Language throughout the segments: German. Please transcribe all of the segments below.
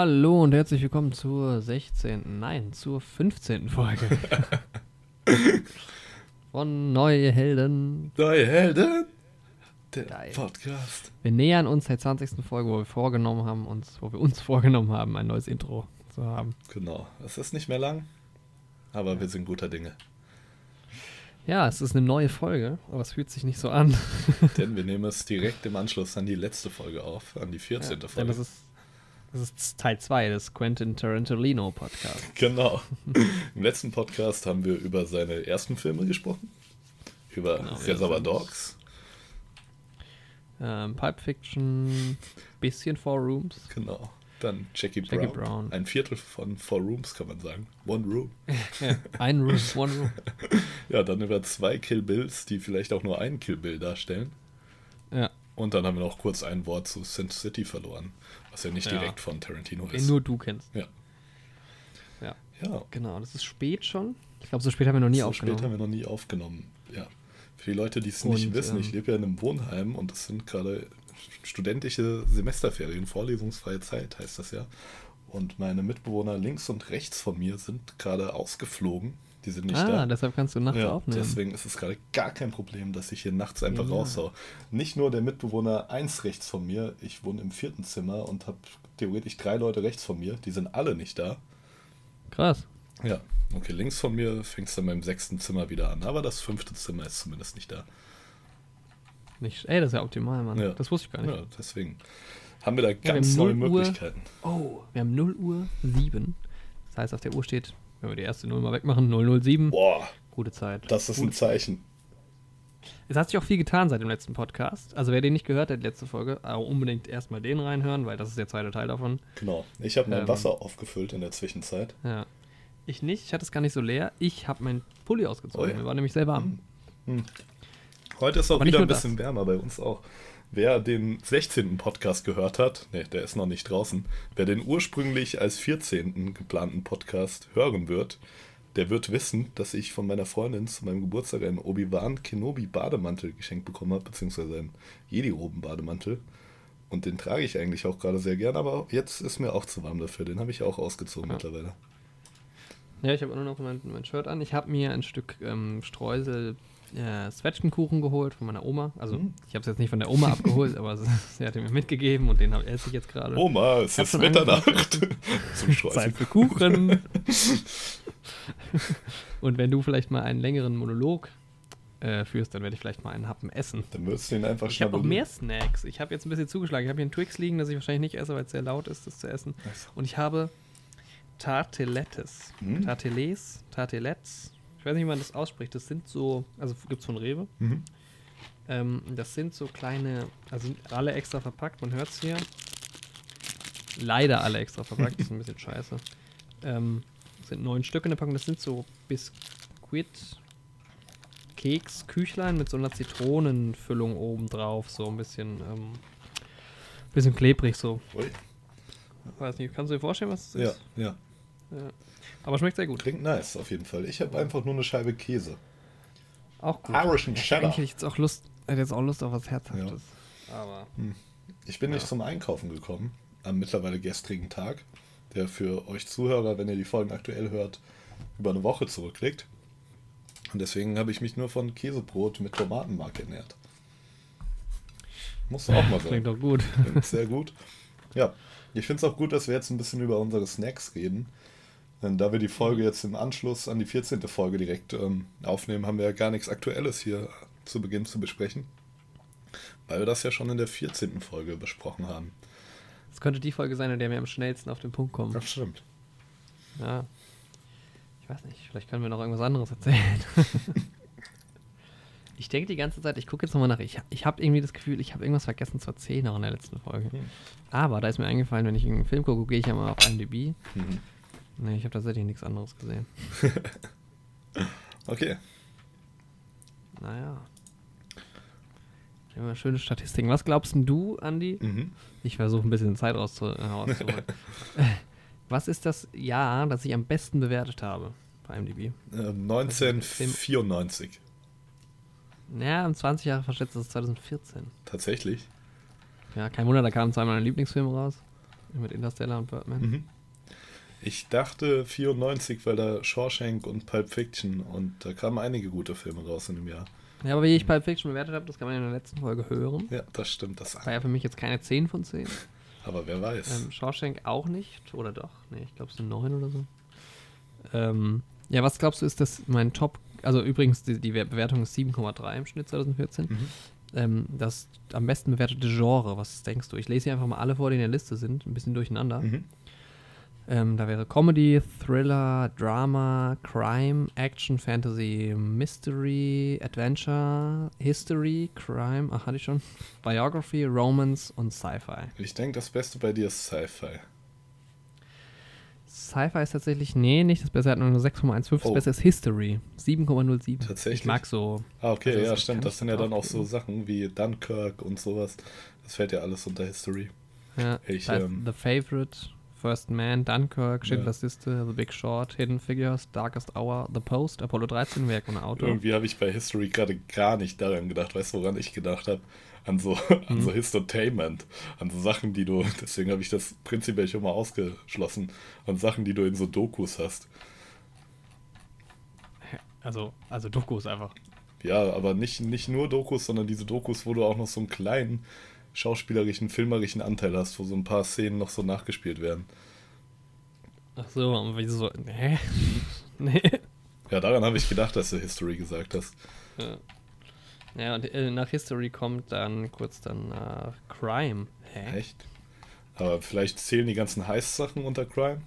Hallo und herzlich willkommen zur 16., nein, zur 15. Folge von Neue Helden. Neue Helden, der Geil. Podcast. Wir nähern uns der 20. Folge, wo wir vorgenommen haben, uns, wo wir uns vorgenommen haben, ein neues Intro zu haben. Genau, es ist nicht mehr lang, aber wir sind guter Dinge. Ja, es ist eine neue Folge, aber es fühlt sich nicht so an. Denn wir nehmen es direkt im Anschluss an die letzte Folge auf, an die 14. Denn Folge. das ist, das ist Teil 2 des Quentin Tarantino Podcasts. Genau. Im letzten Podcast haben wir über seine ersten Filme gesprochen. Über Genau, Reservoir Dogs. Ähm, Pulp Fiction, bisschen Four Rooms. Genau. Dann Jackie, Jackie Brown. Brown. Ein Viertel von Four Rooms, kann man sagen. One Room. Ja, ein Room, One Room. Ja, dann über zwei Kill Bills, die vielleicht auch nur einen Kill Bill darstellen. Ja, Und dann haben wir noch kurz ein Wort zu Sin City verloren, was ja nicht Ja. direkt von Tarantino den ist. nur du kennst. Ja. Ja, Ja, genau. Das ist spät schon. Ich glaube, so spät haben wir noch nie so aufgenommen. spät haben wir noch nie aufgenommen. Ja. Für die Leute, die es Und, nicht wissen, ich ähm, lebe ja in einem Wohnheim und es sind gerade studentische Semesterferien, vorlesungsfreie Zeit heißt das ja. Und meine Mitbewohner links und rechts von mir sind gerade ausgeflogen. Die sind nicht ah, da. deshalb kannst du nachts Ja, aufnehmen. deswegen ist es gerade gar kein Problem, dass ich hier nachts einfach Ja. raushau. Nicht nur der Mitbewohner eins rechts von mir, ich wohne im vierten Zimmer und habe theoretisch drei Leute rechts von mir, die sind alle nicht da. Krass. Ja, okay, links von mir fängt es dann beim sechsten Zimmer wieder an, aber das fünfte Zimmer ist zumindest nicht da. Nicht, ey, das ist ja optimal, Mann. Ja. Das wusste ich gar nicht. Ja, deswegen haben wir da wir ganz haben neue 0 Uhr. Möglichkeiten. Oh, wir haben 0 Uhr 7. Das heißt, auf der Uhr steht, wenn wir die erste Null mal wegmachen, 007. Boah, Gute Zeit. das ist ein Gute- Zeichen. Es hat sich auch viel getan seit dem letzten Podcast. Also wer den nicht gehört hat, die letzte Folge, auch unbedingt erstmal den reinhören, weil das ist der zweite Teil davon. Genau. Ich habe mein Ähm. Wasser aufgefüllt in der Zwischenzeit. Ja. Ich nicht, ich hatte es gar nicht so leer. Ich habe meinen Pulli ausgezogen. Oh ja. Wir waren nämlich sehr warm. Heute ist auch Aber wieder ein bisschen wärmer bei uns auch. Wer den 16. Podcast gehört hat, ne, der ist noch nicht draußen, wer den ursprünglich als 14. geplanten Podcast hören wird, der wird wissen, dass ich von meiner Freundin zu meinem Geburtstag einen Obi-Wan Kenobi Bademantel geschenkt bekommen habe, beziehungsweise einen Jedi-Roben Bademantel. Und den trage ich eigentlich auch gerade sehr gern, aber jetzt ist mir auch zu warm dafür. Den habe ich auch ausgezogen Ja. mittlerweile. Ja, ich habe nur noch mein, mein Shirt an. Ich habe mir ein Stück ähm, Streusel äh, Zwetschgenkuchen geholt von meiner Oma. Also Mhm. ich habe es jetzt nicht von der Oma abgeholt, aber sie, sie hat ihn mir mitgegeben und den esse ich jetzt gerade. Oma, es ist Mitternacht. Zeit für Kuchen. und wenn du vielleicht mal einen längeren Monolog äh, führst, dann werde ich vielleicht mal einen Happen essen. Dann würdest du ihn einfach Ich habe auch schnabulieren. mehr Snacks. Ich habe jetzt ein bisschen zugeschlagen. Ich habe hier einen Twix liegen, das ich wahrscheinlich nicht esse, weil es sehr laut ist, das zu essen. Und ich habe Tartelettes. Mm. Tartelets, Tartelettes. Ich weiß nicht, wie man das ausspricht. Das sind so, also gibt es von Rewe. Mhm. Ähm, das sind so kleine, also sind alle extra verpackt, man hört es hier. Leider alle extra verpackt, das ist ein bisschen scheiße. Ähm, es sind neun Stück in der Packung, das sind so Biskuit, Keks, Küchlein mit so einer Zitronenfüllung oben drauf, so ein bisschen, ähm, bisschen klebrig so. Ui. Weiß nicht, kannst du dir vorstellen, was Ja, ist? ja. Ja. Aber schmeckt sehr gut. Klingt nice, auf jeden Fall. Ich habe einfach nur eine Scheibe Käse. Auch gut. Irish and Cheddar. hätte ich jetzt auch Lust, hätte jetzt auch Lust auf was Herzhaftes. Aber. Ich bin nicht Ja. zum Einkaufen gekommen, am mittlerweile gestrigen Tag, der für euch Zuhörer, wenn ihr die Folgen aktuell hört, über eine Woche zurückliegt. Und deswegen habe ich mich nur von Käsebrot mit Tomatenmark ernährt. Muss auch mal sein. Klingt doch gut. Klingt sehr gut. Ja, ich finde es auch gut, dass wir jetzt ein bisschen über unsere Snacks reden. Denn da wir die Folge jetzt im Anschluss an die 14. Folge direkt ähm, aufnehmen, haben wir ja gar nichts Aktuelles hier zu Beginn zu besprechen. Weil wir das ja schon in der 14. Folge besprochen haben. Das könnte die Folge sein, in der wir am schnellsten auf den Punkt kommen. Das stimmt. Ja. Ich weiß nicht, vielleicht können wir noch irgendwas anderes erzählen. ich denke die ganze Zeit, ich gucke jetzt nochmal nach. Ich, ich habe irgendwie das Gefühl, ich habe irgendwas vergessen zu erzählen noch in der letzten Folge. Hm. Aber da ist mir eingefallen, wenn ich einen Film gucke, gehe ich ja mal auf IMDb. Mhm. Nee, ich habe tatsächlich nichts anderes gesehen. Okay. Naja. Immer schöne Statistiken. Was glaubst denn du, Andi? Mhm. Ich versuche ein bisschen Zeit äh, rauszuholen. Was ist das Jahr, das ich am besten bewertet habe bei IMDb? Äh, 1994. Ja, um 20 Jahre verschätzt, das ist 2014. Tatsächlich. Ja, kein Wunder, da kamen zwei meiner Lieblingsfilme raus. Mit Interstellar und Birdman. Mhm. Ich dachte 94, weil da Shawshank und Pulp Fiction und da kamen einige gute Filme raus in dem Jahr. Ja, aber wie ich Pulp Fiction bewertet habe, das kann man in der letzten Folge hören. Ja, das stimmt. Das War ja für mich jetzt keine 10 von 10. Aber wer weiß. Ähm, Shawshank auch nicht, oder doch? Nee, ich glaube es sind 9 oder so. Ähm, ja, was glaubst du, ist das mein Top, also übrigens, die, die Bewertung ist 7,3 im Schnitt 2014. Mhm. Ähm, das am besten bewertete Genre, was denkst du? Ich lese hier einfach mal alle vor, die in der Liste sind, ein bisschen durcheinander. Mhm. Ähm, da wäre Comedy, Thriller, Drama, Crime, Action, Fantasy, Mystery, Adventure, History, Crime, ach, hatte ich schon, Biography, Romance und Sci-Fi. Ich denke, das Beste bei dir ist Sci-Fi. Sci-Fi ist tatsächlich, nee, nicht das Beste, hat nur eine 6,15. Das Oh. Beste ist History, 7,07. Tatsächlich? Ich mag so. Ah, okay, Also ja, das stimmt. Das sind ja dann auch so Sachen wie Dunkirk und sowas. Das fällt ja alles unter History. Ja, Ich, das heißt, ähm, The Favorite, First Man, Dunkirk, Schindler's Liste, The Big Short, Hidden Figures, Darkest Hour, The Post, Apollo 13, Werk ohne Autor. Irgendwie habe ich bei History gerade gar nicht daran gedacht. Weißt du, woran ich gedacht habe? An so, an Mhm. so Histotainment. An so Sachen, die du, deswegen habe ich das prinzipiell schon mal ausgeschlossen. An Sachen, die du in so Dokus hast. Also, also Dokus einfach. Ja, aber nicht, nicht nur Dokus, sondern diese Dokus, wo du auch noch so einen kleinen schauspielerischen, filmerischen Anteil hast, wo so ein paar Szenen noch so nachgespielt werden. Ach so, und wieso so, hä? nee. Ja, daran habe ich gedacht, dass du History gesagt hast. Ja. Ja, und äh, nach History kommt dann kurz danach Crime. Hä? Echt? Aber vielleicht zählen die ganzen Heist-Sachen unter Crime?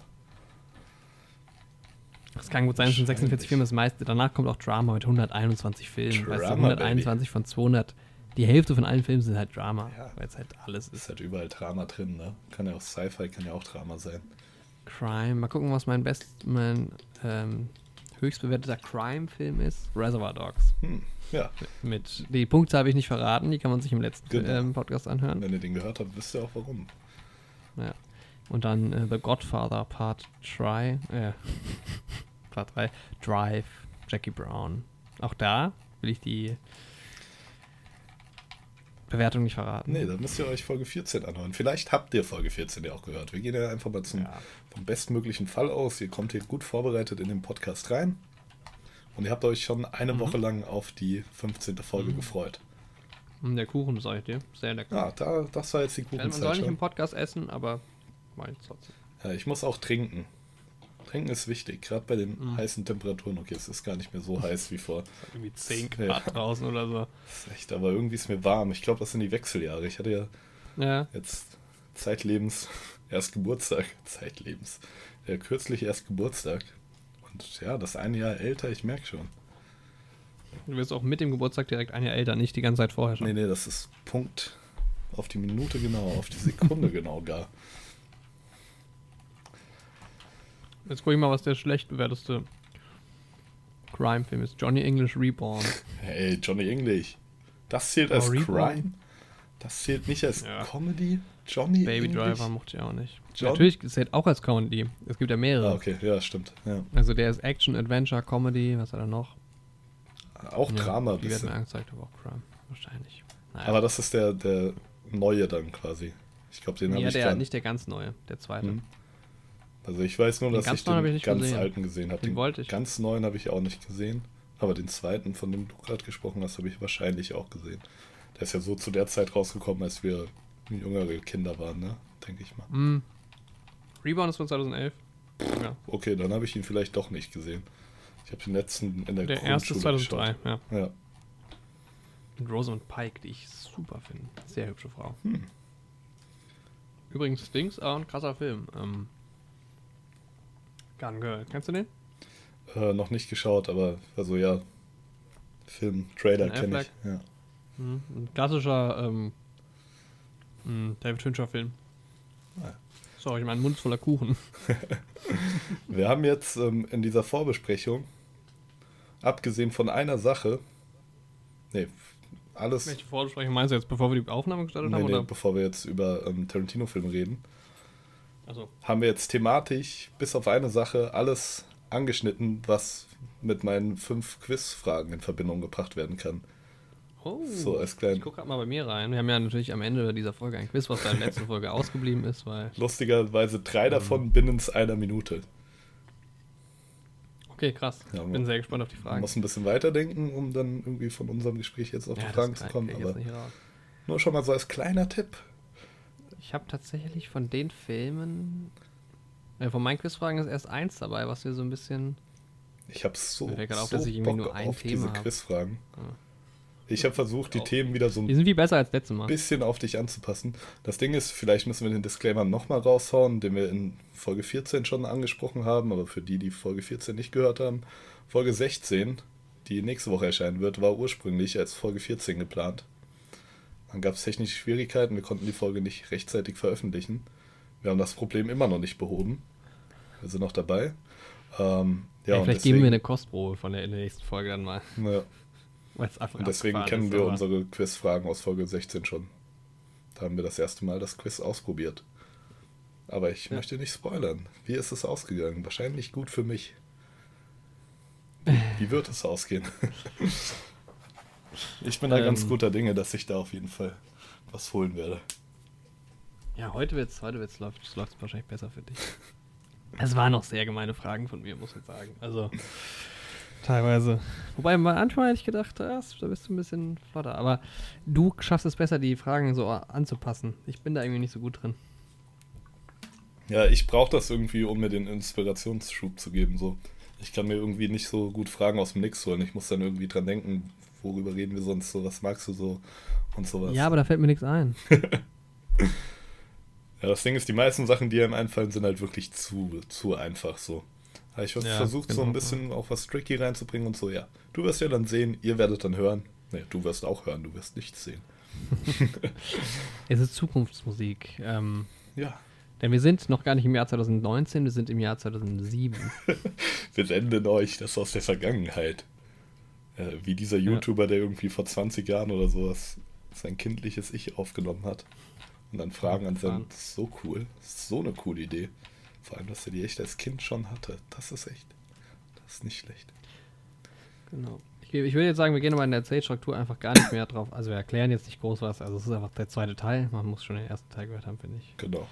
Das kann gut sein, es sind 46 Wahrscheinlich. Filme, das meiste. Danach kommt auch Drama mit 121 Filmen. weißt du, Drama, 121 von 200. Die Hälfte von allen Filmen sind halt Drama, Ja. weil es halt alles Ist ist. halt überall Drama drin, ne? Kann ja auch Sci-Fi, kann ja auch Drama sein. Crime. Mal gucken, was mein best, mein ähm, höchst bewerteter Crime-Film ist. Reservoir Dogs. Hm, ja, Mit die Punkte habe ich nicht verraten, die kann man sich im letzten Genau. ähm, Podcast anhören. wenn ihr den gehört habt, wisst ihr auch warum. Ja. Und dann äh, The Godfather Part 3. Äh, Part 3. Drive. Jackie Brown. Auch da will ich die Bewertung nicht verraten. Nee, da müsst ihr euch Folge 14 anhören. Vielleicht habt ihr Folge 14 ja auch gehört. Wir gehen ja einfach mal zum, Ja. vom bestmöglichen Fall aus. Ihr kommt hier gut vorbereitet in den Podcast rein. Und ihr habt euch schon eine Mhm. Woche lang auf die 15. Folge Mhm. gefreut. Der Kuchen, das sag ich dir. Sehr lecker. Ja, da, das war jetzt die Also man soll Kuchenzeit nicht im. Podcast essen, aber mein trotzdem. Ja, ich muss auch trinken. Trinken ist wichtig, gerade bei den Mhm. heißen Temperaturen. Okay, es ist gar nicht mehr so heiß wie vor. Irgendwie 10 Ja. Grad draußen oder so. Das ist echt, aber irgendwie ist mir warm. Ich glaube, das sind die Wechseljahre. Ich hatte ja Ja. jetzt zeitlebens erst Geburtstag. Zeitlebens. Ja, kürzlich erst Geburtstag. Und ja, das eine Jahr älter, ich merke schon. Du wirst auch mit dem Geburtstag direkt ein Jahr älter, nicht die ganze Zeit vorher schon. Nee, nee, das ist Punkt auf die Minute genau, auf die Sekunde genau gar. Jetzt gucke ich mal, was der schlecht bewerteste Crime-Film ist. Johnny English Reborn. Hey, Johnny English. Das zählt Oh, als Reborn? Crime? Das zählt nicht als Ja. Comedy? Johnny Baby English? Driver mochte ich auch nicht. John? Natürlich, zählt auch als Comedy. Es gibt ja mehrere. Ah, okay, ja, stimmt. Ja. Also der ist Action, Adventure, Comedy, was hat er noch? Auch Ja, Drama Die werden angezeigt, aber auch Crime. Wahrscheinlich. Naja. Aber das ist der, der neue dann quasi. Ich glaube, den habe ja, ich der, gar nicht der ganz neue, der zweite. Hm. Also ich weiß nur, Den dass ich den ich ganz gesehen. alten gesehen habe. Den Den, wollte ich. ganz neuen habe ich auch nicht gesehen. Aber den zweiten, von dem du gerade gesprochen hast, habe ich wahrscheinlich auch gesehen. Der ist ja so zu der Zeit rausgekommen, als wir jüngere Kinder waren, ne? Denke ich mal. Hm. Rebound ist von 2011. Ja. Okay, dann habe ich ihn vielleicht doch nicht gesehen. Ich habe den letzten in der, Der erste ist Grundschule 2003, ja. geschaut. Ja. Mit Rosamund Pike, die ich super finde. Sehr hübsche Frau. Hm. Übrigens, Dings, auch ein krasser Film. Ähm, Gun Girl. Kennst du den? Äh, noch nicht geschaut, aber also ja. Film, Trailer kenne ich. Ja. Mhm. Ein klassischer ähm, David Fincher-Film. Ah. Sorry, mein Mund ist voller Kuchen. Wir haben jetzt ähm, in dieser Vorbesprechung, abgesehen von einer Sache, nee, alles, Welche Vorbesprechung meinst du jetzt, bevor wir die Aufnahme gestartet nee, haben? nee, Oder? bevor wir jetzt über ähm, Tarantino-Filme reden, Also, haben wir jetzt thematisch bis auf eine Sache alles angeschnitten, was mit meinen fünf Quizfragen in Verbindung gebracht werden kann. Oh, So als kleinen- ich gucke gerade mal bei mir rein. Wir haben ja natürlich am Ende dieser Folge ein Quiz, was bei der letzten Folge ausgeblieben ist, weil. Lustigerweise drei davon binnen einer Minute. Okay, krass. Ja, Bin sehr gespannt auf die Man Fragen. muss ein bisschen weiterdenken, um dann irgendwie von unserem Gespräch jetzt auf die das Fragen zu kommen. Aber nur schon mal so als kleiner Tipp. Ich habe tatsächlich von den Filmen. Äh, von meinen Quizfragen ist erst eins dabei, was wir so ein bisschen. Ich habe so, gerade auf, so dass ich Bock nur ein auf Thema diese hab. Quizfragen. Ja. Ich habe versucht, die Oh. Themen wieder so ein bisschen auf dich anzupassen. Das Ding ist, vielleicht müssen wir den Disclaimer nochmal raushauen, den wir in Folge 14 schon angesprochen haben, aber für die, die Folge 14 nicht gehört haben, Folge 16, die nächste Woche erscheinen wird, war ursprünglich als Folge 14 geplant. Dann gab es technische Schwierigkeiten, wir konnten die Folge nicht rechtzeitig veröffentlichen. Wir haben das Problem immer noch nicht behoben. Wir sind noch dabei. Ähm, ja, und vielleicht geben wir eine Kostprobe von der, in der nächsten Folge dann mal. ja, und deswegen kennen wir aber- unsere Quizfragen aus Folge 16 schon. Da haben wir das erste Mal das Quiz ausprobiert. Aber ich Ja. möchte nicht spoilern. Wie ist es ausgegangen? Wahrscheinlich gut für mich. Wie wird es ausgehen? ich bin da Ähm. ganz guter Dinge, dass ich da auf jeden Fall was holen werde. Ja, heute wird's, heute wird's, läuft es wahrscheinlich besser für dich. Es waren noch sehr gemeine Fragen von mir, muss ich sagen. Also, teilweise. Wobei, manchmal hätte ich gedacht, da bist du ein bisschen flotter. Aber du schaffst es besser, die Fragen so anzupassen. Ich bin da irgendwie nicht so gut drin. Ja, ich brauche das irgendwie, um mir den Inspirationsschub zu geben. So. Ich kann mir irgendwie nicht so gut Fragen aus dem Nix holen. Ich muss dann irgendwie dran denken, worüber reden wir sonst so, was magst du so und sowas. Ja, aber da fällt mir nichts ein. Ja, das Ding ist, die meisten Sachen, die einem einfallen, sind halt wirklich zu, zu einfach so. Aber ich habe Ja, versucht, so ein genau. bisschen auch was tricky reinzubringen und so, ja. Du wirst ja dann sehen, ihr werdet dann hören. Nee, du wirst auch hören, du wirst nichts sehen. Es ist Zukunftsmusik. Ähm, Ja. denn wir sind noch gar nicht im Jahr 2019, wir sind im Jahr 2007. Wir senden euch das aus der Vergangenheit. Äh, wie dieser YouTuber, der irgendwie vor 20 Jahren oder sowas sein kindliches Ich aufgenommen hat. Und dann Fragen an sein. Das ist so cool. Das ist so eine coole Idee. Vor allem, dass er die echt als Kind schon hatte. Das ist echt. Das ist nicht schlecht. Genau. Ich, ich würde jetzt sagen, wir gehen aber in der Erzählstruktur einfach gar nicht mehr drauf. Also wir erklären jetzt nicht groß was. Also es ist einfach der zweite Teil. Man muss schon den ersten Teil gehört haben, finde ich. Genau.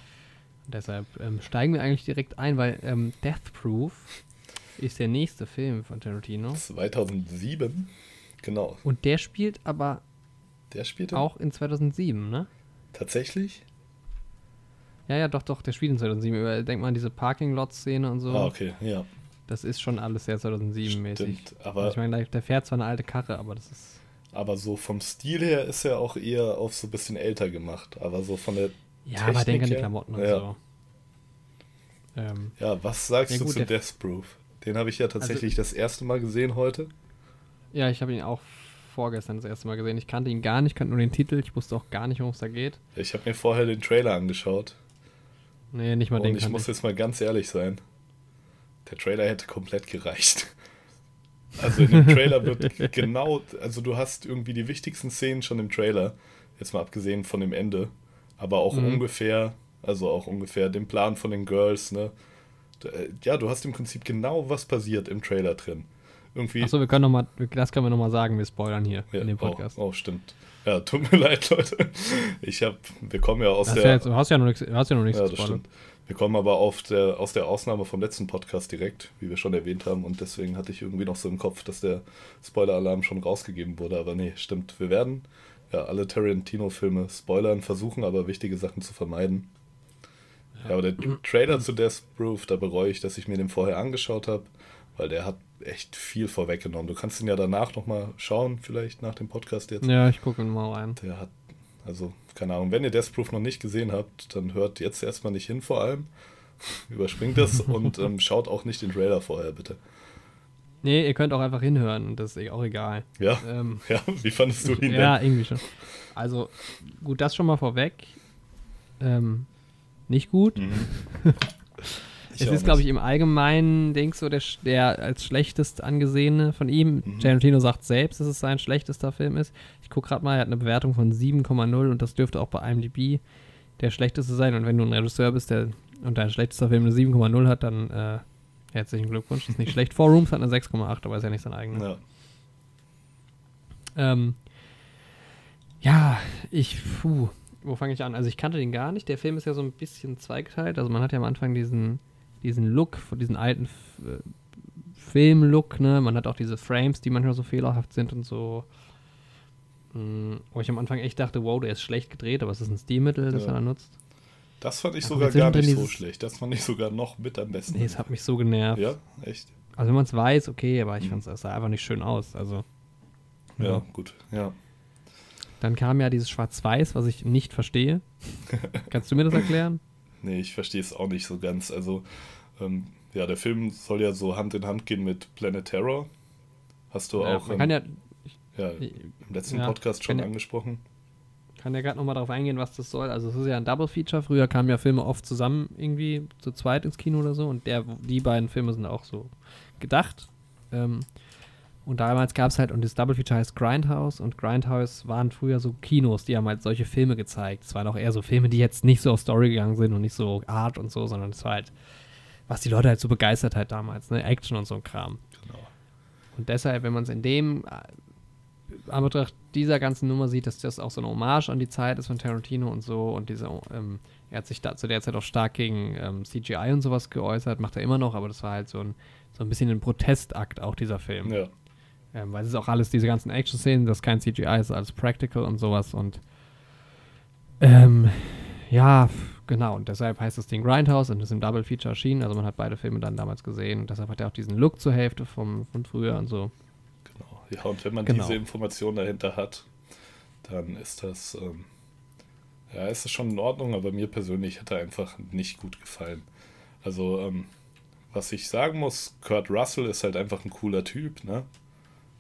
Und deshalb ähm, steigen wir eigentlich direkt ein, weil ähm, Death Proof ist der nächste Film von Tarantino. 2007. Genau. Und der spielt aber Der spielte auch in 2007, ne? tatsächlich. Ja, ja, doch, doch, der spielt in 2007. Über- Denk mal an diese Parking-Lot-Szene und so. Ah, okay, ja. Das ist schon alles sehr 2007-mäßig. Stimmt. Aber, Ich meine, der fährt zwar eine alte Karre, aber das ist. aber so vom Stil her ist er auch eher auf so ein bisschen älter gemacht. Aber so von der. Ja, aber denk an die her? Klamotten und Ja. so. Ähm, Ja, was sagst Ja, du gut, zu Death Proof? Den habe ich ja tatsächlich das erste Mal gesehen heute. ja, ich habe ihn auch vorgestern das erste Mal gesehen. Ich kannte ihn gar nicht, kannte nur den Titel. Ich wusste auch gar nicht, worum es da geht. Ich habe mir vorher den Trailer angeschaut. Nee, nicht mal den Und ich muss jetzt mal ganz ehrlich sein. Der Trailer hätte komplett gereicht. Also in dem Trailer wird genau, also du hast irgendwie die wichtigsten Szenen schon im Trailer, jetzt mal abgesehen von dem Ende, aber auch Mhm. ungefähr, also auch ungefähr den Plan von den Girls, ne? Äh, Ja, du hast im Prinzip genau, was passiert im Trailer drin. Irgendwie. Achso, wir können noch mal, das können wir nochmal sagen, wir spoilern hier ja, in dem Podcast. Oh, oh, stimmt. Ja, tut mir leid, Leute. Ich hab, wir kommen ja aus Hast der. ja jetzt, du hast ja noch nichts, hast ja noch nichts Ja, das stimmt. Wir kommen aber auf der, aus der Ausnahme vom letzten Podcast direkt, wie wir schon erwähnt haben, und deswegen hatte ich irgendwie noch so im Kopf, dass der Spoiler-Alarm schon rausgegeben wurde, aber nee, stimmt. Wir werden ja alle Tarantino-Filme spoilern, versuchen aber wichtige Sachen zu vermeiden. Ja, aber der Trailer zu Death Proof, da bereue ich, dass ich mir den vorher angeschaut habe, weil der hat echt viel vorweggenommen. Du kannst ihn ja danach nochmal schauen, vielleicht nach dem Podcast jetzt. Ja, ich gucke mal rein. Der hat, also, keine Ahnung, wenn ihr Death Proof noch nicht gesehen habt, dann hört jetzt erstmal nicht hin vor allem. Überspringt das und ähm, schaut auch nicht den Trailer vorher, bitte. Nee, ihr könnt auch einfach hinhören das ist auch egal. Ja? Ähm, Ja, wie fandest du ihn ja, irgendwie schon. Also, gut, das schon mal vorweg. Ähm, nicht gut. Mhm. es ist, glaube ich, im Allgemeinen, Ding so, der, der als schlechtest angesehene von ihm. Mhm. Tarantino sagt selbst, dass es sein schlechtester Film ist. Ich gucke gerade mal, er hat eine Bewertung von 7,0 und das dürfte auch bei IMDb der schlechteste sein. Und wenn du ein Regisseur bist, der und dein schlechtester Film eine 7,0 hat, dann äh, herzlichen Glückwunsch. Das ist nicht schlecht. Four Rooms hat eine 6,8, aber ist ja nicht sein eigener. Ja. Ähm, Ja, ich, puh, wo fange ich an? Also ich kannte den gar nicht. Der Film ist ja so ein bisschen zweigeteilt. Also man hat ja am Anfang diesen, diesen Look, diesen alten äh, Film-Look, ne? Man hat auch diese Frames, die manchmal so fehlerhaft sind und so. Mh, wo ich am Anfang echt dachte, wow, der ist schlecht gedreht, aber es ist ein Stilmittel, das Ja. er da nutzt. Das fand ich Aber sogar gar nicht so schlecht. Das fand ich sogar noch mit am besten. Nee, es hat mich so genervt. ja, echt? Also wenn man es weiß, okay, aber ich Mhm. fand es sah einfach nicht schön aus. Also Ja, Ja. gut. Ja. Dann kam ja dieses Schwarz-Weiß, was ich nicht verstehe. Kannst du mir das erklären? Nee, ich verstehe es auch nicht so ganz. Also, ähm, ja, der Film soll ja so Hand in Hand gehen mit Planet Terror. Hast du Ja, auch ähm, kann ja, ja, im letzten ja, Podcast schon angesprochen. kann ja gerade nochmal darauf eingehen, was das soll. Also es ist ja ein Double-Feature. Früher kamen ja Filme oft zusammen irgendwie zu zweit ins Kino oder so. Und der, die beiden Filme sind auch so gedacht. Ähm, und damals gab es halt, und das Double-Feature heißt Grindhouse. Und Grindhouse waren früher so Kinos, die haben halt solche Filme gezeigt. Es waren auch eher so Filme, die jetzt nicht so auf Story gegangen sind und nicht so Art und so, sondern es war halt, was die Leute halt so begeistert hat damals, ne? Action und so ein Kram. Genau. Und deshalb, wenn man es in dem äh, Anbetracht dieser ganzen Nummer sieht, dass das auch so eine Hommage an die Zeit ist von Tarantino und so und diese, ähm, er hat sich da zu der Zeit auch stark gegen ähm, CGI und sowas geäußert, macht er immer noch, aber das war halt so ein, so ein bisschen ein Protestakt auch dieser Film. Ja. Ähm, weil es ist auch alles, diese ganzen Action-Szenen, das ist kein CGI, ist alles Practical und sowas und ähm, ja, genau, und deshalb heißt das Ding Grindhouse und ist im Double Feature erschienen, also man hat beide Filme dann damals gesehen und deshalb hat er auch diesen Look zur Hälfte vom, von früher und so. Genau. Ja, und wenn man Genau. diese Information dahinter hat, dann ist das, ähm, ja, ist das schon in Ordnung, aber mir persönlich hat er einfach nicht gut gefallen. Also, ähm, was ich sagen muss, Kurt Russell ist halt einfach ein cooler Typ, ne?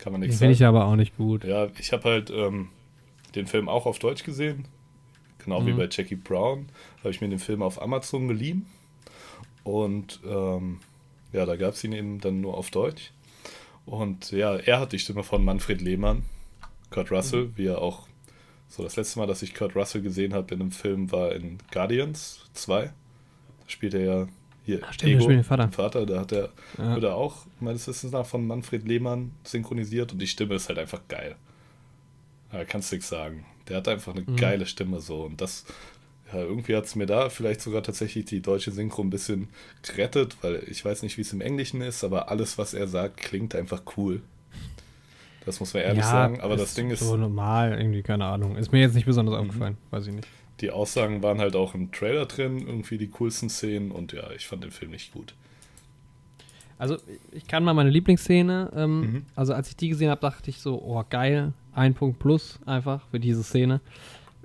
Kann man nichts finde sagen. ich aber auch nicht gut. Ja, ich habe halt ähm, den Film auch auf Deutsch gesehen. Genau wie Mhm. bei Jackie Brown. Habe ich mir den Film auf Amazon geliehen. Und ähm, ja, da gab es ihn eben dann nur auf Deutsch. Und ja, er hat die Stimme von Manfred Lehmann, Kurt Russell, wie er auch. So, das letzte Mal, dass ich Kurt Russell gesehen habe in einem Film, war in Guardians 2. Da spielt er ja hier Ah, stimmt, spielt den Vater. Vater, da hat er Ja. wird er auch meines Wissens nach von Manfred Lehmann synchronisiert und die Stimme ist halt einfach geil. Da kannst du nichts sagen. Der hat einfach eine Mhm. geile Stimme so und das, ja, irgendwie hat es mir da vielleicht sogar tatsächlich die deutsche Synchro ein bisschen gerettet, weil ich weiß nicht, wie es im Englischen ist, aber alles, was er sagt, klingt einfach cool. Das muss man ehrlich sagen, aber das Ding ist, So normal, irgendwie, keine Ahnung. Ist mir jetzt nicht besonders Mhm. aufgefallen, weiß ich nicht. Die Aussagen waren halt auch im Trailer drin, irgendwie die coolsten Szenen und ja, ich fand den Film nicht gut. Also, ich kann mal meine Lieblingsszene, ähm, Mhm. also als ich die gesehen habe, dachte ich so, oh geil, ein Punkt plus einfach für diese Szene.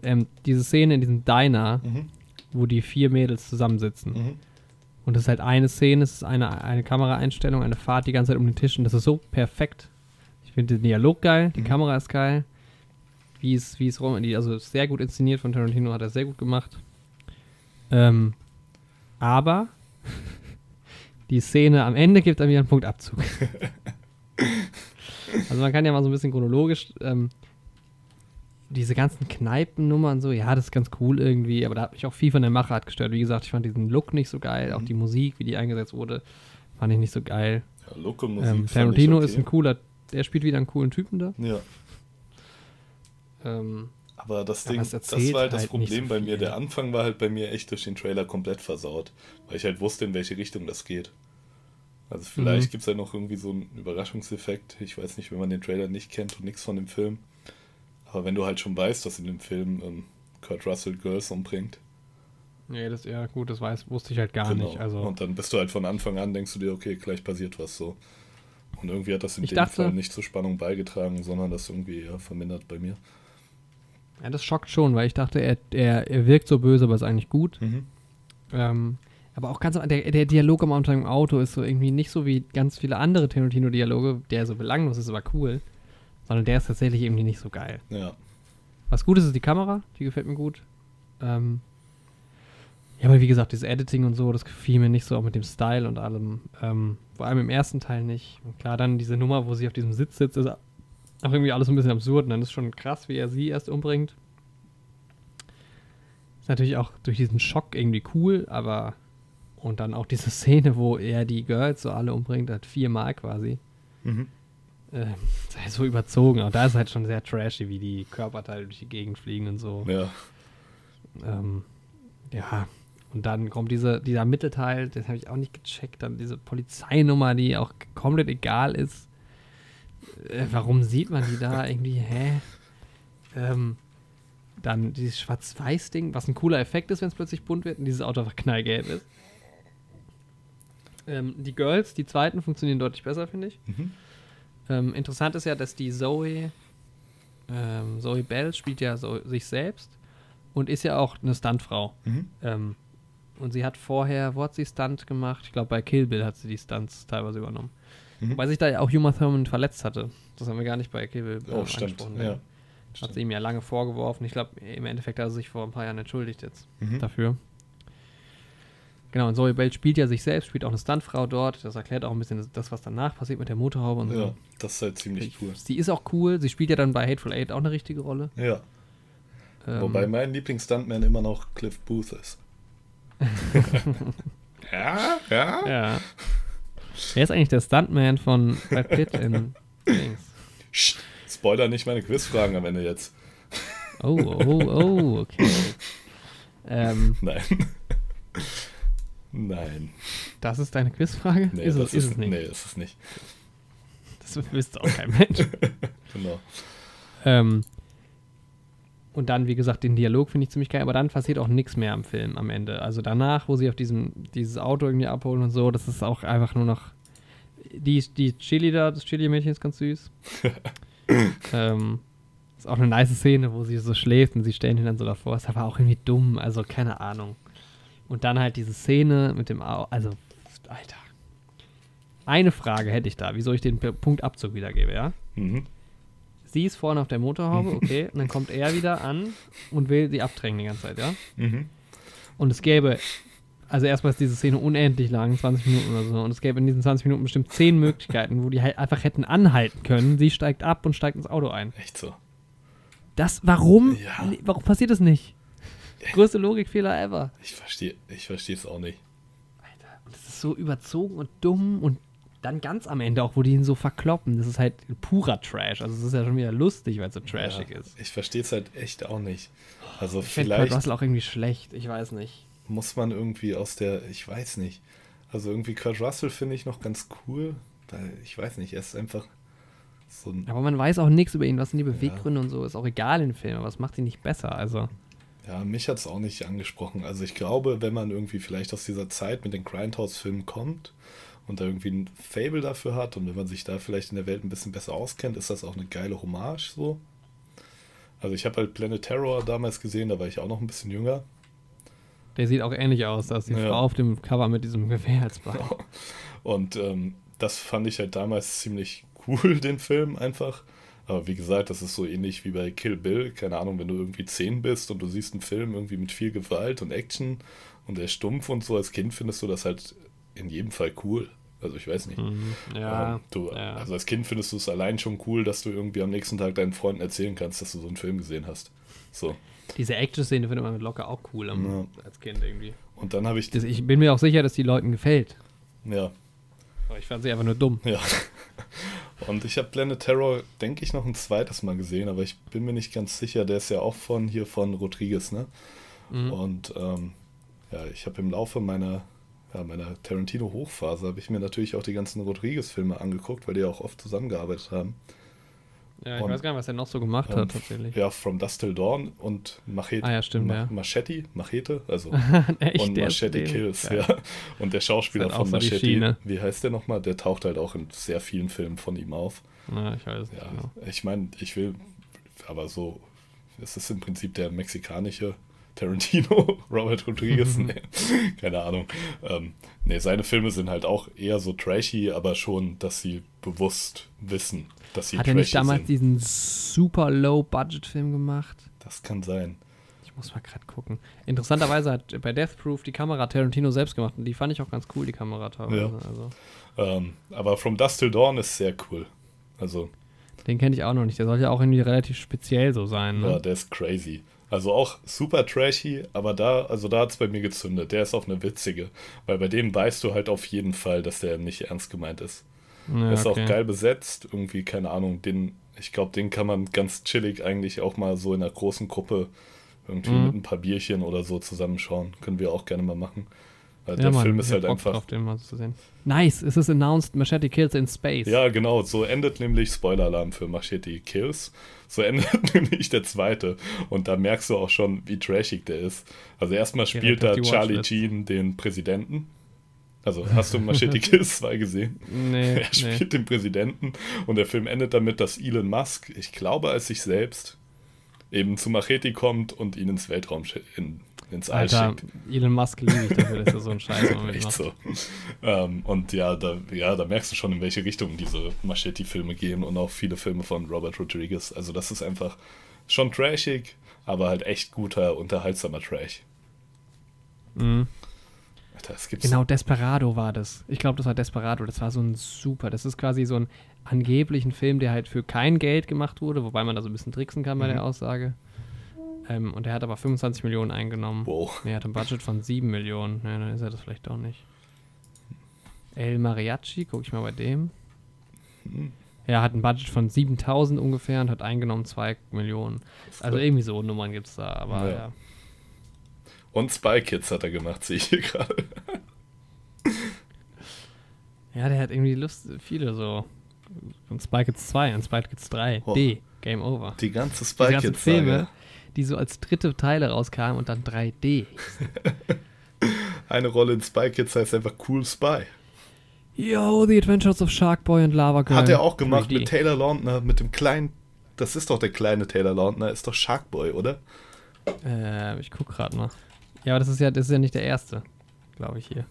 Ähm, diese Szene in diesem Diner, Mhm. wo die vier Mädels zusammensitzen. Mhm. Und das ist halt eine Szene, es ist eine, eine Kameraeinstellung, eine Fahrt die ganze Zeit um den Tisch und das ist so perfekt. Ich finde den Dialog geil, die Mhm. Kamera ist geil. Wie es, wie es rum, die, also sehr gut inszeniert von Tarantino, hat er sehr gut gemacht. Ähm, aber die Szene am Ende gibt er mir einen Punktabzug. also man kann ja mal so ein bisschen chronologisch ähm, diese ganzen Kneipennummern so, ja, das ist ganz cool irgendwie, aber da hat mich auch viel von der Machart gestört. Wie gesagt, ich fand diesen Look nicht so geil, auch Mhm. die Musik, wie die eingesetzt wurde, fand ich nicht so geil. Ja, Look und Musik Ähm, Tarantino okay. ist ein cooler, der spielt wieder einen coolen Typen da. Ja. Ähm, Aber das Ding, das war halt das halt nicht Problem so bei mir. Der Anfang war halt bei mir echt durch den Trailer komplett versaut, weil ich halt wusste, in welche Richtung das geht. Also vielleicht Mhm. gibt es halt noch irgendwie so einen Überraschungseffekt. Ich weiß nicht, wenn man den Trailer nicht kennt und nichts von dem Film. Aber wenn du halt schon weißt, dass in dem Film ähm, Kurt Russell Girls umbringt. nee, das ja gut, das weiß, wusste ich halt gar nicht. Also, Und dann bist du halt von Anfang an, denkst du dir, okay, gleich passiert was so. Und irgendwie hat das in Ich dem dachte- Fall nicht zur Spannung beigetragen, sondern das irgendwie eher vermindert bei mir. Ja, das schockt schon, weil ich dachte, er, er, er wirkt so böse, aber ist eigentlich gut. Mhm. Ähm, aber auch ganz der, der Dialog am Anfang im Auto ist so irgendwie nicht so wie ganz viele andere Tarantino-Dialoge, der so belanglos ist, aber cool. Sondern der ist tatsächlich irgendwie nicht so geil. Ja. Was gut ist, ist die Kamera, die gefällt mir gut. Ähm, ja, aber wie gesagt, dieses Editing und so, das gefiel mir nicht so, auch mit dem Style und allem. Ähm, vor allem im ersten Teil nicht. Und klar, dann diese Nummer, wo sie auf diesem Sitz sitzt, ist auch irgendwie alles ein bisschen absurd. Und dann ist schon krass, wie er sie erst umbringt. Ist natürlich auch durch diesen Schock irgendwie cool, aber. Und dann auch diese Szene, wo er die Girls so alle umbringt, hat viermal quasi. Mhm. äh, sei so überzogen. Aber da ist halt schon sehr trashy, wie die Körperteile durch die Gegend fliegen und so. Ja. Ähm, ja, und dann kommt diese, dieser Mittelteil, den habe ich auch nicht gecheckt, dann diese Polizeinummer, die auch komplett egal ist. Äh, warum sieht man die da irgendwie? Hä? Ähm, dann dieses Schwarz-Weiß-Ding, was ein cooler Effekt ist, wenn es plötzlich bunt wird und dieses Auto einfach knallgelb ist. Ähm, die Girls, die zweiten, funktionieren deutlich besser, finde ich. Mhm. Ähm, interessant ist ja, dass die Zoe, ähm, Zoe Bell spielt ja so sich selbst und ist ja auch eine Stuntfrau. Mhm. Ähm, und sie hat vorher, wo hat sie Stunt gemacht? Ich glaube, bei Kill Bill hat sie die Stunts teilweise übernommen. Mhm. Wobei sich da ja auch Uma Thurman verletzt hatte. Das haben wir gar nicht bei Bill äh, Oh, angesprochen. Ja. Hat sie ihm ja lange vorgeworfen. Ich glaube, im Endeffekt hat er sich vor ein paar Jahren entschuldigt jetzt Mhm. dafür. Genau, und Zoe Bell spielt ja sich selbst, spielt auch eine Stuntfrau dort. Das erklärt auch ein bisschen das, was danach passiert mit der Motorhaube und Ja, so. das ist halt ziemlich cool. Sie ist auch cool. Sie spielt ja dann bei Hateful Eight auch eine richtige Rolle. Ja. Ähm, Wobei mein Lieblingsstuntman immer noch Cliff Booth ist. ja, ja. Ja. Wer ist eigentlich der Stuntman von Brad Pitt in Dings? Sch, Spoiler nicht meine Quizfragen am Ende jetzt. Oh, oh, oh, okay. Ähm, Nein. Nein. das ist deine Quizfrage? Nee, ist, das es, ist es nicht. Nee, ist es nicht. Das wüsste auch kein Mensch. Genau. ähm, und dann, wie gesagt, den Dialog finde ich ziemlich geil, aber dann passiert auch nichts mehr am Film am Ende. Also danach, wo sie auf diesem, dieses Auto irgendwie abholen und so, das ist auch einfach nur noch. Die, die Chili da, das Chili-Mädchen ist ganz süß. ähm, ist auch eine nice Szene, wo sie so schläft und sie stellen ihn dann so davor. Ist aber auch irgendwie dumm, also keine Ahnung. Und dann halt diese Szene mit dem Au also, Alter. Eine Frage hätte ich da, wieso ich den P- Punkt Abzug wiedergebe, ja? Mhm. Sie ist vorne auf der Motorhaube, okay, und dann kommt er wieder an und will sie abdrängen die ganze Zeit, ja? Mhm. Und es gäbe, also erstmal ist diese Szene unendlich lang, 20 Minuten oder so, und es gäbe in diesen 20 Minuten bestimmt 10 Möglichkeiten, wo die halt einfach hätten anhalten können. Sie steigt ab und steigt ins Auto ein. Echt so. Das, warum? Ja. Warum passiert das nicht? Größte Logikfehler ever. Ich verstehe ich verstehe es auch nicht. Alter, und das ist so überzogen und dumm und dann ganz am Ende auch, wo die ihn so verkloppen. Das ist halt purer Trash. Also es ist ja schon wieder lustig, weil es so trashig Ja, ist. Ich verstehe es halt echt auch nicht. Also Ich finde Kurt vielleicht Russell auch irgendwie schlecht. Ich weiß nicht. muss man irgendwie aus der, ich weiß nicht. Also irgendwie Kurt Russell finde ich noch ganz cool, weil ich weiß nicht, er ist einfach so ein, Aber man weiß auch nichts über ihn. Was sind die Beweggründe und so? Ist auch egal in Filmen. Aber es macht ihn nicht besser. Also, ja, mich hat es auch nicht angesprochen. Also ich glaube, wenn man irgendwie vielleicht aus dieser Zeit mit den Grindhouse-Filmen kommt und da irgendwie ein Fable dafür hat und wenn man sich da vielleicht in der Welt ein bisschen besser auskennt, ist das auch eine geile Hommage so. Also ich habe halt Planet Terror damals gesehen, da war ich auch noch ein bisschen jünger. der sieht auch ähnlich aus. Da ist die Ja. Frau auf dem Cover mit diesem Gewehr als Bein. Und ähm, das fand ich halt damals ziemlich cool, den Film einfach. Aber wie gesagt, das ist so ähnlich wie bei Kill Bill. Keine Ahnung, wenn du irgendwie 10 bist und du siehst einen Film irgendwie mit viel Gewalt und Action und der stumpf und so, als Kind findest du das halt in jedem Fall cool. Also ich weiß nicht. Mhm. Ja, Ähm, du, ja. Also als Kind findest du es allein schon cool, dass du irgendwie am nächsten Tag deinen Freunden erzählen kannst, dass du so einen Film gesehen hast. So. Diese Action-Szene findet man locker auch cool am, Ja. als Kind irgendwie. Und dann habe ich. Das, ich bin mir auch sicher, dass die Leuten gefällt. Ja, Aber ich fand sie einfach nur dumm. Ja. Und ich habe Planet Terror, denke ich, noch ein zweites Mal gesehen, aber ich bin mir nicht ganz sicher. Der ist ja auch von hier von Rodriguez, ne? Mhm. Und ähm, ja, ich habe im Laufe meiner, meiner Tarantino-Hochphase habe ich mir natürlich auch die ganzen Rodriguez-Filme angeguckt, weil die ja auch oft zusammengearbeitet haben. Ja, ich Und- weiß gar nicht, was er noch so gemacht Ähm, hat, tatsächlich. Ja, From Dust Till Dawn und Machete. Ah ja, stimmt, ja. Machete, Machete, also Echt, und Machete Kills, Geil. ja. Und der Schauspieler halt von so Machete, wie heißt der nochmal? Der taucht halt auch in sehr vielen Filmen von ihm auf. Na, ich weiß nicht Ja, genau. ich meine, ich will, aber so, es ist im Prinzip der mexikanische Tarantino, Robert Rodriguez, nee, keine Ahnung. Ähm, nee, seine Filme sind halt auch eher so trashy, aber schon, dass sie bewusst wissen, dass sie Hat er trashy nicht damals sind. diesen super Low-Budget-Film gemacht? Das kann sein. Ich muss mal gerade gucken. Interessanterweise hat bei Death Proof die Kamera Tarantino selbst gemacht und die fand ich auch ganz cool, die Kamera teilweise. Ja. Also, Ähm, aber From Dust Till Dawn ist sehr cool. Also, den kenne ich auch noch nicht. Der soll ja auch irgendwie relativ speziell so sein. Ne? ja, der ist crazy. Also auch super trashy, aber da, also da hat es bei mir gezündet. Der ist auch eine witzige, weil bei dem weißt du halt auf jeden Fall, dass der nicht ernst gemeint ist. Ja, ist okay. auch geil besetzt, irgendwie, keine Ahnung, den, ich glaube, den kann man ganz chillig eigentlich auch mal so in einer großen Gruppe irgendwie mhm. mit ein paar Bierchen oder so zusammenschauen. Können wir auch gerne mal machen. Weil ja, der Mann, Film ist halt Bock einfach. Drauf, den mal zu sehen. Nice, es ist announced Machete Kills in Space. Ja, genau, so endet nämlich Spoiler-Alarm für Machete Kills. So endet nämlich der zweite. Und da merkst du auch schon, wie trashig der ist. Also erstmal spielt da Charlie Sheen den Präsidenten. Also hast du Machete Kills 2 gesehen? Nee. Er spielt nee. den Präsidenten und der Film endet damit, dass Elon Musk, ich glaube als sich selbst, eben zu Machete kommt und ihn ins Weltraum in, ins All Alter, schickt. Elon Musk liebe ich dafür, dass er so ein Scheiß Echt macht. so. Ähm, und ja da, ja, da merkst du schon, in welche Richtung diese Machete-Filme gehen und auch viele Filme von Robert Rodriguez. Also das ist einfach schon trashig, aber halt echt guter, unterhaltsamer Trash. Mhm. Alter, genau, Desperado war das. Ich glaube, das war Desperado. Das war so ein super. Das ist quasi so ein angeblichen Film, der halt für kein Geld gemacht wurde, wobei man da so ein bisschen tricksen kann bei mhm. der Aussage. Ähm, und er hat aber 25 Millionen eingenommen. Wow. Er hat ein Budget von 7 Millionen. Ja, dann ist er das vielleicht doch nicht. El Mariachi, gucke ich mal bei dem. Mhm. Er hat ein Budget von 7000 ungefähr und hat eingenommen 2 Millionen. Also irgendwie so Nummern gibt es da, aber ja. ja. Und Spy Kids hat er gemacht, sehe ich hier gerade. ja, der hat irgendwie Lust, viele so. Und Spy Kids 2 und Spy Kids 3. Oh. D. Game Over. Die ganze Spy die Kids Filme, die so als dritte Teile rauskamen und dann 3D. Eine Rolle in Spy Kids heißt einfach Cool Spy. Yo, The Adventures of Sharkboy and Lava Girl. Hat er auch gemacht 3D. mit Taylor Lautner, mit dem kleinen. Das ist doch der kleine Taylor Lautner, ist doch Sharkboy, oder? Äh, ich guck gerade mal. Ja, aber das ist ja, das ist ja nicht der erste, glaube ich hier.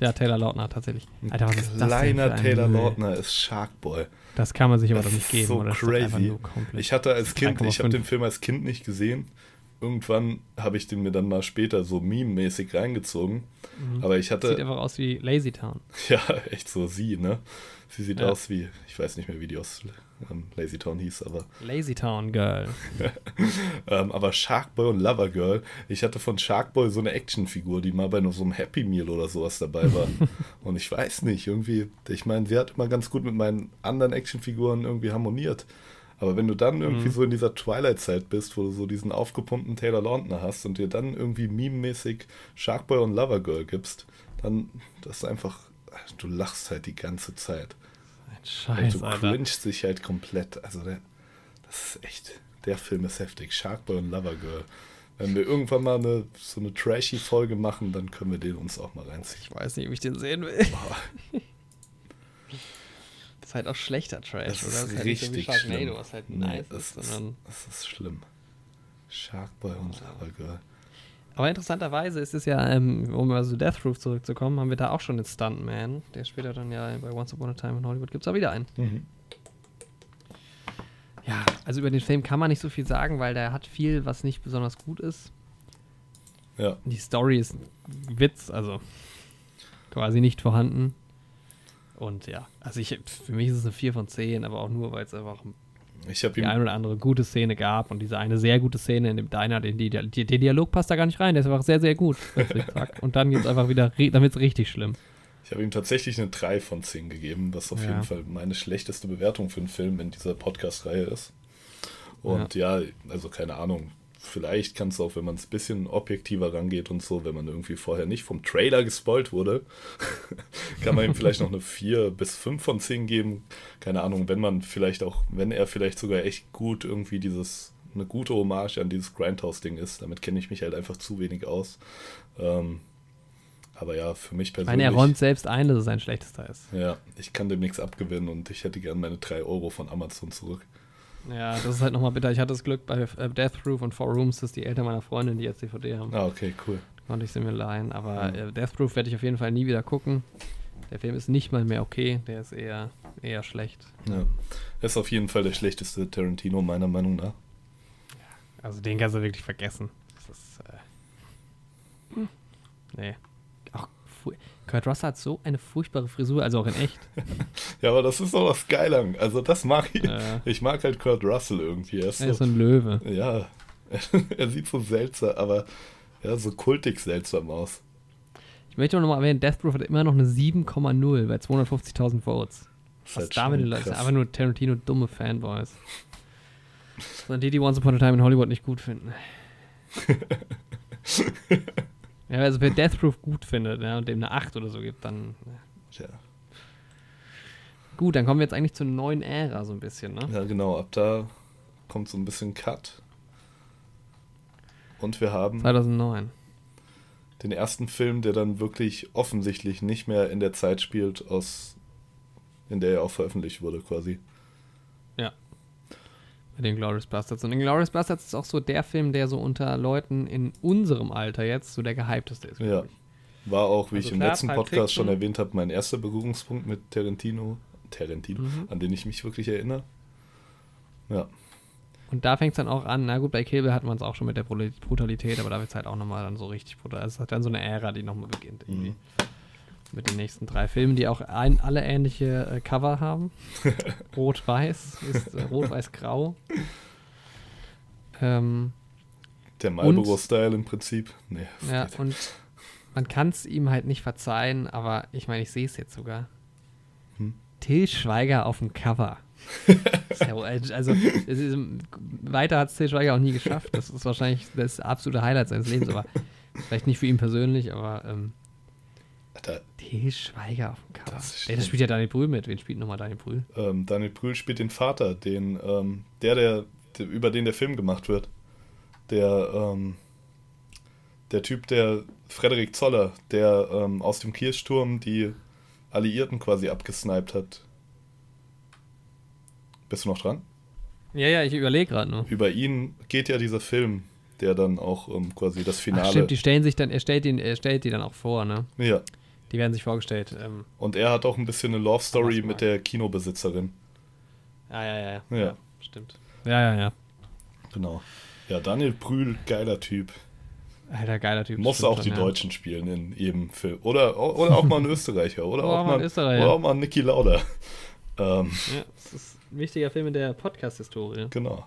Ja, Taylor Lautner tatsächlich. Alter, was ist Kleiner das Taylor Lautner ist Sharkboy. Das kann man sich aber doch nicht geben. So oder? crazy. Ich hatte als Kind, ich habe den Film als Kind nicht gesehen. Irgendwann habe ich den mir dann mal später so meme-mäßig reingezogen. Mhm. Aber ich hatte. Sieht einfach aus wie Lazy Town. Ja, echt so sie, ne? Sie sieht ja. aus wie, ich weiß nicht mehr, wie die aus ähm, Lazy Town hieß, aber. Lazy Town Girl. ähm, aber Sharkboy und Lover Girl, ich hatte von Sharkboy so eine Actionfigur, die mal bei so einem Happy Meal oder sowas dabei war. und ich weiß nicht, irgendwie, ich meine, sie hat immer ganz gut mit meinen anderen Actionfiguren irgendwie harmoniert. Aber wenn du dann irgendwie mhm. so in dieser Twilight-Zeit bist, wo du so diesen aufgepumpten Taylor Lautner hast und dir dann irgendwie meme-mäßig Sharkboy und Lover Girl gibst, dann das ist einfach, du lachst halt die ganze Zeit. Scheiße. Und du cringest dich halt komplett. Also der, das ist echt, der Film ist heftig. Sharkboy und Lover Girl. Wenn wir irgendwann mal eine, so eine trashy Folge machen, dann können wir den uns auch mal reinziehen. Ich weiß nicht, ob ich den sehen will. das ist halt auch schlechter Trash, das oder? Das ist halt richtig so schlimm. was halt nice nee, das, ist, das ist schlimm. Sharkboy und Lover Girl. Aber interessanterweise ist es ja, ähm, um mal zu Death Proof zurückzukommen, haben wir da auch schon den Stuntman, der später dann ja bei Once Upon a Time in Hollywood gibt es auch wieder einen. Mhm. Ja, also über den Film kann man nicht so viel sagen, weil der hat viel, was nicht besonders gut ist. Ja. Die Story ist ein Witz, also quasi nicht vorhanden. Und ja, also ich, für mich ist es eine 4 von 10, aber auch nur, weil es einfach ich die eine oder andere gute Szene gab und diese eine sehr gute Szene in dem Diner, den, die, die, der Dialog passt da gar nicht rein, der ist einfach sehr, sehr gut. und dann geht es einfach wieder, dann wird es richtig schlimm. Ich habe ihm tatsächlich eine 3 von 10 gegeben, was auf ja. jeden Fall meine schlechteste Bewertung für einen Film in dieser Podcast-Reihe ist. Und ja. ja, also keine Ahnung, vielleicht kann es auch, wenn man es ein bisschen objektiver rangeht und so, wenn man irgendwie vorher nicht vom Trailer gespoilt wurde, kann man ihm vielleicht noch eine 4 bis 5 von 10 geben. Keine Ahnung, wenn man vielleicht auch, wenn er vielleicht sogar echt gut irgendwie dieses, eine gute Hommage an dieses Grindhouse-Ding ist. Damit kenne ich mich halt einfach zu wenig aus. Ähm, aber ja, für mich persönlich. Ich meine, er räumt selbst ein, dass es sein schlechtester ist. Ja, ich kann dem nichts abgewinnen und ich hätte gern meine 3 Euro von Amazon zurück. Ja, das ist halt nochmal bitter. Ich hatte das Glück bei äh, Death Proof und Four Rooms, dass die Eltern meiner Freundin die jetzt DVD haben. Ah, okay, cool. Konnte ich sie mir leihen. Aber äh, Death Proof werde ich auf jeden Fall nie wieder gucken. Der Film ist nicht mal mehr okay, der ist eher, eher schlecht. Ja. Das ist auf jeden Fall der schlechteste Tarantino, meiner Meinung nach. Ja, also den kannst du wirklich vergessen. Das ist. Äh, hm. Nee. Auch Kurt Russell hat so eine furchtbare Frisur, also auch in echt. ja, aber das ist doch was geil Also das mag ich. Ja. Ich mag halt Kurt Russell irgendwie. Er ist, er ist so, ein Löwe. Ja, er sieht so seltsam, aber ja, so kultig seltsam aus. Ich möchte noch mal erwähnen, Death Proof hat immer noch eine 7,0 bei 250.000 Votes. Was halt damit schon ist krass. einfach nur Tarantino dumme Fanboys. Sondern die, die Once Upon a Time in Hollywood nicht gut finden. ja, also wer Death Proof gut findet ja, und dem eine 8 oder so gibt, dann. Ja. Tja. Gut, dann kommen wir jetzt eigentlich zur neuen Ära so ein bisschen, ne? Ja, genau, ab da kommt so ein bisschen Cut. Und wir haben 2009. den ersten Film, der dann wirklich offensichtlich nicht mehr in der Zeit spielt, aus in der er auch veröffentlicht wurde, quasi. Mit den Glorious Bastards. Und Glorious Bastards ist auch so der Film, der so unter Leuten in unserem Alter jetzt so der gehypteste ist. Ja. War auch, wie Also ich im klar, letzten Pulp Podcast schon Fiction. erwähnt habe, mein erster Berührungspunkt mit Tarantino, Tarantino, Mhm. an den ich mich wirklich erinnere. Ja, Und da fängt es dann auch an. Na gut, bei Kill hatten wir es auch schon mit der Brut- Brutalität, aber da wird es halt auch nochmal dann so richtig brutal. Es hat dann so eine Ära, die nochmal beginnt irgendwie. Mhm. Mit den nächsten drei Filmen, die auch ein, alle ähnliche äh, Cover haben. Rot-Weiß ist äh, Rot-Weiß-Grau. Ähm, der Marlboro-Style im Prinzip. Nee, ja, geht. und man kann es ihm halt nicht verzeihen, aber ich meine, ich sehe es jetzt sogar. Hm. Till Schweiger auf dem Cover. Ja also, ist, weiter hat es Till Schweiger auch nie geschafft. Das ist wahrscheinlich das absolute Highlight seines Lebens, aber vielleicht nicht für ihn persönlich, aber ähm, Alter, Till Schweiger auf dem Cover. Das Ey, das spielt ja Daniel Brühl mit. Wen spielt nochmal Daniel Brühl? ähm, Daniel Brühl spielt den Vater, den, ähm, der, der, der, über den der Film gemacht wird. Der, ähm, der Typ, der Frederik Zoller, der ähm, aus dem Kirchturm die Alliierten quasi abgesniped hat. Bist du noch dran? Ja, ja, ich überlege gerade nur. Über ihn geht ja dieser Film, der dann auch ähm, quasi das Finale. Ach, stimmt, die stellen sich dann, er stellt, ihn, er stellt die dann auch vor, ne? ja. Die werden sich vorgestellt. Ähm, Und er hat auch ein bisschen eine Love Story mit der Kinobesitzerin. ja, ja, ja, ja. Ja. Stimmt. Ja, ja, ja. Genau. Ja, Daniel Brühl, geiler Typ. Alter, geiler Typ. Muss auch schon, die ja. Deutschen spielen in jedem Film. Oder, oder auch mal ein Österreicher. Oder, auch, mal, ein Österreicher. oder auch mal ein Niki Lauda. Ähm, Ja, das ist ein wichtiger Film in der Podcast-Historie. genau.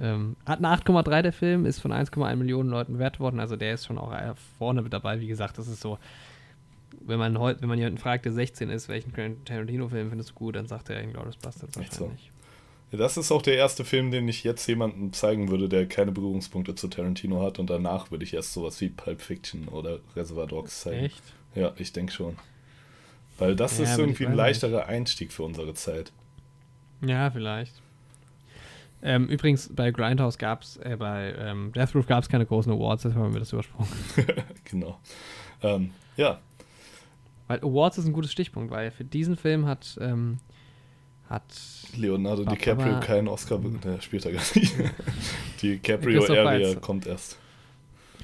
Ähm, hat eine 8,3 der Film, ist von 1,1 Millionen Leuten wert worden, also der ist schon auch äh, vorne mit dabei. Wie gesagt, das ist so, wenn man heute, wenn man jemanden fragt, der 16 ist, welchen Tarantino-Film findest du gut, dann sagt er Inglourious Bastards Echt so? wahrscheinlich. Ja, das ist auch der erste Film, den ich jetzt jemandem zeigen würde, der keine Berührungspunkte zu Tarantino hat. Und danach würde ich erst sowas wie Pulp Fiction oder Reservoir Dogs zeigen. Echt? Ja, ich denke schon. Weil das Ja, ist irgendwie ein leichterer Einstieg für unsere Zeit. Ja, vielleicht. Ähm, übrigens, bei Grindhouse gab es, äh, bei ähm, Death Proof gab es keine großen Awards, deshalb haben wir das übersprungen. genau. Ähm, ja, Weil Awards ist ein gutes Stichpunkt, weil für diesen Film hat, ähm, hat Leonardo Barbara- DiCaprio keinen Oscar, be- der spielt er gar nicht. DiCaprio Christoph Area Waltz. kommt erst.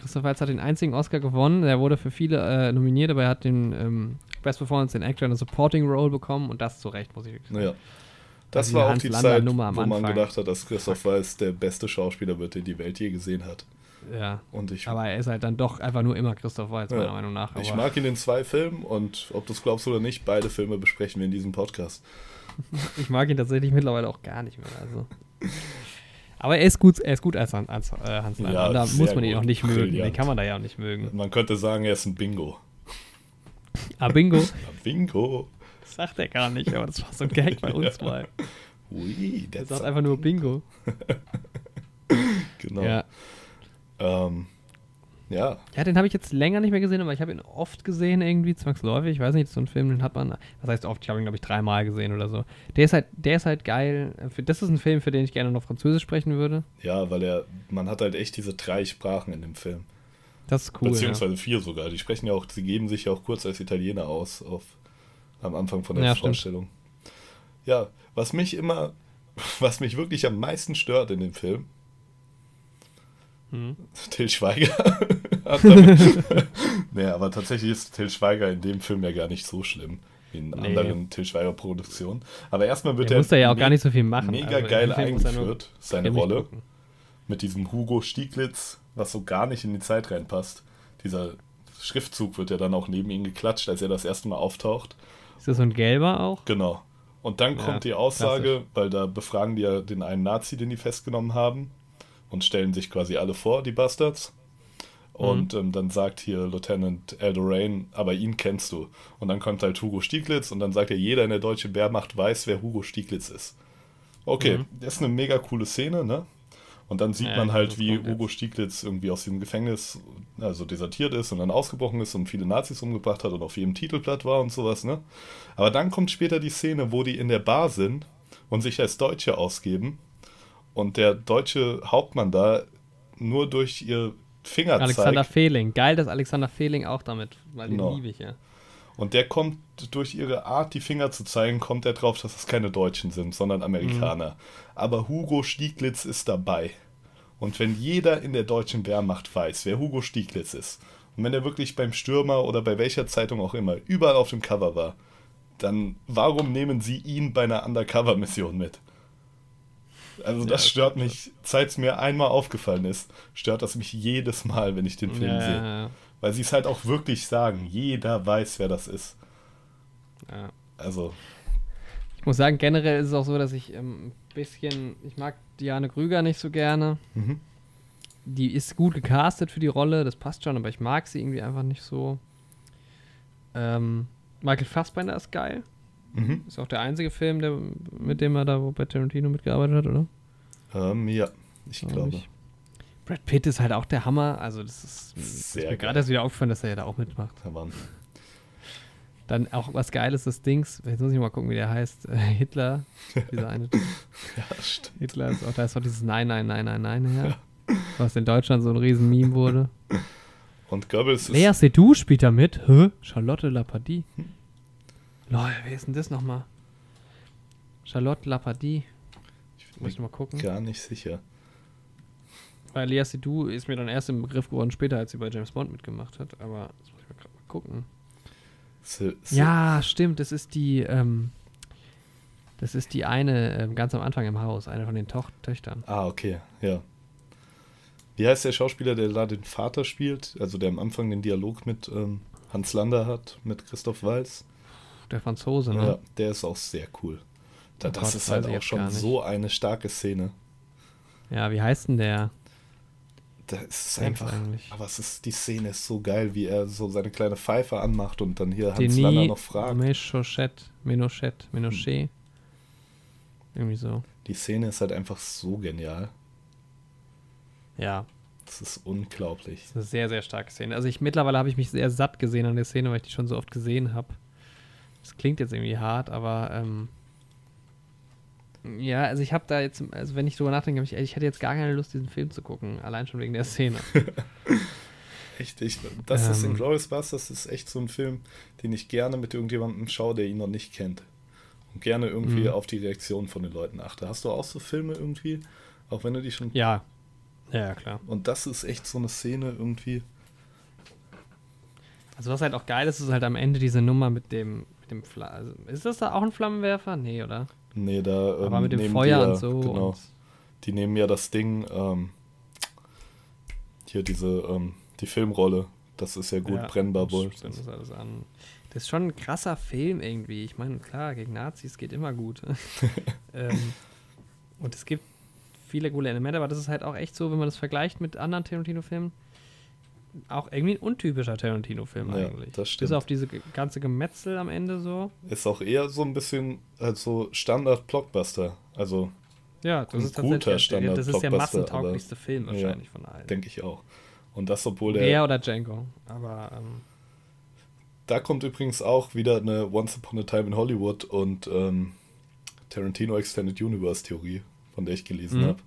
Christoph Waltz hat den einzigen Oscar gewonnen. Er wurde für viele äh, nominiert, aber er hat den ähm, Best Performance in Actor in a Supporting Role bekommen und das zu Recht, muss ich wirklich sagen. Naja. Das Also war auch die Zeit, wo man Anfang. gedacht hat, dass Christoph Waltz der beste Schauspieler wird, den die Welt je gesehen hat. Ja. Und ich, Aber er ist halt dann doch einfach nur immer Christoph Waltz, Ja. meiner Meinung nach. ich Aber mag ihn in zwei Filmen und ob du es glaubst oder nicht, beide Filme besprechen wir in diesem Podcast. ich mag ihn tatsächlich mittlerweile auch gar nicht mehr. Also. Aber er ist gut, er ist gut als, als äh, Hans Lander. Ja, da muss man ihn auch nicht mögen. Den Brillant. kann man da ja auch nicht mögen. Man könnte sagen, er ist ein Bingo. Ah, Bingo. Ja, Bingo. Das sagt er gar nicht, aber das war so ein Gag bei uns Ja. mal. Ui, Er that's sagt einfach nur Bingo. Genau. Ja. Ähm, ja, Ja, den habe ich jetzt länger nicht mehr gesehen, aber ich habe ihn oft gesehen, irgendwie zwangsläufig. Ich weiß nicht, so ein Film, den hat man, was heißt oft, ich habe ihn, glaube ich, dreimal gesehen oder so. Der ist halt, der ist halt geil. Das ist ein Film, für den ich gerne noch Französisch sprechen würde. ja, weil er, man hat halt echt diese drei Sprachen in dem Film. Das ist cool. Beziehungsweise vier sogar. Die sprechen ja auch, sie geben sich ja auch kurz als Italiener aus auf, am Anfang von der Ja, stimmt. Vorstellung. Ja, was mich immer, was mich wirklich am meisten stört in dem Film, Ja. Hm. Till Schweiger. nee, aber tatsächlich ist Till Schweiger in dem Film ja gar nicht so schlimm wie in Nee. anderen Till Schweiger Produktionen. Aber erstmal wird er muss da ja auch gar nicht so viel machen. mega Also, geil er eingeführt, seine Rolle. gucken. Mit diesem Hugo Stieglitz, was so gar nicht in die Zeit reinpasst. Dieser Schriftzug wird ja dann auch neben ihm geklatscht, als er das erste Mal auftaucht. Ist das so ein gelber auch? Genau. Und dann Ja, kommt die Aussage, weil da befragen die ja den einen Nazi, den die festgenommen haben und stellen sich quasi alle vor, die Bastards. Und ähm, dann sagt hier Lieutenant Eldorain, aber ihn kennst du. Und dann kommt halt Hugo Stieglitz und dann sagt er, jeder in der deutschen Wehrmacht weiß, wer Hugo Stieglitz ist. Okay, Mhm. das ist eine mega coole Szene, ne? Und dann sieht Ja, man halt, wie kommt jetzt. Hugo Stieglitz irgendwie aus dem Gefängnis also desertiert ist und dann ausgebrochen ist und viele Nazis umgebracht hat und auf jedem Titelblatt war und sowas, ne? Aber dann kommt später die Szene, wo die in der Bar sind und sich als Deutsche ausgeben und der deutsche Hauptmann da nur durch ihr Finger Alexander Fehling. Geil, dass Alexander Fehling auch damit, weil den liebe ich ja. und der kommt durch ihre Art, die Finger zu zeigen, kommt er drauf, dass es keine Deutschen sind, sondern Amerikaner. Aber Hugo Stieglitz ist dabei. Und wenn jeder in der deutschen Wehrmacht weiß, wer Hugo Stieglitz ist, und wenn er wirklich beim Stürmer oder bei welcher Zeitung auch immer überall auf dem Cover war, dann warum nehmen sie ihn bei einer Undercover-Mission mit? Also Ja, das das stört mich, seit es mir einmal aufgefallen ist, stört das mich jedes Mal, wenn ich den Film Ja, sehe. ja, Weil sie es halt auch wirklich sagen. Jeder weiß, wer das ist. ja. Also, Ich muss sagen, generell ist es auch so, dass ich ähm, ein bisschen, ich mag Diane Krüger nicht so gerne. mhm. Die ist gut gecastet für die Rolle, das passt schon, aber ich mag sie irgendwie einfach nicht so. Ähm, Michael Fassbender ist geil. Mhm. Ist auch der einzige Film, der, mit dem er da wo bei Tarantino mitgearbeitet hat, oder? Ähm, ja, ich Glaub glaube. ich. Brad Pitt ist halt auch der Hammer. Also das ist, ist Sehr mir gerade erst wieder aufgefallen, dass er ja da auch mitmacht. Waren Dann auch was Geiles des Dings. Jetzt muss ich mal gucken, wie der heißt. Äh, Hitler. Dieser eine ja, stimmt. Hitler ist auch, da ist auch dieses Nein, Nein, Nein, Nein, Nein her. Was in Deutschland so ein riesen Meme wurde. Und Goebbels ist. Lea Seydoux spielt da mit. Hä? Charlotte Lapadie. Lol, wer ist denn das nochmal? Charlotte Lapadie. ich Muss bin ich mal gucken. mir gar nicht sicher. Weil Lea Seydoux ist mir dann erst im Begriff geworden später, als sie bei James Bond mitgemacht hat. Aber das muss ich mal gerade mal gucken. Sil- Sil- Ja, stimmt. Das ist die, ähm, das ist die eine ähm, ganz am Anfang im Haus, eine von den Toch Töchtern. Ah, okay, ja. Wie heißt der Schauspieler, der da den Vater spielt? Also der am Anfang den Dialog mit ähm, Hans Lander hat, mit Christoph Walz. Der Franzose, ne? Ja, der ist auch sehr cool. Da, Oh das Gott, ist halt auch schon so eine starke Szene. Ja, wie heißt denn der? Da ist es einfach. eigentlich. Aber es ist, die Szene ist so geil, wie er so seine kleine Pfeife anmacht und dann hier Hans Lander noch fragt. Menochet, Menochet, Menochet. Irgendwie so. Die Szene ist halt einfach so genial. Ja, Das ist unglaublich. das ist eine sehr, sehr starke Szene. Also ich mittlerweile habe ich mich sehr satt gesehen an der Szene, weil ich die schon so oft gesehen habe. Das klingt jetzt irgendwie hart, aber ähm, ja, also ich habe da jetzt, also wenn ich drüber nachdenke, ich, ich hätte jetzt gar keine Lust, diesen Film zu gucken, allein schon wegen der Szene. Echt, ich, das ist Ähm. Inglourious Basterds, das ist echt so ein Film, den ich gerne mit irgendjemandem schaue, der ihn noch nicht kennt. Und gerne irgendwie Mhm. auf die Reaktion von den Leuten achte. Hast du auch so Filme irgendwie? Auch wenn du die schon. Ja, ja, klar. Und das ist echt so eine Szene irgendwie. Also was halt auch geil ist, ist halt am Ende diese Nummer mit dem, mit dem Fla also, Ist das da auch ein Flammenwerfer? Nee, oder? Nee, da. Ähm, Aber mit dem Feuer ja, und so. Genau. Und, Die nehmen ja das Ding, ähm, hier diese, ähm, die Filmrolle. Das ist ja gut Ja, brennbar wohl. das an. Das ist schon ein krasser Film irgendwie. Ich meine, klar, gegen Nazis geht immer gut. ähm, und es gibt viele coole Elemente, aber das ist halt auch echt so, wenn man das vergleicht mit anderen Tarantino-Filmen, auch irgendwie ein untypischer Tarantino-Film Ja, eigentlich. das Bis stimmt. auf diese ganze Gemetzel am Ende so. Ist auch eher so ein bisschen als so Standard-Blockbuster. Also, Ja, das ist guter tatsächlich, der- das ist der massentauglichste Film ja, wahrscheinlich von allen. denke ich auch. Und das, obwohl der. Er oder Django. Aber ähm, Da kommt übrigens auch wieder eine Once Upon a Time in Hollywood und ähm, Tarantino Extended Universe Theorie, von der ich gelesen Mhm. habe.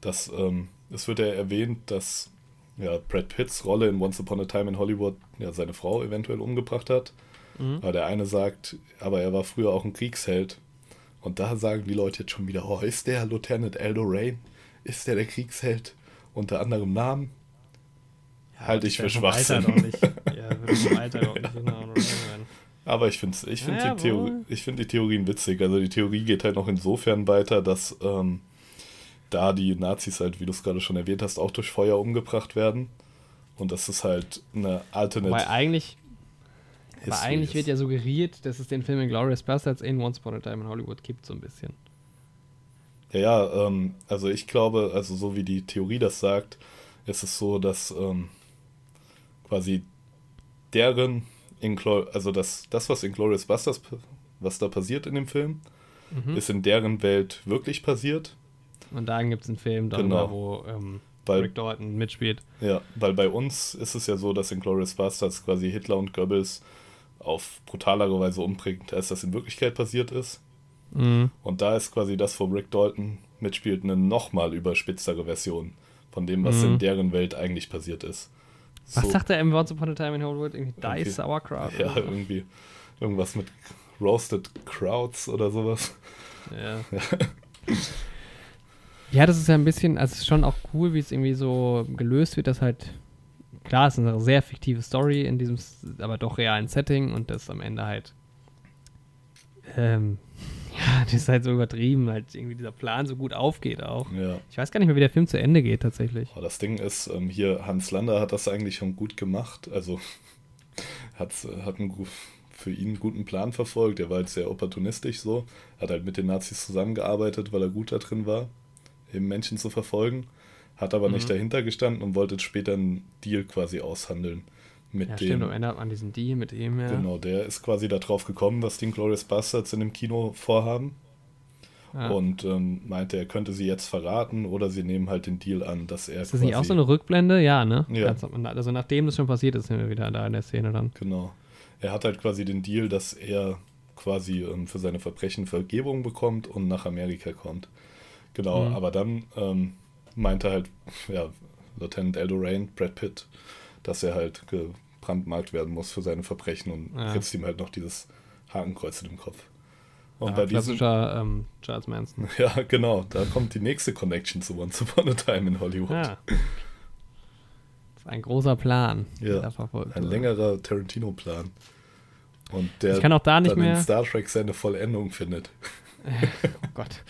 Dass ähm, es wird ja erwähnt, dass ja, Brad Pitts Rolle in Once Upon a Time in Hollywood ja seine Frau eventuell umgebracht hat. mhm. Aber der eine sagt, aber er war früher auch ein Kriegsheld. Und da sagen die Leute jetzt schon wieder, oh, ist der Lieutenant Aldo Rain? Ist der der Kriegsheld? Unter anderem Namen? Halte ich Ja, für vom Alter Schwachsinn. noch nicht. Ja, vom Alter noch nicht. Aber ich finde ich find Ja, die, ich find die Theorien witzig. Also die Theorie geht halt noch insofern weiter, dass ähm, da die Nazis halt, wie du es gerade schon erwähnt hast, auch durch Feuer umgebracht werden. Und das ist halt eine Alternate Weil eigentlich, History eigentlich wird ja suggeriert, dass es den Film Inglourious Bastards in Once Upon a Time in Hollywood gibt, so ein bisschen. Ja, ja, ähm, also ich glaube, also so wie die Theorie das sagt, ist es so, dass ähm, quasi deren, Inglo also das, das, was in Glorious Busters, was da passiert in dem Film, Mhm. ist in deren Welt wirklich passiert. Und dann gibt es einen Film darüber, Genau. wo ähm, Weil- Rick Dalton mitspielt. Ja, weil bei uns ist es ja so, dass in Glorious Bastards quasi Hitler und Goebbels auf brutalere Weise umbringt, als das in Wirklichkeit passiert ist. Mhm. Und da ist quasi das, wo Rick Dalton mitspielt, eine nochmal überspitztere Version von dem, was Mhm. in deren Welt eigentlich passiert ist. Was So- sagt er im Once Upon a Time in Hollywood? Irgendwie Irgendwie- Dice Sauerkraut? Ja, so? irgendwie irgendwas mit Roasted Crowds oder sowas. Ja. ja, das ist ja ein bisschen, also es ist schon auch cool, wie es irgendwie so gelöst wird, dass halt, klar, es ist eine sehr fiktive Story in diesem, aber doch realen Setting und das am Ende halt, ähm, ja, das ist halt so übertrieben, halt irgendwie dieser Plan so gut aufgeht auch. Ja. Ich weiß gar nicht mehr, wie der Film zu Ende geht tatsächlich. Aber das Ding ist, ähm, hier Hans Lander hat das eigentlich schon gut gemacht. Also hat, hat einen, für ihn einen guten Plan verfolgt. Er war halt sehr opportunistisch so. Hat halt mit den Nazis zusammengearbeitet, weil er gut da drin war, eben Menschen zu verfolgen. Hat aber nicht Mhm. dahinter gestanden und wollte später einen Deal quasi aushandeln. Mit Ja, dem, stimmt, am Ende hat man diesen Deal mit ihm, ja. Genau, der ist quasi darauf gekommen, was die Glorious Bastards in dem Kino vorhaben. ja. Und ähm, meinte, er könnte sie jetzt verraten oder sie nehmen halt den Deal an, dass er ist das nicht auch so eine Rückblende? Ja, ne? Ja. Also nachdem das schon passiert ist, sind wir wieder da in der Szene dann. Genau. Er hat halt quasi den Deal, dass er quasi ähm, für seine Verbrechen Vergebung bekommt und nach Amerika kommt. Genau, Mhm. aber dann ähm, meinte halt, ja, Lieutenant Eldorain, Brad Pitt, dass er halt gebrandmarkt werden muss für seine Verbrechen und Ja. ritzt ihm halt noch dieses Hakenkreuz in den Kopf. Und ja, bei diesem, klassischer ähm, Charles Manson. ja, genau, da kommt die nächste Connection zu Once Upon a Time in Hollywood. Ja. Das ist ein großer Plan, Ja, der verfolgt Ein wird. längerer Tarantino-Plan. Und der Ich kann auch da nicht dann in mehr. Star Trek seine Vollendung findet. Oh Gott.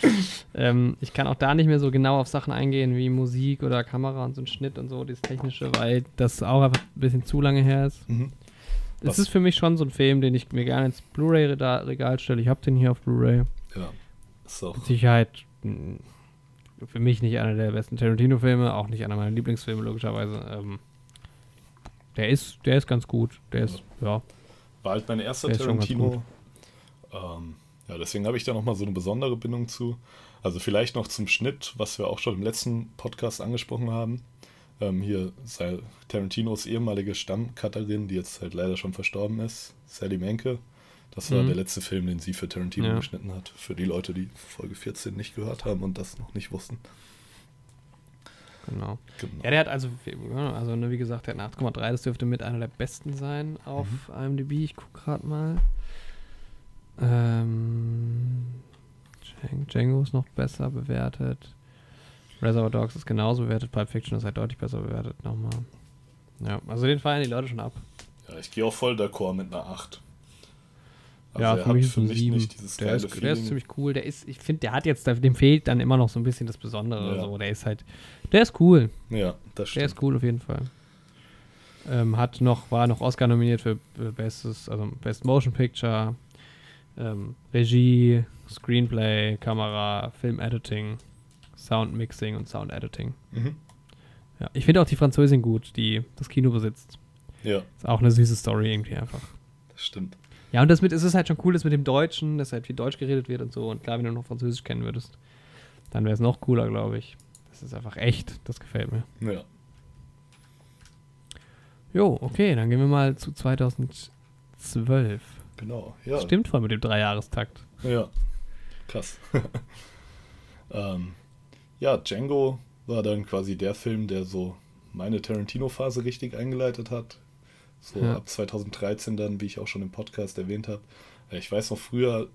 ähm, ich kann auch da nicht mehr so genau auf Sachen eingehen wie Musik oder Kamera und so ein Schnitt und so, das Technische, weil das auch einfach ein bisschen zu lange her ist. Mhm. Es ist für mich schon so ein Film, den ich mir gerne ins Blu-ray-Regal stelle. Ich habe den hier auf Blu-ray. Ja. Auch, Mit Sicherheit mh, für mich nicht einer der besten Tarantino-Filme, auch nicht einer meiner Lieblingsfilme, logischerweise. Ähm, der ist, der ist ganz gut. Der ist, ja. war halt mein erster Tarantino. Ähm, ja, deswegen habe ich da nochmal so eine besondere Bindung zu. Also vielleicht noch zum Schnitt, was wir auch schon im letzten Podcast angesprochen haben. Ähm, hier sei Tarantinos ehemalige Stammcutterin, die jetzt halt leider schon verstorben ist, Sally Menke. Das war Mhm. der letzte Film, den sie für Tarantino Ja. geschnitten hat. Für die Leute, die Folge 14 nicht gehört haben und das noch nicht wussten. Genau. Genau. Ja, der hat also, also ne, wie gesagt, der hat eine 8,3, das dürfte mit einer der besten sein auf Mhm. IMDb. Ich gucke gerade mal. Ähm, Django- ist noch besser bewertet. Reservoir Dogs ist genauso bewertet. Pulp Fiction ist halt deutlich besser bewertet nochmal. Ja, also den feiern die Leute schon ab. Ja, ich gehe auch voll d'accord mit einer 8. Also ja, er für hat mich für mich nicht dieses der, geile ist, der ist ziemlich cool. Der ist, ich finde, der hat jetzt, dem fehlt dann immer noch so ein bisschen das Besondere. Ja. So. Der ist halt, der ist cool. ja, das Der stimmt. ist cool auf jeden Fall. Ähm, hat noch, war noch Oscar nominiert für Bestes, also Best Motion Picture, ähm, Regie, Screenplay, Kamera, Film Editing, Sound Mixing und Sound Editing. Mhm. Ja, ich finde auch die Französin gut, die das Kino besitzt. Ja, Ist auch eine süße Story irgendwie einfach. das stimmt. Ja, und das mit, es ist halt schon cool, dass mit dem Deutschen, dass halt viel Deutsch geredet wird und so. Und klar, wenn du noch Französisch kennen würdest, dann wäre es noch cooler, glaube ich. Das ist einfach echt, das gefällt mir. Ja. Jo, okay, dann gehen wir mal zu 2012. Genau, ja. Das stimmt voll mit dem Dreijahrestakt. Ja, krass. ähm, ja, Django war dann quasi der Film, der so meine Tarantino-Phase richtig eingeleitet hat. So Ja. ab 2013 dann, wie ich auch schon im Podcast erwähnt habe. Äh, Ich weiß noch früher,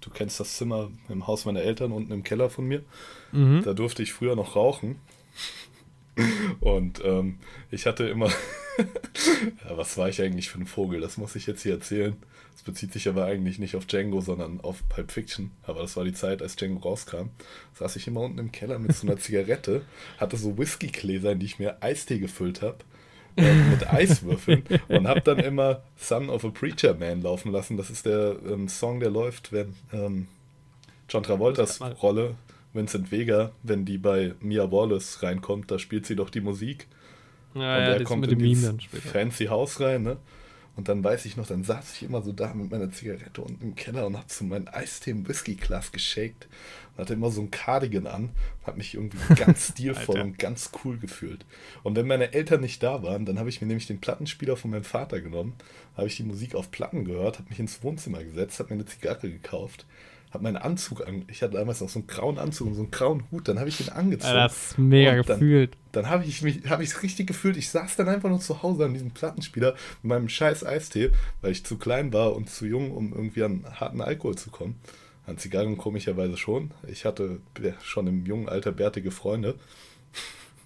du kennst das Zimmer im Haus meiner Eltern unten im Keller von mir. Mhm. Da durfte ich früher noch rauchen. Und ähm, ich hatte immer. ja, was war ich eigentlich für ein Vogel? Das muss ich jetzt hier erzählen. Das bezieht sich aber eigentlich nicht auf Django, sondern auf Pulp Fiction. Aber das war die Zeit, als Django rauskam. Saß ich immer unten im Keller mit so einer Zigarette, hatte so Whiskygläser, in die ich mir Eistee gefüllt habe. Äh, mit Eiswürfeln und habe dann immer Son of a Preacher Man laufen lassen. Das ist der ähm, Song, der läuft, wenn ähm, John Travoltas Rolle, Vincent Vega, wenn die bei Mia Wallace reinkommt, da spielt sie doch die Musik. Ja, ja, er kommt mit in dem Meme dann später. fancy Haus rein, ne? Und dann weiß ich noch, dann saß ich immer so da mit meiner Zigarette unten im Keller und hab so meinen Eistee im Whisky-Glas geshakt und hatte immer so ein Cardigan an und hab mich irgendwie ganz stilvoll und ganz cool gefühlt. Und wenn meine Eltern nicht da waren, dann habe ich mir nämlich den Plattenspieler von meinem Vater genommen, habe ich die Musik auf Platten gehört, habe mich ins Wohnzimmer gesetzt, habe mir eine Zigarre gekauft, habe meinen Anzug an, ich hatte damals noch so einen grauen Anzug und so einen grauen Hut, dann habe ich den angezogen. Alter, das ist mega dann- gefühlt. Dann habe ich mich, habe ich es richtig gefühlt. Ich saß dann einfach nur zu Hause an diesem Plattenspieler mit meinem scheiß Eistee, weil ich zu klein war und zu jung, um irgendwie an harten Alkohol zu kommen. An Zigarren komischerweise schon. Ich hatte schon im jungen Alter bärtige Freunde.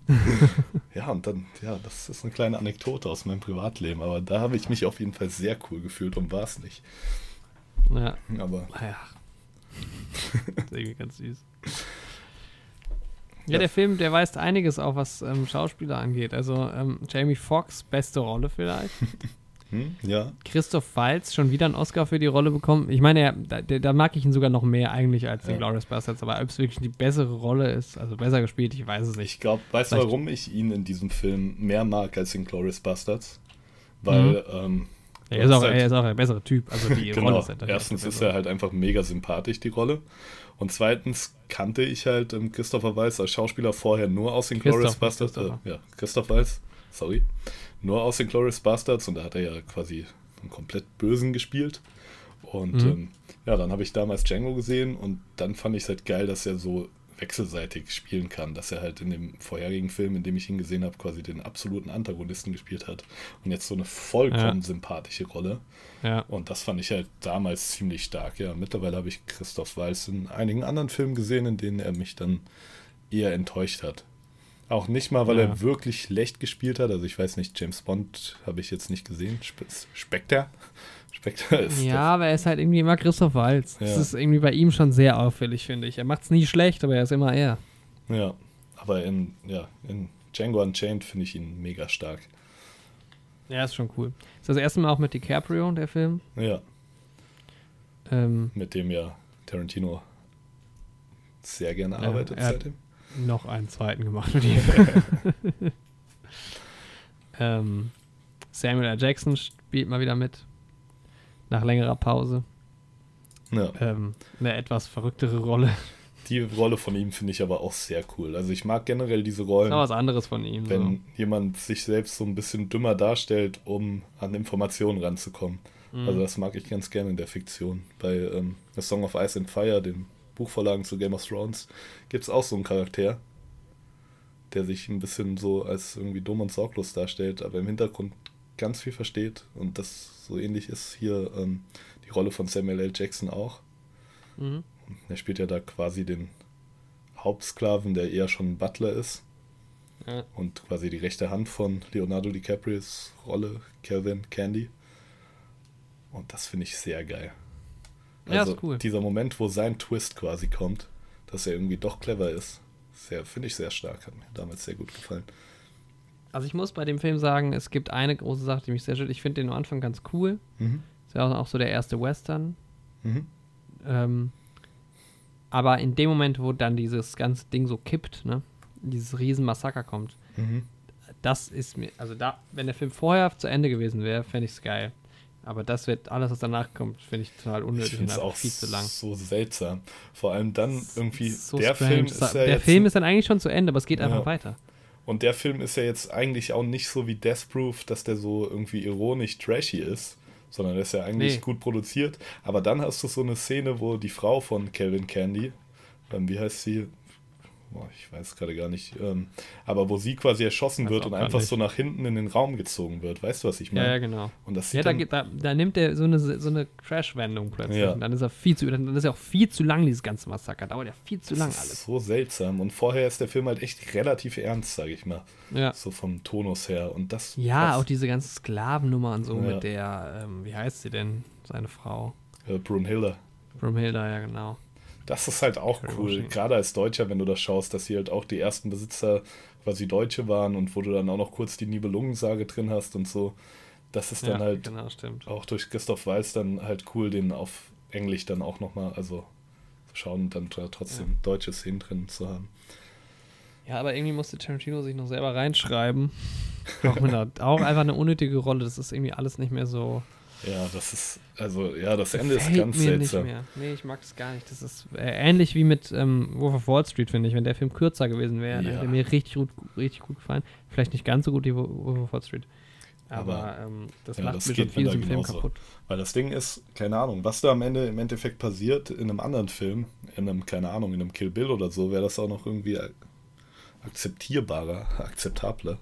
ja, und dann, ja, das ist eine kleine Anekdote aus meinem Privatleben, aber da habe ich mich auf jeden Fall sehr cool gefühlt und war es nicht. Ja, Aber naja. Irgendwie ganz süß. Ja, der Film, der weist einiges auf, was ähm, Schauspieler angeht. Also ähm, Jamie Foxx, beste Rolle vielleicht. hm, ja, Christoph Waltz schon wieder einen Oscar für die Rolle bekommen. Ich meine, da, da mag ich ihn sogar noch mehr eigentlich als den Ja. Glorious Bastards, aber ob es wirklich die bessere Rolle ist, also besser gespielt, ich weiß es nicht. Ich glaube, weißt du, warum ich ihn in diesem Film mehr mag als in Glorious Bastards? Weil, ähm, Er ist, auch, halt- er ist auch der bessere Typ, also die Rolle genau. ist halt Erstens ist er halt einfach mega sympathisch, die Rolle. Und zweitens kannte ich halt ähm, Christopher Weiss als Schauspieler vorher nur aus den Glorious Bastards. Äh, Christopher. ja, Christoph Weiss, sorry. Nur aus den Glorious Bastards und da hat er ja quasi einen komplett Bösen gespielt. Und Mhm. ähm, ja, dann habe ich damals Django gesehen und dann fand ich es halt geil, dass er so wechselseitig spielen kann, dass er halt in dem vorherigen Film, in dem ich ihn gesehen habe, quasi den absoluten Antagonisten gespielt hat und jetzt so eine vollkommen Ja. sympathische Rolle. Ja. Und das fand ich halt damals ziemlich stark. Ja, mittlerweile habe ich Christoph Waltz in einigen anderen Filmen gesehen, in denen er mich dann eher enttäuscht hat. Auch nicht mal, weil Ja. er wirklich schlecht gespielt hat. Also ich weiß nicht, James Bond habe ich jetzt nicht gesehen. Spe Spectre? Spectre ist Ja, aber er ist halt irgendwie immer Christoph Waltz. Das Ja. ist irgendwie bei ihm schon sehr auffällig, finde ich. Er macht es nie schlecht, aber er ist immer er. Ja, aber in, ja, in Django Unchained finde ich ihn mega stark. Ja, ist schon cool. Ist das erste Mal auch mit DiCaprio, der Film. Ja, Ähm, mit dem ja Tarantino sehr gerne arbeitet er hat- seitdem. noch einen zweiten gemacht mit ihm. ähm, Samuel L. Jackson spielt mal wieder mit. Nach längerer Pause. Ja. Ähm, eine etwas verrücktere Rolle. Die Rolle von ihm finde ich aber auch sehr cool. Also ich mag generell diese Ist Rollen. noch was anderes von ihm. wenn so. jemand sich selbst so ein bisschen dümmer darstellt, um an Informationen ranzukommen. Mhm. Also das mag ich ganz gerne in der Fiktion. Bei ähm, The Song of Ice and Fire, den Buchvorlagen zu Game of Thrones, gibt es auch so einen Charakter, der sich ein bisschen so als irgendwie dumm und sorglos darstellt, aber im Hintergrund ganz viel versteht. Und das so ähnlich ist hier ähm, die Rolle von Samuel L. Jackson auch. Mhm. Er spielt ja da quasi den Hauptsklaven, der eher schon ein Butler ist Ja. und quasi die rechte Hand von Leonardo DiCaprios Rolle, Calvin Candy. Und das finde ich sehr geil. Ja, Also ist cool. dieser Moment, wo sein Twist quasi kommt, dass er irgendwie doch clever ist, sehr, finde ich sehr stark, hat mir damals sehr gut gefallen. Also ich muss bei dem Film sagen, es gibt eine große Sache, die mich sehr stört. Ich finde den am Anfang ganz cool. Mhm. Ist ja auch, so der erste Western. Mhm. Ähm, aber in dem Moment, wo dann dieses ganze Ding so kippt, ne, dieses Riesenmassaker kommt, Mhm. das ist mir, also da, wenn der Film vorher zu Ende gewesen wäre, fände ich es geil. Aber das wird, alles, was danach kommt, finde ich total Ich unnötig finde und auch viel zu lang. so seltsam. Vor allem dann irgendwie, So der strange. Film ist ja der Film ist dann eigentlich schon zu Ende, aber es geht Ja. einfach weiter. Und der Film ist ja jetzt eigentlich auch nicht so wie Death Proof, dass der so irgendwie ironisch trashy ist, sondern der ist ja eigentlich Nee. gut produziert. Aber dann hast du so eine Szene, wo die Frau von Calvin Candy, ähm, wie heißt sie? Boah, ich weiß gerade gar nicht. Ähm, aber wo sie quasi erschossen wird und einfach nicht. so nach hinten in den Raum gezogen wird. Weißt du, was ich meine? Ja, ja, genau. Und das Ja, da, da, da nimmt er so eine, so eine Crash-Wendung plötzlich. Ja. Und dann ist er viel zu, dann ist er auch viel zu lang, dieses ganze Massaker. Dauert ja viel zu lang das ist alles. so seltsam. Und vorher ist der Film halt echt relativ ernst, sage ich mal. Ja. So vom Tonus her. Und das Ja, passt. auch diese ganze Sklavennummer und so Ja. mit der, ähm, wie heißt sie denn, seine Frau? äh, Brunhilde. Brumhilda, ja genau. Das ist halt auch cool, gerade als Deutscher, wenn du das schaust, dass sie halt auch die ersten Besitzer quasi Deutsche waren und wo du dann auch noch kurz die Nibelungensage drin hast und so. Das ist dann ja, halt genau, auch durch Christoph Waltz dann halt cool, den auf Englisch dann auch nochmal, also zu schauen und dann trotzdem deutsche Szenen drin zu haben. Ja, aber irgendwie musste Tarantino sich noch selber reinschreiben. Auch, einer, auch einfach eine unnötige Rolle. Das ist irgendwie alles nicht mehr so. Ja, das ist, also, ja, das Ende ist Gefällt ganz mir seltsam. Nicht mehr. Nee, ich mag das gar nicht. Das ist äh, ähnlich wie mit ähm, Wolf of Wall Street, finde ich. Wenn der Film kürzer gewesen wäre, Ja. hätte mir richtig gut, richtig gut gefallen. Vielleicht nicht ganz so gut wie Wo- Wolf of Wall Street. Aber, Aber, ähm, das ja, macht das mir schon viel im Film kaputt. Weil das Ding ist, keine Ahnung, was da am Ende im Endeffekt passiert in einem anderen Film, in einem, keine Ahnung, in einem Kill Bill oder so, wäre das auch noch irgendwie ak- akzeptierbarer, akzeptabler.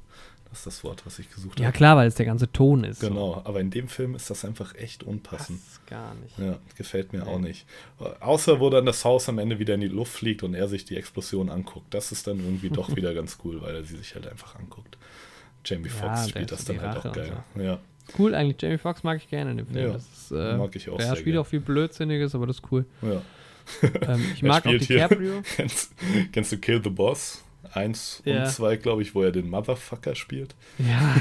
Das ist das Wort, was ich gesucht Ja, habe. klar, weil es der ganze Ton ist. Genau, aber in dem Film ist das einfach echt So. unpassend. Passt gar nicht. Ja, gefällt mir Nee. auch nicht. Außer wo dann das Haus am Ende wieder in die Luft fliegt und er sich die Explosion anguckt. Das ist dann irgendwie doch wieder ganz cool, weil er sie sich halt einfach anguckt. Jamie Ja, Foxx der spielt das dann halt Rache auch geil. Ja, Cool eigentlich. Jamie Foxx mag ich gerne in dem Film. Ja, das ist, äh, mag ich auch sehr spielt gern. auch viel Blödsinniges, aber das ist cool. ja. Ähm, ich Er mag auch spielt hier- DiCaprio. Kennst, kennst du Kill the Boss? Eins Ja. und zwei, glaube ich, wo er den Motherfucker spielt. Ja,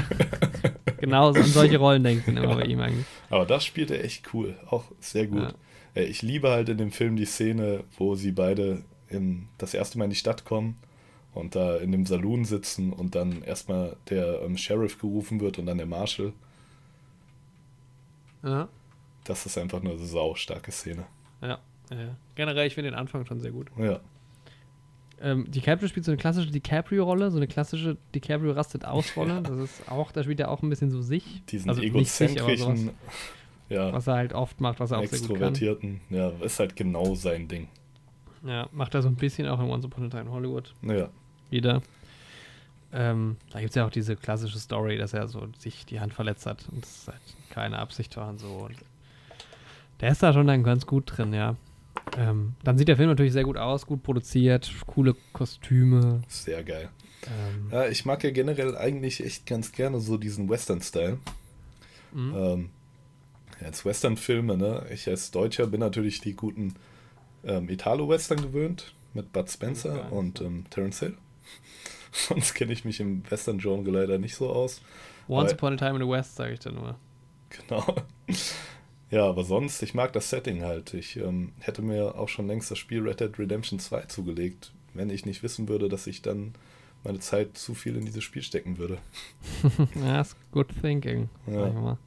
genau, so an solche Rollen denke ich dann immer bei ihm eigentlich. Aber das spielt er echt cool. Auch sehr gut. Ja. Ich liebe halt in dem Film die Szene, wo sie beide in, das erste Mal in die Stadt kommen und da in dem Saloon sitzen und dann erstmal der ähm, Sheriff gerufen wird und dann der Marshal. Ja, Das ist einfach eine saustarke Szene. ja, ja. Generell, ich finde den Anfang schon sehr gut. Ja, Ähm, DiCaprio spielt so eine klassische DiCaprio-Rolle, so eine klassische DiCaprio rastet aus-Rolle. Das ist auch, da spielt er auch ein bisschen so sich. diesen also sich, sowas, egozentrischen, ja, was er halt oft macht, was er auch sehr gut kann. extrovertierten, ja, ist halt genau sein Ding. Ja, macht er so ein bisschen auch in Once Upon a Time in Hollywood Ja, wieder. Ähm, da gibt es ja auch diese klassische Story, dass er so sich die Hand verletzt hat und das halt keine Absicht war und so. Und der ist da schon dann ganz gut drin, ja. Ähm, dann sieht der Film natürlich sehr gut aus, gut produziert, coole Kostüme. sehr geil. Ähm, Ja, ich mag ja generell eigentlich echt ganz gerne so diesen Western-Style. mhm. Ähm, als Western-Filme, ne? Ich als Deutscher bin natürlich die guten ähm, Italo-Western gewöhnt mit Bud Spencer und ähm, Terence Hill. Sonst kenne ich mich im Western-Genre leider nicht so aus. Once Upon a Time in the West, sage ich da nur. Genau. Ja, aber sonst, ich mag das Setting halt. Ich ähm, hätte mir auch schon längst das Spiel Red Dead Redemption 2 zugelegt, wenn ich nicht wissen würde, dass ich dann meine Zeit zu viel in dieses Spiel stecken würde. ja, ist good thinking, Ja. sag ich mal.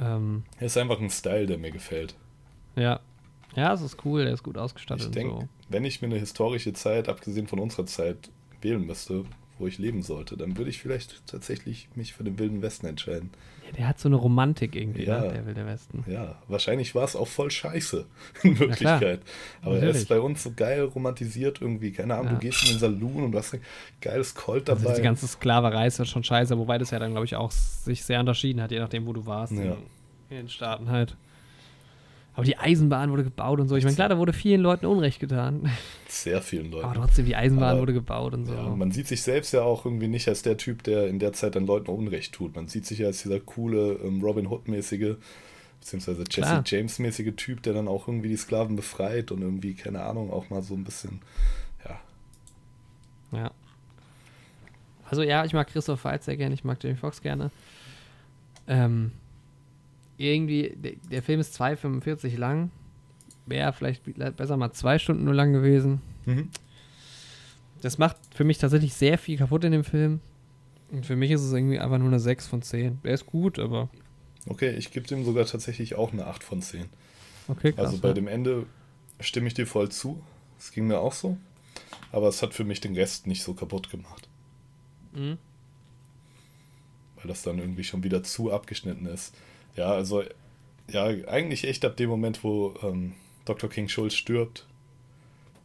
Ähm, Es ist einfach ein Style, der mir gefällt. ja. Ja, es ist cool, der ist gut ausgestattet Ich denke, so. wenn ich mir eine historische Zeit, abgesehen von unserer Zeit, wählen müsste, wo ich leben sollte, dann würde ich vielleicht tatsächlich mich für den Wilden Westen entscheiden. Ja, der hat so eine Romantik irgendwie, Ja. ne? der Wilde Westen. Ja, wahrscheinlich war es auch voll scheiße, in Wirklichkeit. Aber er Natürlich. ist bei uns so geil romantisiert irgendwie. Keine Ahnung, Ja. du gehst in den Saloon und du hast ein geiles Colt Also dabei. die ganze Sklaverei ist ja schon scheiße, wobei das ja dann, glaube ich, auch sich sehr unterschieden hat, je nachdem, wo du warst. Ja. In, in den Staaten halt. Aber die Eisenbahn wurde gebaut und so. Ich meine, klar, da wurde vielen Leuten Unrecht getan. Sehr vielen Leuten. Aber trotzdem, die Eisenbahn Aber- wurde gebaut und so. Ja, man sieht sich selbst ja auch irgendwie nicht als der Typ, der in der Zeit dann Leuten Unrecht tut. Man sieht sich ja als dieser coole ähm, Robin Hood-mäßige, beziehungsweise Jesse. James-mäßige Typ, der dann auch irgendwie die Sklaven befreit und irgendwie, keine Ahnung, auch mal so ein bisschen, ja, Ja. Also ja, ich mag Christoph Waltz sehr gerne, ich mag Jamie Foxx gerne. Ähm, irgendwie, der, der Film ist 2,45 lang. Wäre vielleicht besser mal zwei Stunden nur lang gewesen. Das macht für mich tatsächlich sehr viel kaputt in dem Film. Und für mich ist es irgendwie einfach nur eine 6 von 10. Der ist gut, aber Okay, ich gebe dem sogar tatsächlich auch eine 8 von 10. okay, krass. Also bei ja. dem Ende stimme ich dir voll zu. Es ging mir auch so. Aber es hat für mich den Rest nicht so kaputt gemacht. Mhm. weil das dann irgendwie schon wieder zu abgeschnitten ist. Ja, also, ja, eigentlich echt ab dem Moment, wo ähm, Dr. King Schulz stirbt,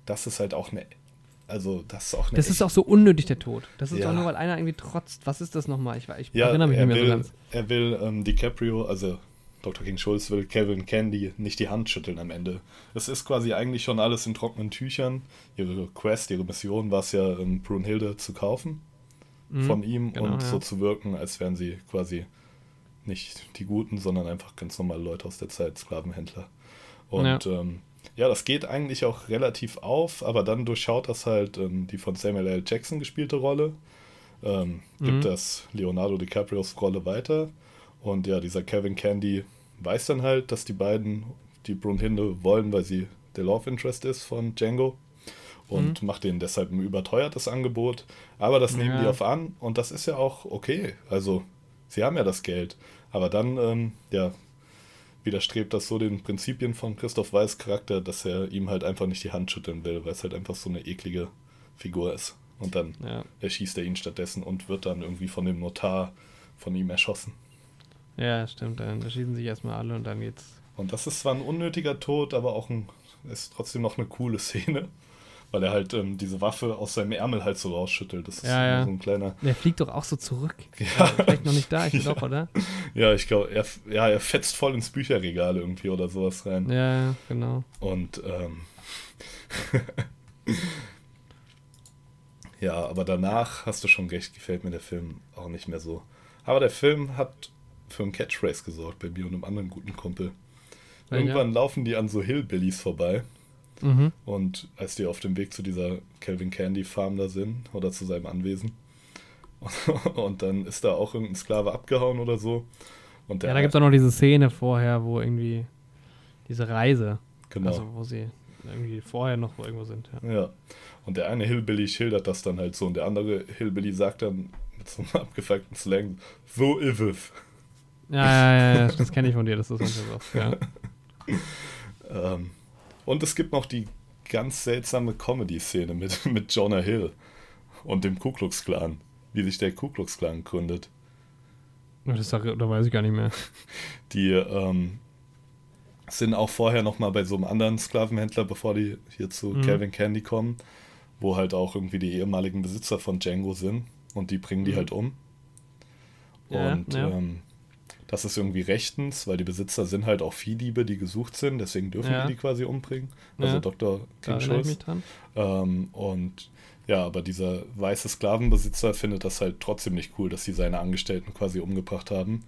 das ist halt auch eine, also das ist auch eine Das ist auch so unnötig, der Tod. Das ist Ja. doch nur, weil einer irgendwie trotzt. Was ist das nochmal? Ich, ich ja, erinnere mich er nicht mehr will, so ganz. Er will ähm, DiCaprio, also Dr. King Schulz will Kevin Candy nicht die Hand schütteln am Ende. Es ist quasi eigentlich schon alles in trockenen Tüchern. Ihre Quest, ihre Mission war es ja, ähm, Brunhilde zu kaufen Mhm, von ihm genau, und ja. so zu wirken, als wären sie quasi nicht die Guten, sondern einfach ganz normale Leute aus der Zeit, Sklavenhändler. Und ja, ähm, ja das geht eigentlich auch relativ auf, aber dann durchschaut das halt ähm, die von Samuel L. Jackson gespielte Rolle, ähm, gibt Mhm. das Leonardo DiCaprios Rolle weiter. Und ja, dieser Kevin Candy weiß dann halt, dass die beiden die Brunhilde wollen, weil sie der Love Interest ist von Django. und macht denen deshalb ein überteuertes Angebot. Aber das nehmen Ja. die auf an und das ist ja auch okay. Also, sie haben ja das Geld. Aber dann, ähm, ja, widerstrebt das so den Prinzipien von Christoph Weiß Charakter, dass er ihm halt einfach nicht die Hand schütteln will, weil es halt einfach so eine eklige Figur ist. Und dann Ja. erschießt er ihn stattdessen und wird dann irgendwie von dem Notar von ihm erschossen. Ja, stimmt. Dann erschießen sich erstmal alle und dann geht's. Und das ist zwar ein unnötiger Tod, aber auch ein, ist trotzdem noch eine coole Szene, weil er halt ähm, diese Waffe aus seinem Ärmel halt so rausschüttelt. Das ist Ja, ja. so ein kleiner. Der fliegt doch auch so zurück. Ja. Vielleicht noch nicht da, ich Ja. doch, oder? Ja, ich glaube, er, ja, er fetzt voll ins Bücherregal irgendwie oder sowas rein. Ja, ja, genau. Und ähm, ja, aber danach hast du schon recht, gefällt mir der Film auch nicht mehr so. Aber der Film hat für einen Catchphrase gesorgt bei mir und einem anderen guten Kumpel. Irgendwann laufen die an so Hillbillies vorbei. Mhm. Und als die auf dem Weg zu dieser Calvin Candy Farm da sind oder zu seinem Anwesen und dann ist da auch irgendein Sklave abgehauen oder so. Und der Ja, da gibt es auch noch diese Szene vorher, wo irgendwie diese Reise, genau. also wo sie irgendwie vorher noch wo irgendwo sind. Ja. Ja. Und der eine Hillbilly schildert das dann halt so und der andere Hillbilly sagt dann mit so einem abgefuckten Slang, so ist es. Ja, ja, ja, das kenne ich von dir, das ist so. Ja. Ähm, und es gibt noch die ganz seltsame Comedy-Szene mit, mit Jonah Hill und dem Ku Klux Klan, wie sich der Ku Klux Klan gründet. Das da weiß ich gar nicht mehr. Die ähm, sind auch vorher noch mal bei so einem anderen Sklavenhändler, bevor die hier zu Mhm. Calvin Candy kommen, wo halt auch irgendwie die ehemaligen Besitzer von Django sind und die bringen die Mhm. halt um. Ja, und ja. Ähm, das ist irgendwie rechtens, weil die Besitzer sind halt auch Viehdiebe, die gesucht sind, deswegen dürfen Ja. die die quasi umbringen. Also Ja. Dr. King Schulz. Ähm, und ja, aber dieser weiße Sklavenbesitzer findet das halt trotzdem nicht cool, dass sie seine Angestellten quasi umgebracht haben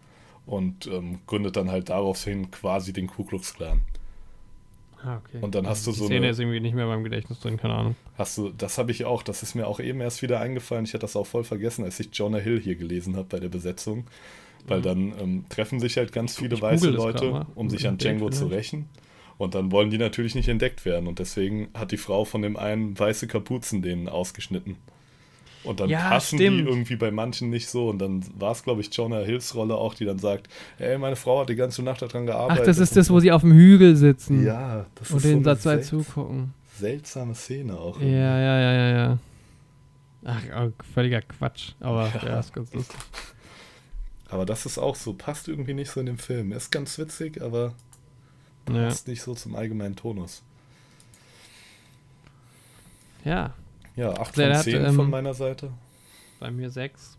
und ähm, gründet dann halt daraufhin quasi den Ku Klux Klan. Ah, okay. Und dann hast du Die so Szene eine- ist irgendwie nicht mehr meinem Gedächtnis drin, keine Ahnung. Hast du, das habe ich auch, das ist mir auch eben erst wieder eingefallen. Ich hatte das auch voll vergessen, als ich Jonah Hill hier gelesen habe bei der Besetzung. Weil dann ähm, treffen sich halt ganz viele Ich weiße Leute, um sich an Django zu rächen. Und dann wollen die natürlich nicht entdeckt werden. Und deswegen hat die Frau von dem einen weiße Kapuzen denen ausgeschnitten. Und dann Ja, passen stimmt. die irgendwie bei manchen nicht so. Und dann war es, glaube ich, Jonah Hills Rolle auch, die dann sagt, ey, meine Frau hat die ganze Nacht daran Ach, gearbeitet. das ist und das, wo so. sie auf dem Hügel sitzen Ja, das und ist den so eine Satz zwei sel zugucken. seltsame Szene auch. Ja, ja, ja, ja, ja. Ach, oh, völliger Quatsch. Aber Ja. ja, ist ganz lustig. Aber das ist auch so, passt irgendwie nicht so in den Film. Ist ganz witzig, aber Ja. passt nicht so zum allgemeinen Tonus. ja, Ja, 8 Der von hat, 10 ähm, von meiner Seite. bei mir sechs.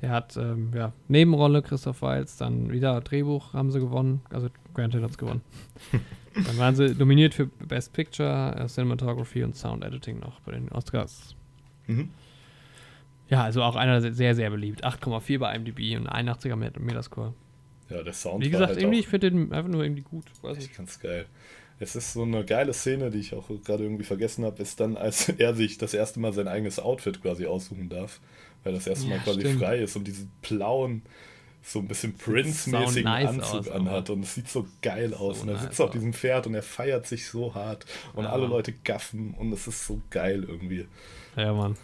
Der hat, ähm, ja, Nebenrolle Christoph Waltz, dann wieder Drehbuch haben sie gewonnen. Also Granted hat's gewonnen. dann waren sie nominiert für Best Picture, äh, Cinematography und Sound Editing noch bei den Oscars. Mhm. Ja, also auch einer se- sehr, sehr beliebt. 8,4 bei IMDb und 81er Met- Metascore. Ja, der Sound Wie gesagt, halt irgendwie, ich finde den einfach nur irgendwie gut. Weiß echt ich. ganz geil. Es ist so eine geile Szene, die ich auch gerade irgendwie vergessen habe, ist dann, als er sich das erste Mal sein eigenes Outfit quasi aussuchen darf, weil das erste Ja, Mal quasi stimmt. frei ist und diesen blauen, so ein bisschen Prince-mäßigen nice Anzug aus, anhat und es sieht so geil aus So und er nice sitzt auf diesem Pferd und er feiert sich so hart und Ja, alle. Leute gaffen und es ist so geil irgendwie. Ja, Mann.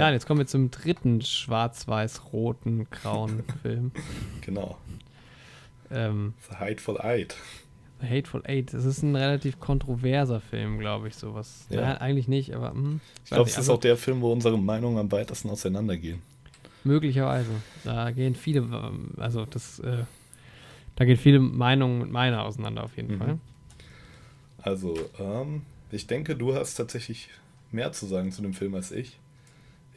Ja, und jetzt kommen wir zum dritten schwarz-weiß-roten, grauen Film. Genau. Ähm, The Hateful Eight. The Hateful Eight. Das ist ein relativ kontroverser Film, glaube ich, sowas. Ja. Ja. eigentlich nicht, aber hm, Ich glaube, es ist also auch der Film, wo unsere Meinungen am weitesten auseinandergehen. möglicherweise. Da gehen viele, ähm, also das, äh, da gehen viele Meinungen mit meiner auseinander auf jeden Mhm. Fall. Also, ähm, ich denke, du hast tatsächlich mehr zu sagen zu dem Film als ich.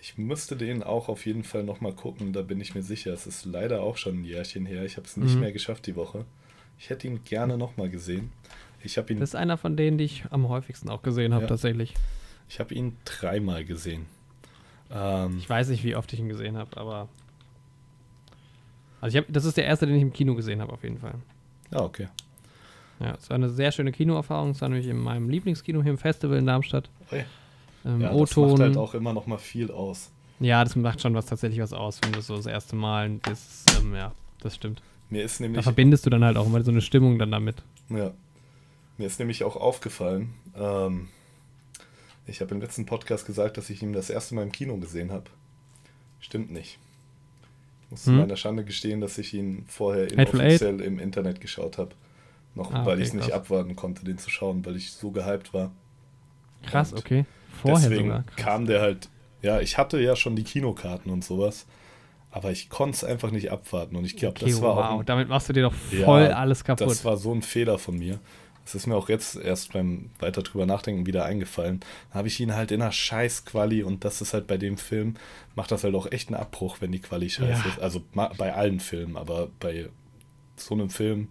Ich müsste den auch auf jeden Fall nochmal gucken, da bin ich mir sicher. Es ist leider auch schon ein Jährchen her. Ich habe es nicht Mhm. mehr geschafft die Woche. Ich hätte ihn gerne nochmal gesehen. Ich habe ihn, Das ist einer von denen, die ich am häufigsten auch gesehen habe, Ja. tatsächlich. ich hab ihn dreimal gesehen. Ähm, Ich weiß nicht, wie oft ich ihn gesehen habe, aber. Also ich hab, das ist der erste, den ich im Kino gesehen habe, auf jeden Fall. ja, okay. Ja, es war eine sehr schöne Kinoerfahrung. Es war nämlich in meinem Lieblingskino hier im Festival in Darmstadt. Ui. Ähm, Ja, das macht O-Ton. halt auch immer nochmal viel aus. ja, das macht schon was tatsächlich was aus, wenn du so das erste Mal das, ähm, ja, das stimmt. Mir ist Da nämlich verbindest du dann halt auch immer so eine Stimmung dann damit. Ja. Mir ist nämlich auch aufgefallen, ähm, ich habe im letzten Podcast gesagt, dass ich ihn das erste Mal im Kino gesehen habe. Stimmt nicht. Ich muss hm. zu meiner Schande gestehen, dass ich ihn vorher inoffiziell im Internet geschaut habe. Noch, ah, weil okay, ich es nicht abwarten konnte, den zu schauen, weil ich so gehypt war. Krass, und okay. Vorher deswegen sogar. kam der halt, ja, ich hatte ja schon die Kinokarten und sowas, aber ich konnte es einfach nicht abwarten und ich glaube, okay, das war wow. auch. Ein, damit machst du dir doch voll ja, alles kaputt. Das war so ein Fehler von mir. Das ist mir auch jetzt erst beim weiter drüber nachdenken wieder eingefallen. Da habe ich ihn halt in einer scheiß Quali und das ist halt bei dem Film, macht das halt auch echt einen Abbruch, wenn die Quali scheiße ja. ist. Also bei allen Filmen, aber bei so einem Film,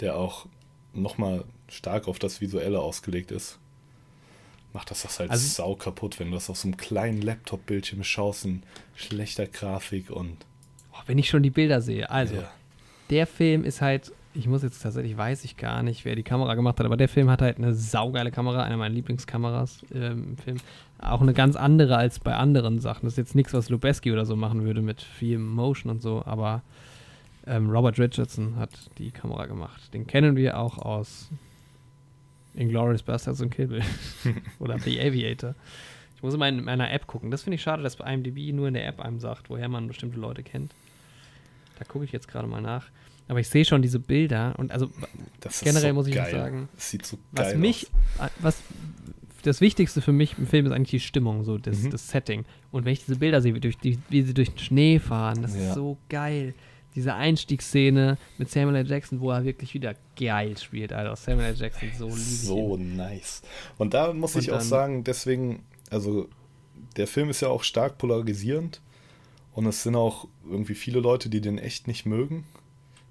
der auch nochmal stark auf das Visuelle ausgelegt ist, macht das das halt also, sau kaputt, wenn du das auf so einem kleinen Laptop-Bildschirm schaust in schlechter Grafik und. Oh, wenn ich schon die Bilder sehe. Also, ja. der Film ist halt ich muss jetzt tatsächlich, weiß ich gar nicht, wer die Kamera gemacht hat, aber der Film hat halt eine saugeile Kamera, eine meiner Lieblingskameras ähm, im Film. Auch eine ganz andere als bei anderen Sachen. Das ist jetzt nichts, was Lubeski oder so machen würde mit viel Motion und so, aber ähm, Robert Richardson hat die Kamera gemacht. Den kennen wir auch aus Inglourious Bastards und Kill Bill oder The Aviator. Ich muss immer in meiner App gucken. Das finde ich schade, dass bei IMDb nur in der App einem sagt, woher man bestimmte Leute kennt. Da gucke ich jetzt gerade mal nach. Aber ich sehe schon diese Bilder und also das generell so muss ich sagen, das sieht so geil was mich, aus. was das Wichtigste für mich im Film ist eigentlich die Stimmung, so das, mhm. das Setting. Und wenn ich diese Bilder sehe, wie, durch die, wie sie durch den Schnee fahren, das ja. ist so geil. Diese Einstiegsszene mit Samuel L. Jackson, wo er wirklich wieder geil spielt, Alter. Samuel L. Jackson so lieb. So nice. Und da muss und ich auch sagen, deswegen, also der Film ist ja auch stark polarisierend und es sind auch irgendwie viele Leute, die den echt nicht mögen.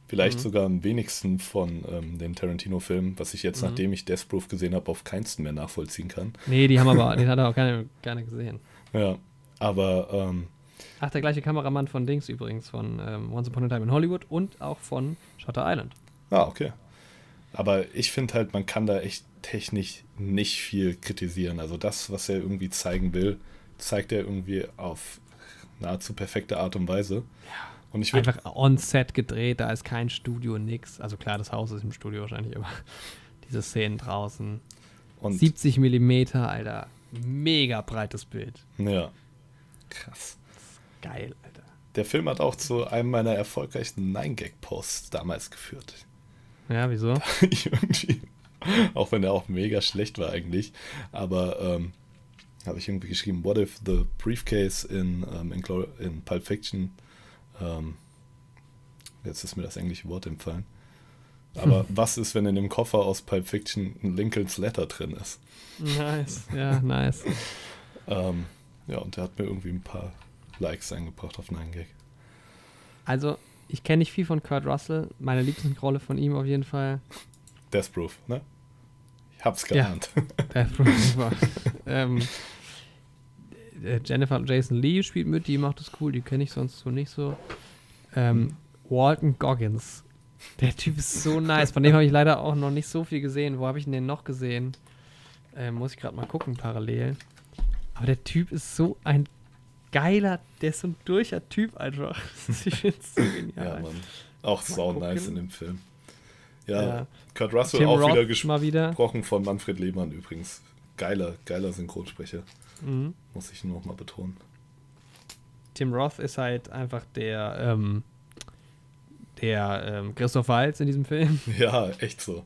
Vielleicht mhm. sogar am wenigsten von ähm, den Tarantino-Filmen, was ich jetzt, mhm. nachdem ich Death Proof gesehen habe, auf keinsten mehr nachvollziehen kann. Nee, die haben aber, den hat er auch gerne, gerne gesehen. Ja, aber. Ähm, Ach, der gleiche Kameramann von Dings übrigens, von ähm, Once Upon a Time in Hollywood und auch von Shutter Island. Ah, okay. Aber ich finde halt, man kann da echt technisch nicht viel kritisieren. Also das, was er irgendwie zeigen will, zeigt er irgendwie auf nahezu perfekte Art und Weise. Ja. Und ich Einfach on-set gedreht, da ist kein Studio, nix. Also klar, das Haus ist im Studio wahrscheinlich, aber diese Szenen draußen. Und 70 Millimeter, Alter. Mega breites Bild. Ja. Krass. Geil, Alter. Der Film hat auch zu einem meiner erfolgreichsten Nine-Gag-Posts damals geführt. Ja, wieso? irgendwie, auch wenn er auch mega schlecht war eigentlich, aber ähm, habe ich irgendwie geschrieben, what if the briefcase in, um, in, in Pulp Fiction ähm, jetzt ist mir das englische Wort empfallen. Aber hm. was ist, wenn in dem Koffer aus Pulp Fiction ein Lincolns Letter drin ist? Nice, ja, nice. ähm, ja, und der hat mir irgendwie ein paar Likes eingebracht auf einen Gag. Also, ich kenne nicht viel von Kurt Russell. Meine Lieblingsrolle von ihm auf jeden Fall. Death Proof, ne? Ich hab's geahnt. Ja, Death Proof war. ähm, äh, Jennifer Jason Lee spielt mit, die macht das cool, die kenne ich sonst so nicht so. Ähm, Walton Goggins. Der Typ ist so nice. Von dem habe ich leider auch noch nicht so viel gesehen. Wo habe ich denn noch gesehen? Ähm, muss ich gerade mal gucken, parallel. Aber der Typ ist so ein geiler, der ist so ein durcher Typ einfach. ich finde es so genial. Ja, Mann. Auch sau nice in dem Film. Ja, ja. Kurt Russell Tim auch Roth wieder gesprochen wieder. von Manfred Lehmann übrigens. Geiler, geiler Synchronsprecher. Mhm. Muss ich nur noch mal betonen. Tim Roth ist halt einfach der, ähm, der ähm, Christoph Waltz in diesem Film. Ja, echt so.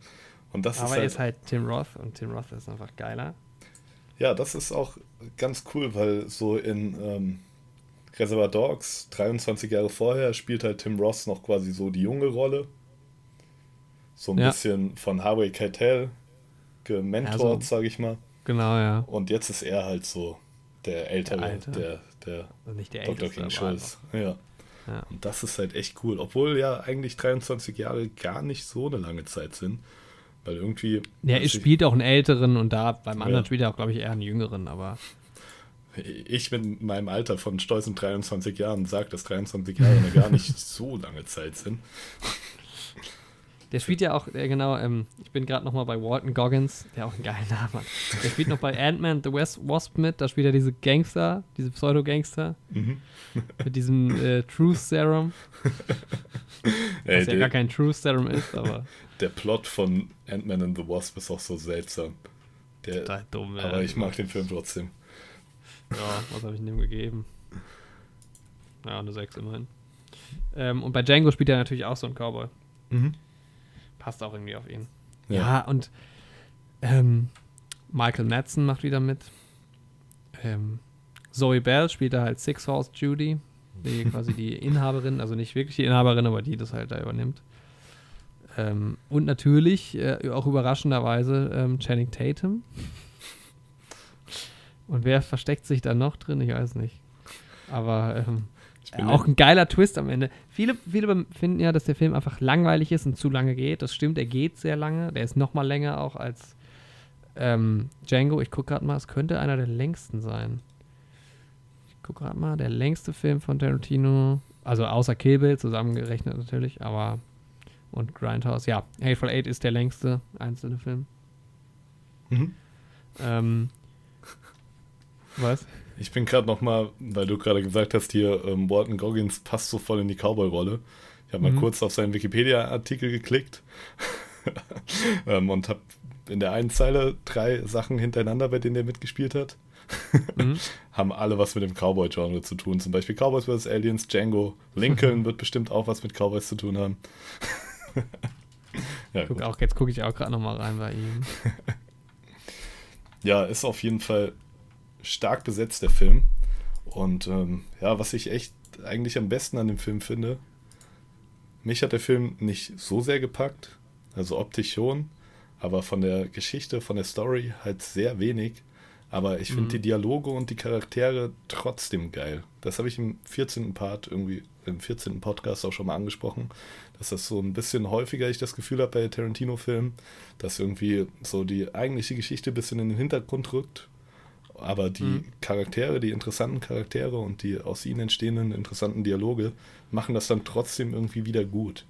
Und das Aber ist halt, er ist halt Tim Roth und Tim Roth ist einfach geiler. Ja, das ist auch ganz cool, weil so in ähm, Reservoir Dogs, 23 Jahre vorher, spielt halt Tim Roth noch quasi so die junge Rolle. So ein ja. bisschen von Harvey Keitel gementort, ja, so, sag ich mal. Genau, ja. Und jetzt ist er halt so der Ältere, der, der, der, also nicht der Dr. King Schulz. Ja. ja. Und das ist halt echt cool. Obwohl ja eigentlich 23 Jahre gar nicht so eine lange Zeit sind. Weil irgendwie. Ja, er spielt auch einen Älteren und da beim anderen ja. spielt er auch, glaube ich, eher einen Jüngeren, aber. Ich bin in meinem Alter von stolzen 23 Jahren sage, dass 23 Jahre gar nicht so lange Zeit sind. Der spielt ja auch, äh, genau, ähm, ich bin gerade nochmal bei Walton Goggins, der auch einen geilen Namen hat. Der spielt noch bei Ant-Man The West Wasp mit, da spielt er diese Gangster, diese Pseudo-Gangster Mhm. mit diesem äh, Truth Serum, Ey, was ja gar kein Truth Serum ist, aber der Plot von Ant-Man and the Wasp ist auch so seltsam. Der, total dumm. aber ich mag den Film trotzdem. Ja, was habe ich dem gegeben? Ja, eine 6 immerhin. Ähm, und bei Django spielt er natürlich auch so einen Cowboy. Passt auch irgendwie auf ihn. Ja. Ja, und ähm, Michael Madsen macht wieder mit. Ähm, Zoe Bell spielt da halt Six Horse Judy, die quasi die Inhaberin, also nicht wirklich die Inhaberin, aber die das halt da übernimmt. Ähm, und natürlich, äh, auch überraschenderweise, ähm, Channing Tatum. Und wer versteckt sich da noch drin? Ich weiß nicht. Aber ähm, auch ein geiler Twist am Ende. Viele, viele finden ja, dass der Film einfach langweilig ist und zu lange geht. Das stimmt, er geht sehr lange. Der ist noch mal länger auch als ähm, Django. Ich gucke gerade mal, es könnte einer der längsten sein. Ich gucke gerade mal, der längste Film von Tarantino, also außer Kill Bill, zusammengerechnet natürlich, aber und Grindhouse, ja. Hateful Eight ist der längste einzelne Film. Mhm. Ähm, was? Ich bin gerade noch mal, weil du gerade gesagt hast, hier ähm, Walton Goggins passt so voll in die Cowboy-Rolle. Ich habe mal Mhm. kurz auf seinen Wikipedia-Artikel geklickt ähm, und habe in der einen Zeile drei Sachen hintereinander, bei denen er mitgespielt hat. Mhm. Haben alle was mit dem Cowboy-Genre zu tun. Zum Beispiel Cowboys vs. Aliens, Django, Lincoln wird bestimmt auch was mit Cowboys zu tun haben. ja, Guck auch, jetzt gucke ich auch gerade noch mal rein bei ihm. ja, ist auf jeden Fall stark besetzt, der Film. Und ähm, ja, was ich echt eigentlich am besten an dem Film finde, mich hat der Film nicht so sehr gepackt, also optisch schon, aber von der Geschichte, von der Story halt sehr wenig. Aber ich finde Mhm. die Dialoge und die Charaktere trotzdem geil. Das habe ich im 14. Part irgendwie, im 14. Podcast auch schon mal angesprochen, dass das so ein bisschen häufiger ich das Gefühl habe bei Tarantino-Filmen, dass irgendwie so die eigentliche Geschichte ein bisschen in den Hintergrund rückt. Aber die Mhm. Charaktere, die interessanten Charaktere und die aus ihnen entstehenden interessanten Dialoge machen das dann trotzdem irgendwie wieder gut.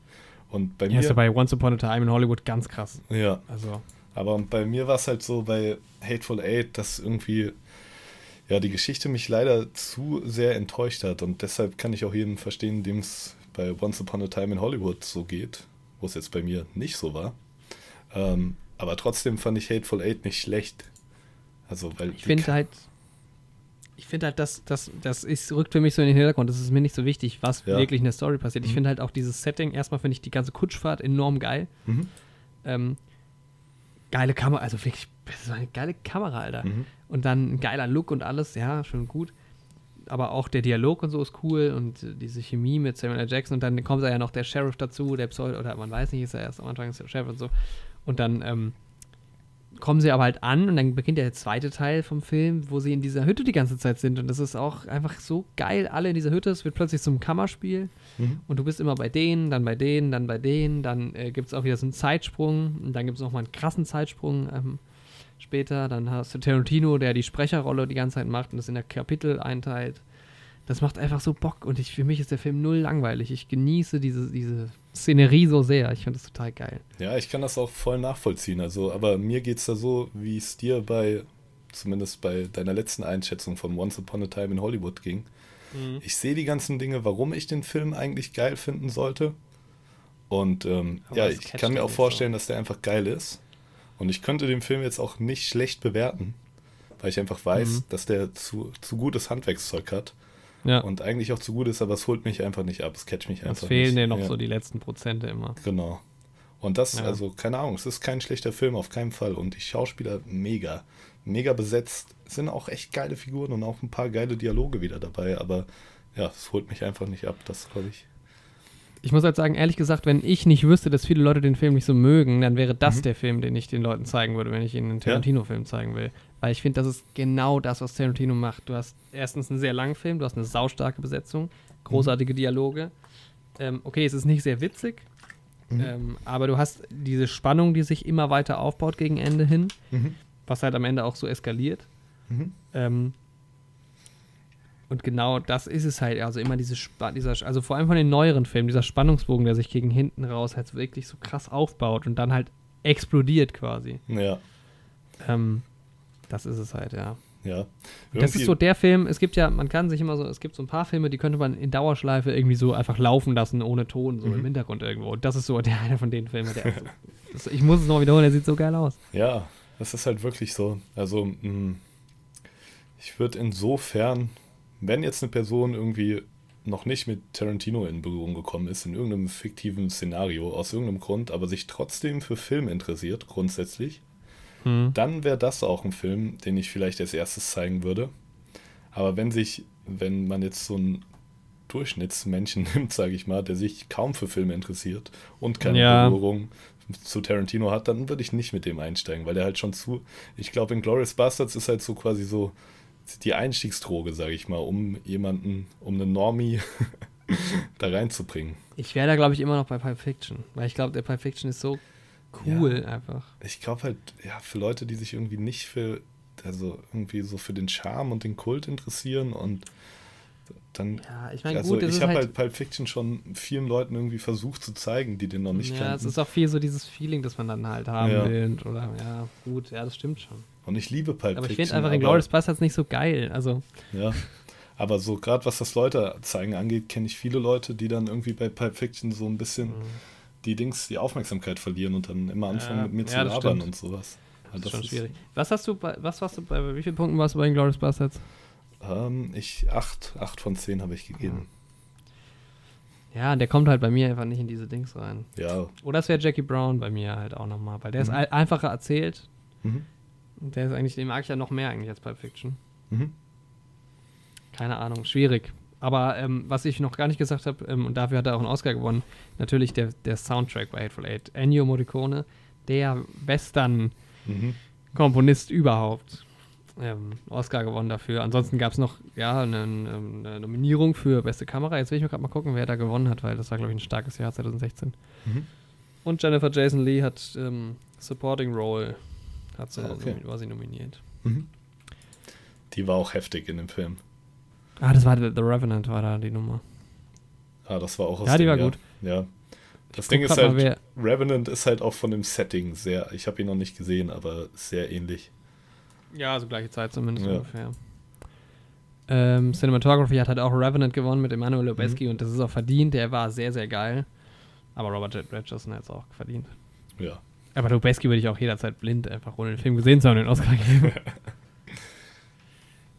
Und bei Ja, ist ja mir. bei Once Upon a Time in Hollywood ganz krass. Ja, Also, aber bei mir war es halt so bei Hateful Eight, dass irgendwie ja die Geschichte mich leider zu sehr enttäuscht hat und deshalb kann ich auch jeden verstehen, dem es bei Once Upon a Time in Hollywood so geht, wo es jetzt bei mir nicht so war. Ähm, aber trotzdem fand ich Hateful Eight nicht schlecht. Also weil ich finde halt, ich finde halt, das, das, das ist, rückt für mich so in den Hintergrund. Das ist mir nicht so wichtig, was Ja. wirklich in der Story passiert. Ich Mhm. finde halt auch dieses Setting, erstmal finde ich die ganze Kutschfahrt enorm geil. Mhm. Ähm, geile Kamera, also wirklich, das war eine geile Kamera, Alter. Mhm. Und dann ein geiler Look und alles, ja, schon gut. Aber auch der Dialog und so ist cool und diese Chemie mit Samuel L. Jackson und dann kommt da ja noch der Sheriff dazu, der Pseudo, oder man weiß nicht, ist er erst am Anfang ist der Sheriff und so. Und dann ähm, kommen sie aber halt an und dann beginnt der zweite Teil vom Film, wo sie in dieser Hütte die ganze Zeit sind. Und das ist auch einfach so geil, alle in dieser Hütte. Es wird plötzlich zum Kammerspiel Mhm. und du bist immer bei denen, dann bei denen, dann bei denen. Dann äh, gibt es auch wieder so einen Zeitsprung und dann gibt es nochmal einen krassen Zeitsprung ähm, später. Dann hast du Tarantino, der die Sprecherrolle die ganze Zeit macht und das in der Kapitel einteilt. Das macht einfach so Bock und ich, für mich ist der Film null langweilig. Ich genieße diese, diese Szenerie so sehr. Ich finde das total geil. Ja, ich kann das auch voll nachvollziehen. Also, aber mir geht es da so, wie es dir bei, zumindest bei deiner letzten Einschätzung von Once Upon a Time in Hollywood ging. Ich sehe die ganzen Dinge, warum ich den Film eigentlich geil finden sollte. Und ähm, ja, ich kann mir auch vorstellen, dass der einfach geil ist. Und ich könnte den Film jetzt auch nicht schlecht bewerten, weil ich einfach weiß, Mhm. dass der zu, zu gutes Handwerkszeug hat. Ja, Und eigentlich auch zu gut ist, aber es holt mich einfach nicht ab. Es catcht mich es einfach fehlen nicht. dir noch Ja. so die letzten Prozente immer. Genau. Und das, Ja. also keine Ahnung, es ist kein schlechter Film, auf keinen Fall. Und die Schauspieler mega, mega besetzt. Es sind auch echt geile Figuren und auch ein paar geile Dialoge wieder dabei. Aber ja, es holt mich einfach nicht ab, das glaube ich. Ich muss halt sagen, ehrlich gesagt, wenn ich nicht wüsste, dass viele Leute den Film nicht so mögen, dann wäre das Mhm. der Film, den ich den Leuten zeigen würde, wenn ich ihnen einen Tarantino-Film zeigen will. Weil ich finde, das ist genau das, was Tarantino macht. Du hast erstens einen sehr langen Film, du hast eine saustarke Besetzung, großartige Dialoge. Ähm, okay, es ist nicht sehr witzig, Mhm. ähm, aber du hast diese Spannung, die sich immer weiter aufbaut gegen Ende hin, Mhm. was halt am Ende auch so eskaliert. Mhm. Ähm, und genau das ist es halt. Also immer diese Spa dieser, also vor allem von den neueren Filmen, dieser Spannungsbogen, der sich gegen hinten raus halt wirklich so krass aufbaut und dann halt explodiert quasi. Ja. Ähm, das ist es halt, ja. Ja. Das ist so der Film, es gibt ja, man kann sich immer so, es gibt so ein paar Filme, die könnte man in Dauerschleife irgendwie so einfach laufen lassen, ohne Ton, so Mhm. im Hintergrund irgendwo. Und das ist so der einer von den Filmen, der. das, ich muss es noch wiederholen, der sieht so geil aus. Ja, das ist halt wirklich so. Also, mh, ich würde insofern, wenn jetzt eine Person irgendwie noch nicht mit Tarantino in Berührung gekommen ist, in irgendeinem fiktiven Szenario, aus irgendeinem Grund, aber sich trotzdem für Film interessiert, grundsätzlich, Hm. dann wäre das auch ein Film, den ich vielleicht als erstes zeigen würde. Aber wenn sich, wenn man jetzt so einen Durchschnittsmenschen nimmt, sage ich mal, der sich kaum für Filme interessiert und keine Ja. Berührung zu Tarantino hat, dann würde ich nicht mit dem einsteigen, weil der halt schon zu, ich glaube, in Glorious Bastards ist halt so quasi so die Einstiegsdroge, sage ich mal, um jemanden, um einen Normie da reinzubringen. Ich wäre da, glaube ich, immer noch bei Pulp Fiction, weil ich glaube, der Pulp Fiction ist so cool einfach. Ich glaube halt, ja, für Leute, die sich irgendwie nicht für, also irgendwie so für den Charme und den Kult interessieren und dann Ja, ich meine, also gut, es ich habe halt, halt Pulp Fiction schon vielen Leuten irgendwie versucht zu zeigen, die den noch nicht ja, es kannten. ist auch viel so dieses Feeling, das man dann halt haben Ja. will. Oder, ja, gut, ja, das stimmt schon. Und ich liebe Pulp Aber ich Fiction. finde einfach in aber- Glorious Bastards nicht so geil. Also, Ja. Aber so gerade was das Leute zeigen angeht, kenne ich viele Leute, die dann irgendwie bei Pulp Fiction so ein bisschen die Dings, die Aufmerksamkeit verlieren und dann immer anfangen Ja, mit mir zu ja, das labern stimmt. und sowas. das Also ist schon schwierig. Was hast du bei, was warst du bei, wie vielen Punkten warst du bei Glorious Bastards? Ähm, ich, acht, acht von zehn habe ich gegeben. Ja, der kommt halt bei mir einfach nicht in diese Dings rein. Ja. Oder es wäre Jackie Brown bei mir halt auch nochmal, weil der ist Mhm. ein- einfacher erzählt. Mhm. Und der ist eigentlich, den mag ich ja noch mehr eigentlich als Pulp Fiction. Mhm. Keine Ahnung, schwierig. Aber ähm, was ich noch gar nicht gesagt habe, ähm, und dafür hat er auch einen Oscar gewonnen, natürlich der, der Soundtrack bei Hateful Eight. Ennio Morricone, der Western-Komponist Mhm. überhaupt. Ähm, Oscar gewonnen dafür. Ansonsten gab es noch ja, eine, eine Nominierung für beste Kamera. Jetzt will ich mir gerade mal gucken, wer da gewonnen hat, weil das war, glaube ich, ein starkes Jahr 2016. Mhm. Und Jennifer Jason Lee hat ähm, Supporting Role hat sie, Ah, okay. war sie nominiert. Mhm. Die war auch heftig in dem Film. Ah, das war The The Revenant, war da die Nummer. Ah, das war auch aus Ja, die dem war Jahr. gut. Ja. Das Ding ist grad mal, halt, Revenant ist halt auch von dem Setting sehr, ich habe ihn noch nicht gesehen, aber sehr ähnlich. Ja, also gleiche Zeit zumindest Ja. ungefähr. Ähm, Cinematography hat halt auch Revenant gewonnen mit Emmanuel Lubezki Mhm. und das ist auch verdient. Der war sehr, sehr geil. Aber Robert Red Richardson hat es auch verdient. Ja. Aber Lubezki würde ich auch jederzeit blind, einfach ohne den Film gesehen zu haben, den Oscar geben.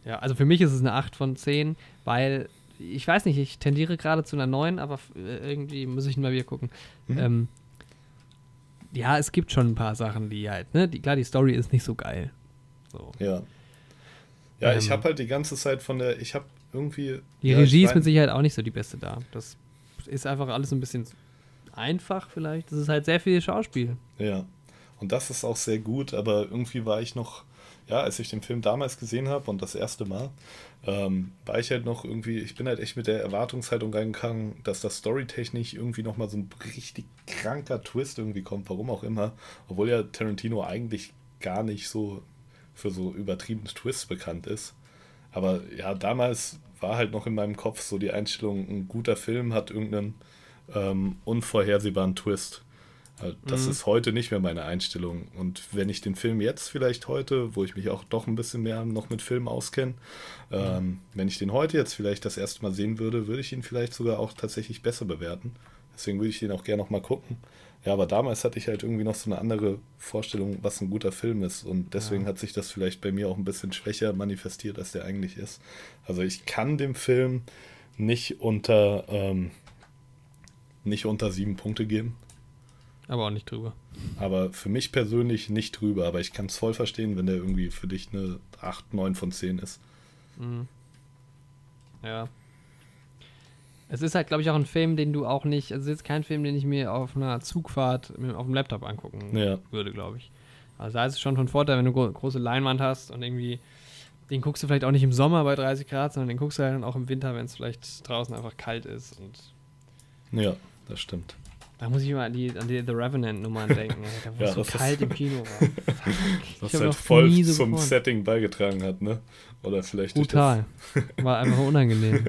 ja, also für mich ist es eine 8 von 10, weil ich weiß nicht, ich tendiere gerade zu einer 9, aber äh, irgendwie muss ich mal wieder gucken. Mhm. Ähm, ja, es gibt schon ein paar Sachen, die halt, ne? Die, klar, die Story ist nicht so geil. So. Ja. Ja, ich Ähm. habe halt die ganze Zeit von der, ich habe irgendwie. Die ja, Regie ich ist mit Sicherheit auch nicht so die beste da. Das ist einfach alles ein bisschen einfach vielleicht. Das ist halt sehr viel Schauspiel. Ja. Und das ist auch sehr gut, aber irgendwie war ich noch, ja, als ich den Film damals gesehen habe und das erste Mal, ähm, war ich halt noch irgendwie, ich bin halt echt mit der Erwartungshaltung reingegangen, dass das storytechnisch irgendwie nochmal so ein richtig kranker Twist irgendwie kommt, warum auch immer. Obwohl ja Tarantino eigentlich gar nicht so für so übertriebene Twists bekannt ist. Aber ja, damals war halt noch in meinem Kopf so die Einstellung, ein guter Film hat irgendeinen ähm, unvorhersehbaren Twist. Äh, Das Mhm. ist heute nicht mehr meine Einstellung. Und wenn ich den Film jetzt vielleicht heute, wo ich mich auch doch ein bisschen mehr noch mit Filmen auskenne, ähm, wenn ich den heute jetzt vielleicht das erste Mal sehen würde, würde ich ihn vielleicht sogar auch tatsächlich besser bewerten. Deswegen würde ich den auch gerne noch mal gucken. Ja, aber damals hatte ich halt irgendwie noch so eine andere Vorstellung, was ein guter Film ist. Und deswegen Ja. hat sich das vielleicht bei mir auch ein bisschen schwächer manifestiert, als der eigentlich ist. Also ich kann dem Film nicht unter, ähm, nicht unter sieben Punkte geben. Aber auch nicht drüber. Aber für mich persönlich nicht drüber. Aber ich kann es voll verstehen, wenn der irgendwie für dich eine 8, 9 von 10 ist. Mhm. Ja. Es ist halt, glaube ich, auch ein Film, den du auch nicht, also es ist jetzt kein Film, den ich mir auf einer Zugfahrt auf dem Laptop angucken Ja. würde, glaube ich. Also da ist es schon von Vorteil, wenn du gro große Leinwand hast und irgendwie, den guckst du vielleicht auch nicht im Sommer bei 30 Grad, sondern den guckst du halt dann auch im Winter, wenn es vielleicht draußen einfach kalt ist. Und Ja, das stimmt. Da muss ich mal an die, an die The Revenant-Nummern denken, da wo Ja, es so kalt im Kino war. Was halt voll so zum gefreut. Setting beigetragen hat, ne? Oder vielleicht Brutal. War einfach unangenehm.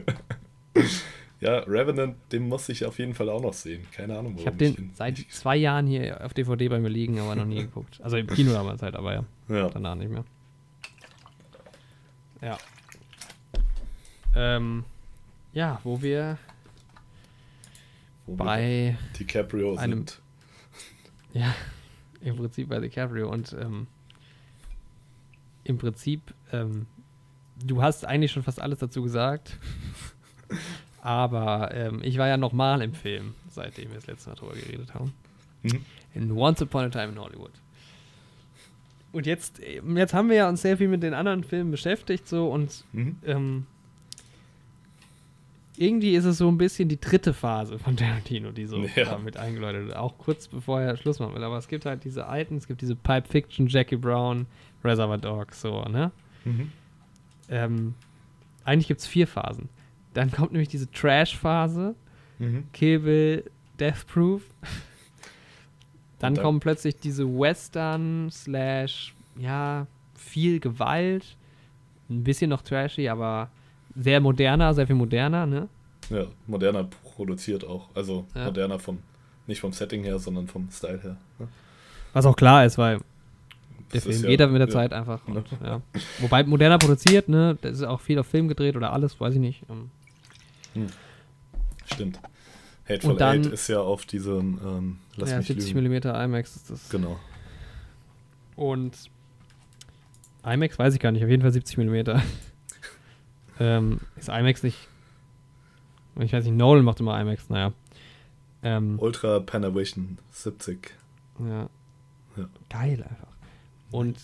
Ja, Revenant, den muss ich auf jeden Fall auch noch sehen. Keine Ahnung, warum Ich habe den ihn seit zwei Jahren hier auf DVD bei mir liegen, aber noch nie geguckt. Also im Kino damals halt, aber ja, Ja. danach nicht mehr. Ja. Ähm, ja, wo wir wo wir bei, DiCaprio einem- sind. ja, im Prinzip bei DiCaprio und ähm, im Prinzip, ähm, du hast eigentlich schon fast alles dazu gesagt, aber ähm, ich war ja nochmal im Film, seitdem wir das letzte Mal drüber geredet haben. Mhm. In Once Upon a Time in Hollywood. Und jetzt, ähm, jetzt haben wir ja uns sehr viel mit den anderen Filmen beschäftigt, so und Mhm. ähm, irgendwie ist es so ein bisschen die dritte Phase von Tarantino, die so Ja. damit eingeläutet wird. Auch kurz bevor er Schluss machen will. Aber es gibt halt diese alten, es gibt diese Pipe Fiction, Jackie Brown, Reservoir Dogs, so, ne? Mhm. Ähm, eigentlich gibt es vier Phasen. Dann kommt nämlich diese Trash-Phase, Mhm. Kill Bill, Death Proof. Dann dann- kommen plötzlich diese Western slash, ja, viel Gewalt. Ein bisschen noch trashy, aber sehr moderner, sehr viel moderner, ne? Ja, moderner produziert auch. Also Ja. moderner vom, nicht vom Setting her, sondern vom Style her. ne? Was auch klar ist, weil der Film ja- geht aber mit der ja. Zeit einfach. Und, ja. Wobei moderner produziert, ne? Da ist auch viel auf Film gedreht oder alles, weiß ich nicht. Ähm, Stimmt. Hateful Und dann- Eight ist ja auf diesem, ähm, lass ja, mich 70 lügen. mm IMAX ist das. Genau. Und IMAX weiß ich gar nicht, auf jeden Fall 70 mm. ähm, ist IMAX nicht. Ich weiß nicht, Nolan macht immer IMAX, naja. Ähm, Ultra Panavision 70. ja. Ja. Geil einfach. Und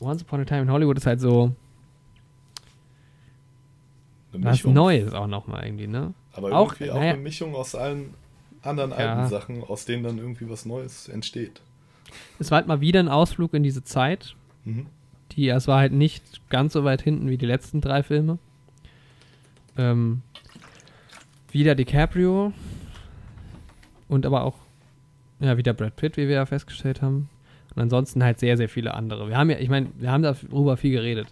Once Upon a Time in Hollywood ist halt so Eine was Mischung. Neues auch nochmal irgendwie, ne? Aber Auch- irgendwie auch naja. eine Mischung aus allen anderen Ja. alten Sachen, aus denen dann irgendwie was Neues entsteht. Es war halt mal wieder ein Ausflug in diese Zeit. Mhm. Die, es war halt nicht ganz so weit hinten wie die letzten drei Filme. Ähm, wieder DiCaprio und aber auch ja wieder Brad Pitt, wie wir ja festgestellt haben. Und ansonsten halt sehr, sehr viele andere. Wir haben ja, ich meine, wir haben darüber viel geredet.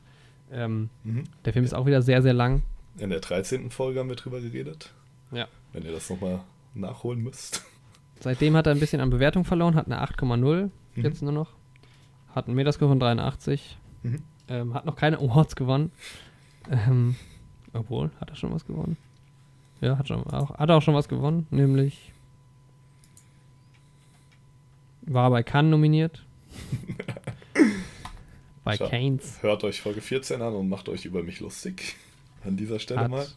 Ähm, Mhm. der Film ist auch wieder sehr, sehr lang. In der 13. Folge haben wir drüber geredet. Ja. Wenn ihr das nochmal nachholen müsst. Seitdem hat er ein bisschen an Bewertung verloren, hat eine 8,0 Mhm. jetzt nur noch. Hat einen Metascore von 83. Mhm. Ähm, hat noch keine Awards gewonnen. Ähm, obwohl, hat er schon was gewonnen? Ja, hat, schon, auch, hat er auch schon was gewonnen, nämlich war bei Cannes nominiert. bei Schau. Keynes. Hört euch Folge 14 an und macht euch über mich lustig. An dieser Stelle mal. Hat,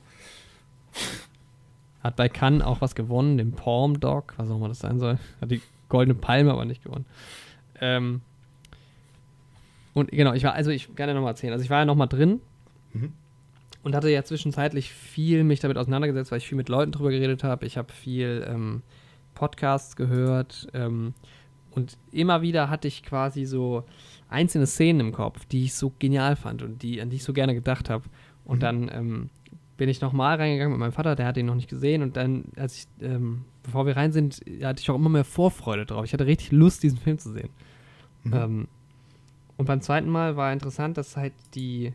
hat bei Cannes auch was gewonnen, den Palm Dog, was auch immer das sein soll. Hat die goldene Palme aber nicht gewonnen. Ähm, und genau, ich war, also ich kann ja nochmal erzählen. Also ich war ja nochmal drin Mhm. und hatte ja zwischenzeitlich viel mich damit auseinandergesetzt, weil ich viel mit Leuten drüber geredet habe. Ich habe viel ähm, Podcasts gehört ähm, und immer wieder hatte ich quasi so einzelne Szenen im Kopf, die ich so genial fand und die, an die ich so gerne gedacht habe. Und Mhm. dann ähm, bin ich nochmal reingegangen mit meinem Vater, der hat ihn noch nicht gesehen und dann, als ich, ähm, bevor wir rein sind, hatte ich auch immer mehr Vorfreude drauf. Ich hatte richtig Lust, diesen Film zu sehen. Mhm. Ähm, und beim zweiten Mal war interessant, dass halt die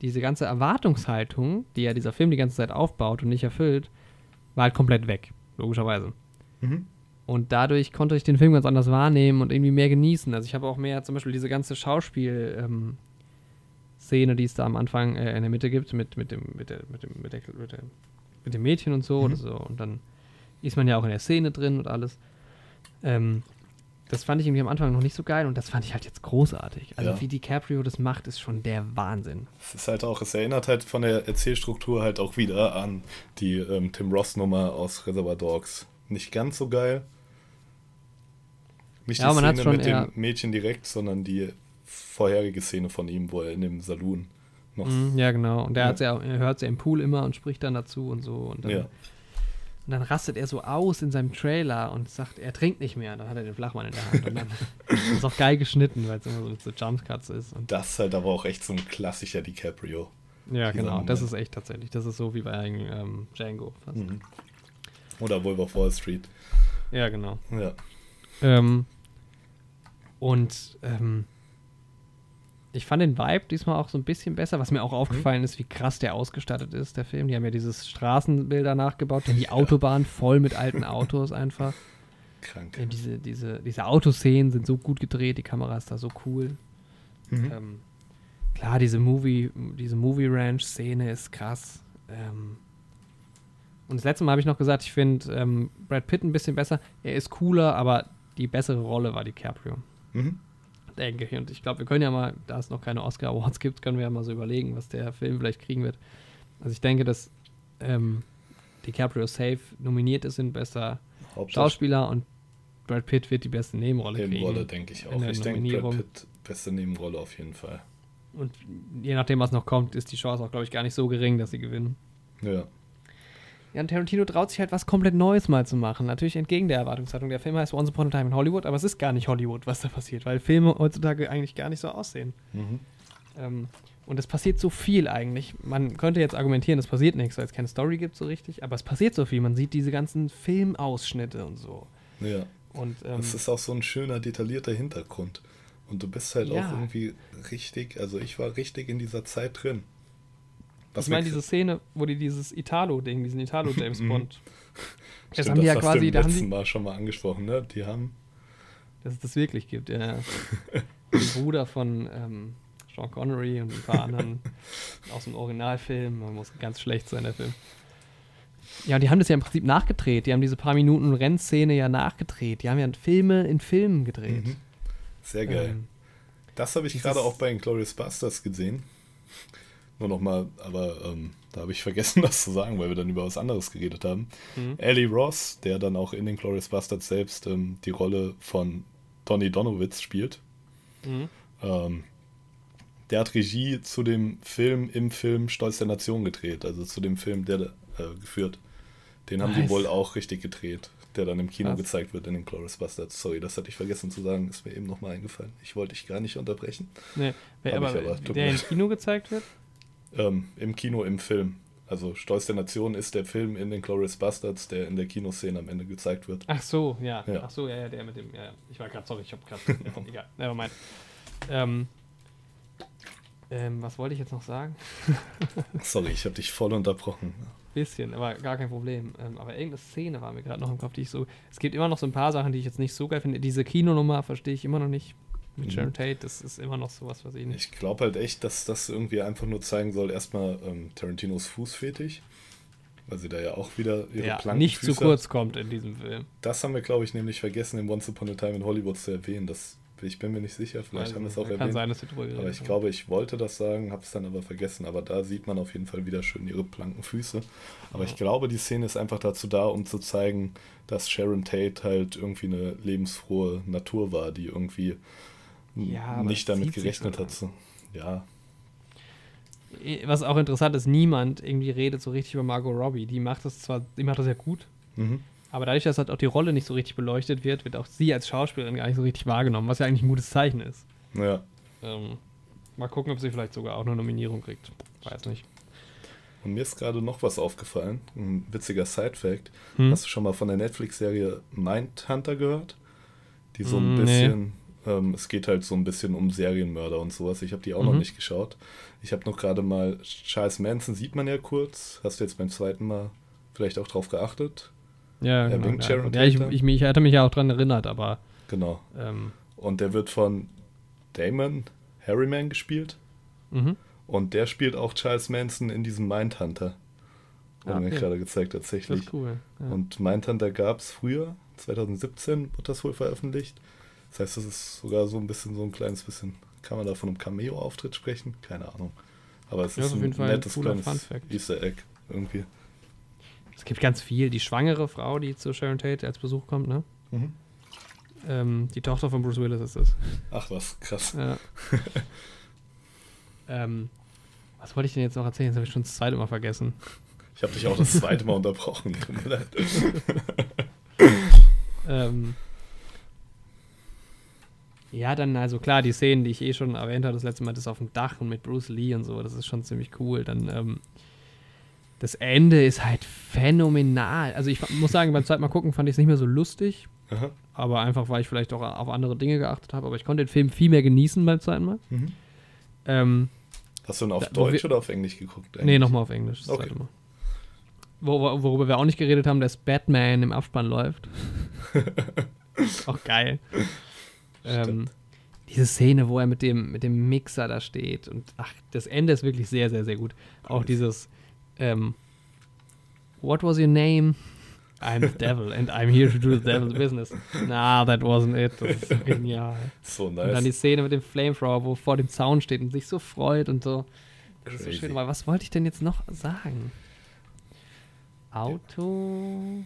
diese ganze Erwartungshaltung, die ja dieser Film die ganze Zeit aufbaut und nicht erfüllt, war halt komplett weg, logischerweise. Mhm. Und dadurch konnte ich den Film ganz anders wahrnehmen und irgendwie mehr genießen. Also ich habe auch mehr zum Beispiel diese ganze Schauspiel- ähm, Szene, die es da am Anfang äh, in der Mitte gibt, mit, mit, dem, mit, der, mit, dem, mit, der, mit, der, mit dem Mädchen und so Mhm. oder so. Und dann ist man ja auch in der Szene drin und alles. Ähm, das fand ich irgendwie am Anfang noch nicht so geil und das fand ich halt jetzt großartig. Also Ja. wie DiCaprio das macht, ist schon der Wahnsinn. Es ist halt auch, es erinnert halt von der Erzählstruktur halt auch wieder an die ähm, Tim Ross-Nummer aus Reservoir Dogs. Nicht ganz so geil. Nicht Ja, die Szene mit dem Mädchen direkt, sondern die vorherige Szene von ihm, wo er in dem Saloon noch. Mhm, ja, genau. Und der Ja. ja, er hört ja im Pool immer und spricht dann dazu und so. Und dann, Ja. und dann rastet er so aus in seinem Trailer und sagt, er trinkt nicht mehr. Dann hat er den Flachmann in der Hand. Und dann das ist auch geil geschnitten, weil es immer so so Jumpcuts ist. Und Das ist halt aber auch echt so ein klassischer DiCaprio. ja, genau. Das Moment. ist echt tatsächlich. Das ist so wie bei ähm, Django fast. Mhm. Oder Wolf of Wall Street. Ja, genau. Ja. Ähm, und ähm, ich fand den Vibe diesmal auch so ein bisschen besser. Was mir auch aufgefallen ist, wie krass der ausgestattet ist, der Film. Die haben ja dieses Straßenbilder nachgebaut, die Ja. Autobahn voll mit alten Autos einfach. Krank. Ja, diese, diese, diese Autoszenen sind so gut gedreht, die Kamera ist da so cool. Mhm. Ähm, klar, diese Movie, diese Movie Ranch Szene ist krass. Ähm, und das letzte Mal habe ich noch gesagt, ich finde ähm, Brad Pitt ein bisschen besser. Er ist cooler, aber die bessere Rolle war DiCaprio, Mhm. Denke ich. Und ich glaube, wir können ja mal, da es noch keine Oscar Awards gibt, können wir ja mal so überlegen, was der Film vielleicht kriegen wird. Also ich denke, dass ähm, DiCaprio safe nominiert ist in bester Hauptdarsteller. Schauspieler und Brad Pitt wird die beste Nebenrolle kriegen. Nebenrolle, denke ich auch. Ich denke. Brad Pitt, beste Nebenrolle auf jeden Fall. Und je nachdem, was noch kommt, ist die Chance auch, glaube ich, gar nicht so gering, dass sie gewinnen. Ja. Ja, und Tarantino traut sich halt was komplett Neues mal zu machen. Natürlich entgegen der Erwartungshaltung. Der Film heißt Once Upon a Time in Hollywood, aber es ist gar nicht Hollywood, was da passiert, weil Filme heutzutage eigentlich gar nicht so aussehen. Mhm. Ähm, und es passiert so viel eigentlich. Man könnte jetzt argumentieren, es passiert nichts, weil es keine Story gibt so richtig, aber es passiert so viel. Man sieht diese ganzen Filmausschnitte und so. Ja. Und ähm, Es ist auch so ein schöner, detaillierter Hintergrund. Und du bist halt Ja. auch irgendwie richtig, also ich war richtig in dieser Zeit drin. Was ich meine, diese Szene, wo die dieses Italo-Ding, diesen Italo-James Mhm. Bond. Das Stimmt, haben die ja du quasi, im da haben die, Mal schon mal angesprochen, ne? Die haben, dass es das wirklich gibt, ja. Der Bruder von ähm, Sean Connery und ein paar anderen aus dem Originalfilm. Man muss ganz schlecht sein, der Film. Ja, und die haben das ja im Prinzip nachgedreht. Die haben diese paar Minuten Rennszene ja nachgedreht. Die haben ja Filme in Filmen gedreht. Mhm. sehr geil. Ähm, das habe ich gerade auch bei Glorious Bastards gesehen. Nur nochmal, aber ähm, da habe ich vergessen, das zu sagen, weil wir dann über was anderes geredet haben. mhm. Ali Ross, der dann auch in den Glorious Bastards selbst ähm, die Rolle von Donny Donowitz spielt, Mhm. ähm, der hat Regie zu dem Film im Film Stolz der Nation gedreht, also zu dem Film, der äh, geführt. Den haben die Nice. wohl auch richtig gedreht, der dann im Kino Krass. gezeigt wird in den Glorious Bastards. Sorry, das hatte ich vergessen zu sagen, ist mir eben nochmal eingefallen. Ich wollte dich gar nicht unterbrechen. Nee, wer, aber, aber, der im. Kino gezeigt wird? Ähm, Im Kino, im Film. Also Stolz der Nation ist der Film in den Glorious Bastards, der in der Kinoszene am Ende gezeigt wird. Ach so, ja. Ja. Ach so, ja, ja, der mit dem. Ja. Ich war gerade, sorry, ich habe gerade. egal, nevermind. Ähm, ähm, was wollte ich jetzt noch sagen? Sorry, ich habe dich voll unterbrochen. Bisschen, aber gar kein Problem. Ähm, aber irgendeine Szene war mir gerade noch im Kopf, die ich so. Es gibt immer noch so ein paar Sachen, die ich jetzt nicht so geil finde. Diese Kinonummer verstehe ich immer noch nicht. Mit Mhm. Sharon Tate, das ist immer noch sowas, was ich nicht. Ich glaube halt echt, dass das irgendwie einfach nur zeigen soll, erstmal ähm, Tarantinos Fußfetisch, weil sie da ja auch wieder ihre ja, nicht zu kurz kommt in diesem Film. Das haben wir, glaube ich, nämlich vergessen, in Once Upon a Time in Hollywood zu erwähnen. Das, ich bin mir nicht sicher, vielleicht Also, haben wir es auch kann erwähnt. sein, dass wir drüber aber ich haben. glaube, ich wollte das sagen, habe es dann aber vergessen. Aber da sieht man auf jeden Fall wieder schön ihre blanken Füße. Aber Ja. ich glaube, die Szene ist einfach dazu da, um zu zeigen, dass Sharon Tate halt irgendwie eine lebensfrohe Natur war, die irgendwie Ja, nicht damit gerechnet hat. Ja, Was auch interessant ist, niemand irgendwie redet so richtig über Margot Robbie. Die macht das zwar, die macht das ja gut, mhm. aber dadurch, dass halt auch die Rolle nicht so richtig beleuchtet wird, wird auch sie als Schauspielerin gar nicht so richtig wahrgenommen, was ja eigentlich ein gutes Zeichen ist. ja. Ähm, mal gucken, ob sie vielleicht sogar auch eine Nominierung kriegt. Weiß nicht. Und mir ist gerade noch was aufgefallen, ein witziger Side-Fact. Hm? Hast du schon mal von der Netflix-Serie Mindhunter gehört? Die so ein Mm, nee. Ähm, es geht halt so ein bisschen um Serienmörder und sowas. Ich habe die auch noch Mhm. nicht geschaut. Ich habe noch gerade mal, Charles Manson sieht man ja kurz. Hast du jetzt beim zweiten Mal vielleicht auch drauf geachtet? Ja, genau. Ja, Sharon ja ich, ich, ich hatte mich ja auch dran erinnert, aber Genau. ähm, Und der wird von Damon Harriman gespielt. mhm. Und der spielt auch Charles Manson in diesem Mindhunter. Wurde Ah, mir okay. gerade gezeigt, das tatsächlich. ist cool. Ja. Und Mindhunter gab es früher, 2017 wurde das wohl veröffentlicht. Das heißt, das ist sogar so ein bisschen, so ein kleines bisschen, kann man da von einem Cameo-Auftritt sprechen? Keine Ahnung. Aber es Ja, ist auf ein jeden Fall ein nettes cooler kleines. Easter Egg irgendwie. Es gibt ganz viel. Die schwangere Frau, die zu Sharon Tate als Besuch kommt, ne? Ähm, die Tochter von Bruce Willis ist es. Ach was, krass. Ja. ähm, was wollte ich denn jetzt noch erzählen? Das habe ich schon das zweite Mal vergessen. Ich habe dich auch das zweite Mal unterbrochen. Tut mir leid. Ähm, ja, dann, also klar, die Szenen, die ich eh schon erwähnt habe, das letzte Mal, das auf dem Dach und mit Bruce Lee und so, das ist schon ziemlich cool. Dann, ähm, das Ende ist halt phänomenal. Also ich muss sagen, beim zweiten Mal gucken fand ich es nicht mehr so lustig. Aha. Aber einfach, weil ich vielleicht auch auf andere Dinge geachtet habe. Aber ich konnte den Film viel mehr genießen beim zweiten Mal. Mhm. Ähm, Hast du ihn auf Da- Deutsch wir- oder auf Englisch geguckt? nee, eigentlich? nochmal auf Englisch. Das Okay. zweite Mal. Wo, wo- worüber wir auch nicht geredet haben, dass Batman im Abspann läuft. auch geil. Ähm, diese Szene, wo er mit dem, mit dem Mixer da steht und ach, das Ende ist wirklich sehr, sehr, sehr gut. Auch dieses ähm, What was your name? I'm the devil and I'm here to do the devil's business. Nah, that wasn't it. Das ist genial. So Und dann die nice. Szene mit dem Flamethrower, wo vor dem Zaun steht und sich so freut und so. Das ist so Crazy. schön. Aber was wollte ich denn jetzt noch sagen? Auto.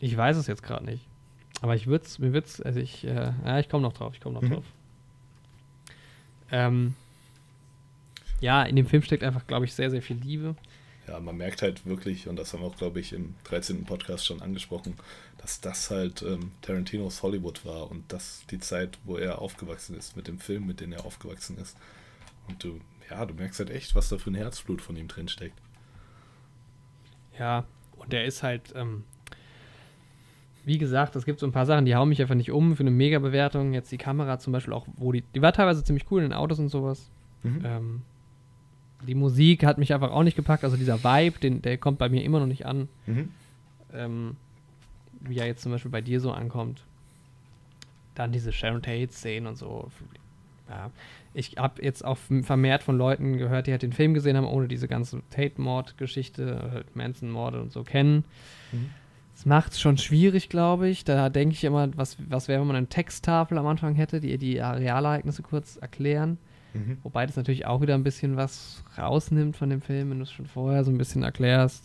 Ich weiß es jetzt gerade nicht. Aber ich würde es, mir wird's, also ich, äh, ja, ich komme noch drauf, ich komme noch Mhm. drauf. Ähm, ja, in dem Film steckt einfach, glaube ich, sehr, sehr viel Liebe. Ja, man merkt halt wirklich, und das haben wir auch, glaube ich, im 13. Podcast schon angesprochen, dass das halt ähm, Tarantinos Hollywood war und das die Zeit, wo er aufgewachsen ist, mit dem Film, mit dem er aufgewachsen ist. Und du, ja, du merkst halt echt, was da für ein Herzblut von ihm drin steckt. Ja, und der ist halt, ähm, wie gesagt, es gibt so ein paar Sachen, die hauen mich einfach nicht um für eine Mega-Bewertung. Jetzt die Kamera zum Beispiel auch, wo die, die war teilweise ziemlich cool in den Autos und sowas. Mhm. Ähm, die Musik hat mich einfach auch nicht gepackt, also dieser Vibe, den, der kommt bei mir immer noch nicht an, Mhm. ähm, wie er jetzt zum Beispiel bei dir so ankommt. Dann diese Sharon Tate-Szenen und so. Ja. Ich habe jetzt auch vermehrt von Leuten gehört, die halt den Film gesehen haben, ohne diese ganze Tate-Mord-Geschichte, halt Manson-Morde und so kennen. Mhm. Das macht es schon schwierig, glaube ich. Da denke ich immer, was, was wäre, wenn man eine Texttafel am Anfang hätte, die die Realereignisse kurz erklären. Mhm. Wobei das natürlich auch wieder ein bisschen was rausnimmt von dem Film, wenn du es schon vorher so ein bisschen erklärst.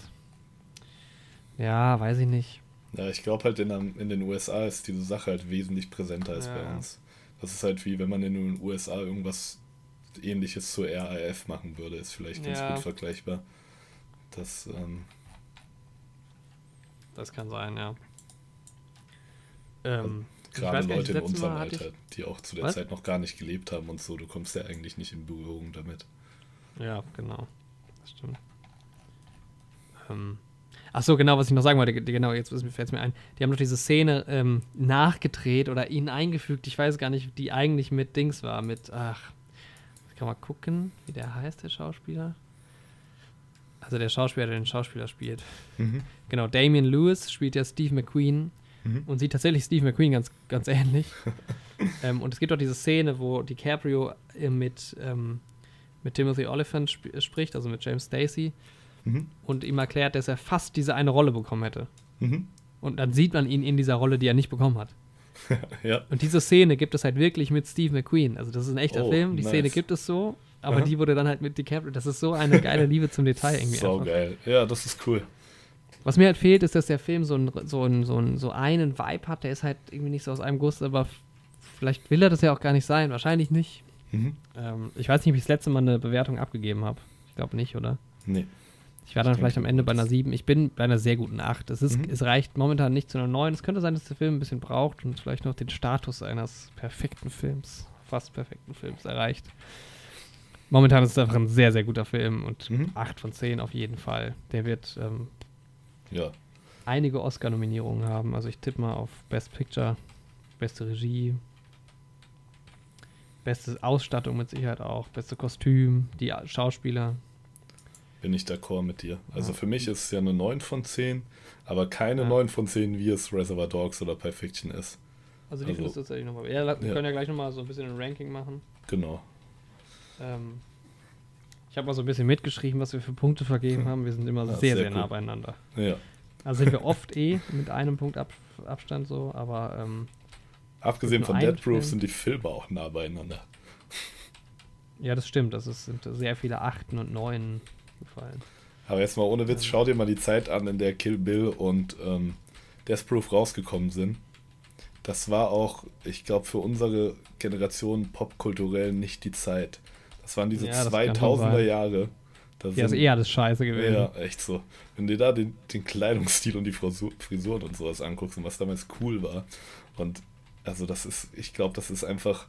Ja, weiß ich nicht. Ja, ich glaube halt in, in den USA ist diese Sache halt wesentlich präsenter als Ja. bei uns. Das ist halt wie wenn man in den USA irgendwas ähnliches zur RAF machen würde, ist vielleicht ganz Ja. gut vergleichbar. Das, ähm, Das kann sein, ja. Ähm, ich gerade weiß gar nicht, Leute in unserem Mal Alter, die auch zu der Was? Zeit noch gar nicht gelebt haben und so, du kommst ja eigentlich nicht in Berührung damit. Ja, genau. Das stimmt. Ähm, ach so, genau, was ich noch sagen wollte, ge- genau, jetzt fällt es mir ein. Die haben doch diese Szene ähm, nachgedreht oder ihnen eingefügt. Ich weiß gar nicht, die eigentlich mit Dings war. Mit, ach, ich kann mal gucken, wie der heißt, der Schauspieler. Also der Schauspieler, der den Schauspieler spielt. Mhm. Genau, Damien Lewis spielt ja Steve McQueen Mhm. und sieht tatsächlich Steve McQueen ganz, ganz ähnlich. ähm, und es gibt auch diese Szene, wo DiCaprio äh, mit, ähm, mit Timothy Oliphant sp spricht, also mit James Stacy, Mhm. und ihm erklärt, dass er fast diese eine Rolle bekommen hätte. Mhm. Und dann sieht man ihn in dieser Rolle, die er nicht bekommen hat. ja, Und diese Szene gibt es halt wirklich mit Steve McQueen. Also das ist ein echter Oh, Film, die nice. Szene gibt es so, aber Aha. die wurde dann halt mit DiCaprio. Das ist so eine geile Liebe zum Detail irgendwie. einfach. geil. Ja, das ist cool. Was mir halt fehlt, ist, dass der Film so, ein, so, ein, so, ein, so einen Vibe hat, der ist halt irgendwie nicht so aus einem Guss, aber vielleicht will er das ja auch gar nicht sein, wahrscheinlich nicht. Mhm. Ähm, ich weiß nicht, ob ich das letzte Mal eine Bewertung abgegeben habe. Ich glaube nicht, oder? Nee. Ich war dann Ich vielleicht am Ende bei einer wolltest- 7. Ich bin bei einer sehr guten 8. Es, ist, Mhm. es reicht momentan nicht zu einer 9. Es könnte sein, dass der Film ein bisschen braucht und vielleicht noch den Status eines perfekten Films, fast perfekten Films erreicht. Momentan ist es einfach ein sehr, sehr guter Film und Mhm. 8 von 10 auf jeden Fall. Der wird ähm, Ja. einige Oscar-Nominierungen haben. Also ich tippe mal auf Best Picture, beste Regie, beste Ausstattung mit Sicherheit auch, beste Kostüm, die Schauspieler. Bin ich d'accord mit dir. Also Ja. für mich ist es ja eine 9 von 10, aber keine Ja. 9 von 10, wie es Reservoir Dogs oder Pulp Fiction ist. Also die Also- findest du tatsächlich nochmal. Ja, wir Ja. können ja gleich nochmal so ein bisschen ein Ranking machen. Genau. Ähm, ich habe mal so ein bisschen mitgeschrieben, was wir für Punkte vergeben haben. Wir sind immer Ja, sehr, sehr sehr, nah beieinander. Ja. Also sind wir oft eh mit einem Punkt Ab Abstand so, aber ähm, Abgesehen von Dead Proof sind die Filme auch nah beieinander. ja, das stimmt. Das ist, sind sehr viele Achten und Neunen gefallen. Aber jetzt mal ohne Witz, schau dir mal die Zeit an, in der Kill Bill und ähm, Death Proof rausgekommen sind. Das war auch, ich glaube, für unsere Generation popkulturell nicht die Zeit. Das waren diese Ja, das kann schon 2000er sein. Jahre. Da Ja, ist eher alles scheiße gewesen. Ja, echt so. Wenn du dir da den, den Kleidungsstil und die Frisur, Frisuren und sowas anguckst und was damals cool war. Und also das ist, ich glaube, das ist einfach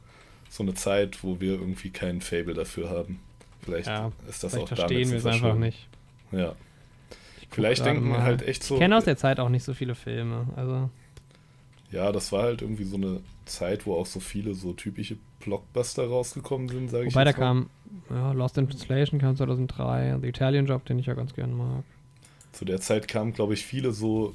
so eine Zeit, wo wir irgendwie keinen Fable dafür haben. Vielleicht Ja, ist das Vielleicht auch verstehen wir es einfach nicht. Ja. Vielleicht denken wir halt echt so. Ich kenne aus der Zeit auch nicht so viele Filme. Also, Ja, das war halt irgendwie so eine Zeit, wo auch so viele so typische Blockbuster rausgekommen sind, sage ich wobei da kam ja, Lost in Translation kam 2003, The Italian Job, den ich ja ganz gerne mag. Zu der Zeit kamen, glaube ich, viele so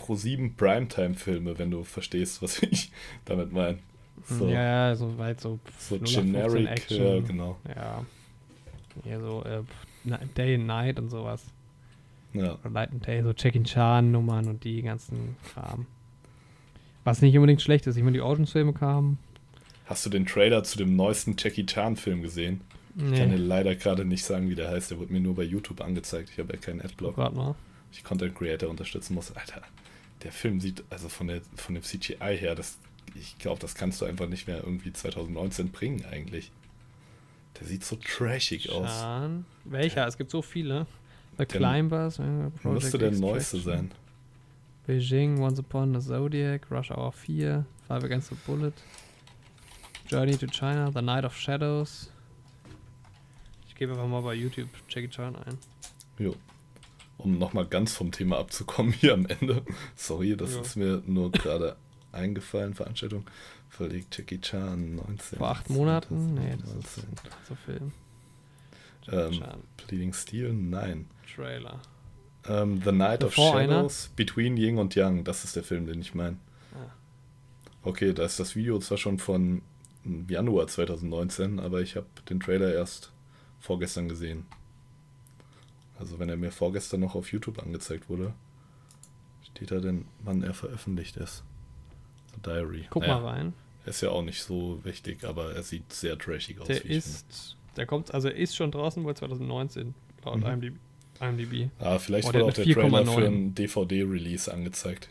Pro7 Primetime-Filme, wenn du verstehst, was ich damit meine. So, Ja, so weit so. so 0815 generic, ja, genau. Ja. Ja, so äh, Day and Night und sowas. Ja. Oder Light and Day, so Jackie Chan-Nummern und die ganzen Kram. Was nicht unbedingt schlecht ist. Ich meine, die Oceans-Filme kamen. Hast du den Trailer zu dem neuesten Jackie Chan-Film gesehen? Ich kann dir Nee, leider gerade nicht sagen, wie der heißt. Der wurde mir nur bei YouTube angezeigt. Ich habe ja keinen Adblock. warte mal. ich Content Creator unterstützen muss. Alter, der Film sieht, also von, der, von dem CGI her, das, ich glaube, das kannst du einfach nicht mehr irgendwie 2019 bringen eigentlich. Der sieht so trashig aus. Chan. Welcher? Es gibt so viele. The Der- Climbers. äh, Müsste Project der neueste Extraction, sein. Beijing, Once Upon a Zodiac, Rush Hour 4, Five Against the Bullet, Journey to China, The Night of Shadows. Ich gebe einfach mal bei YouTube Jackie Chan ein. Jo. Um nochmal ganz vom Thema abzukommen hier am Ende. Sorry, das Ja. ist mir nur gerade eingefallen, Veranstaltung. Verlegt Jackie Chan 19. Vor acht Monaten? Nee, das 19. ist so Film. Ähm. Bleeding Steel? Nein. Trailer. Ähm, The Night of Bevor einer? Shadows, Between Yin und Yang, das ist der Film, den ich meine. Ah. Okay, da ist das Video zwar schon von Januar 2019, aber ich habe den Trailer erst vorgestern gesehen. Also wenn er mir vorgestern noch auf YouTube angezeigt wurde, steht da denn, wann er veröffentlicht ist. The Diary. Guck Naja, mal rein. Ist ja auch nicht so wichtig, aber er sieht sehr trashig aus. Der ist, der kommt, also er ist schon draußen wohl 2019, laut Mhm. IMDb. Ah, vielleicht Oh, wurde auch der Trailer 4,9. für einen DVD-Release angezeigt.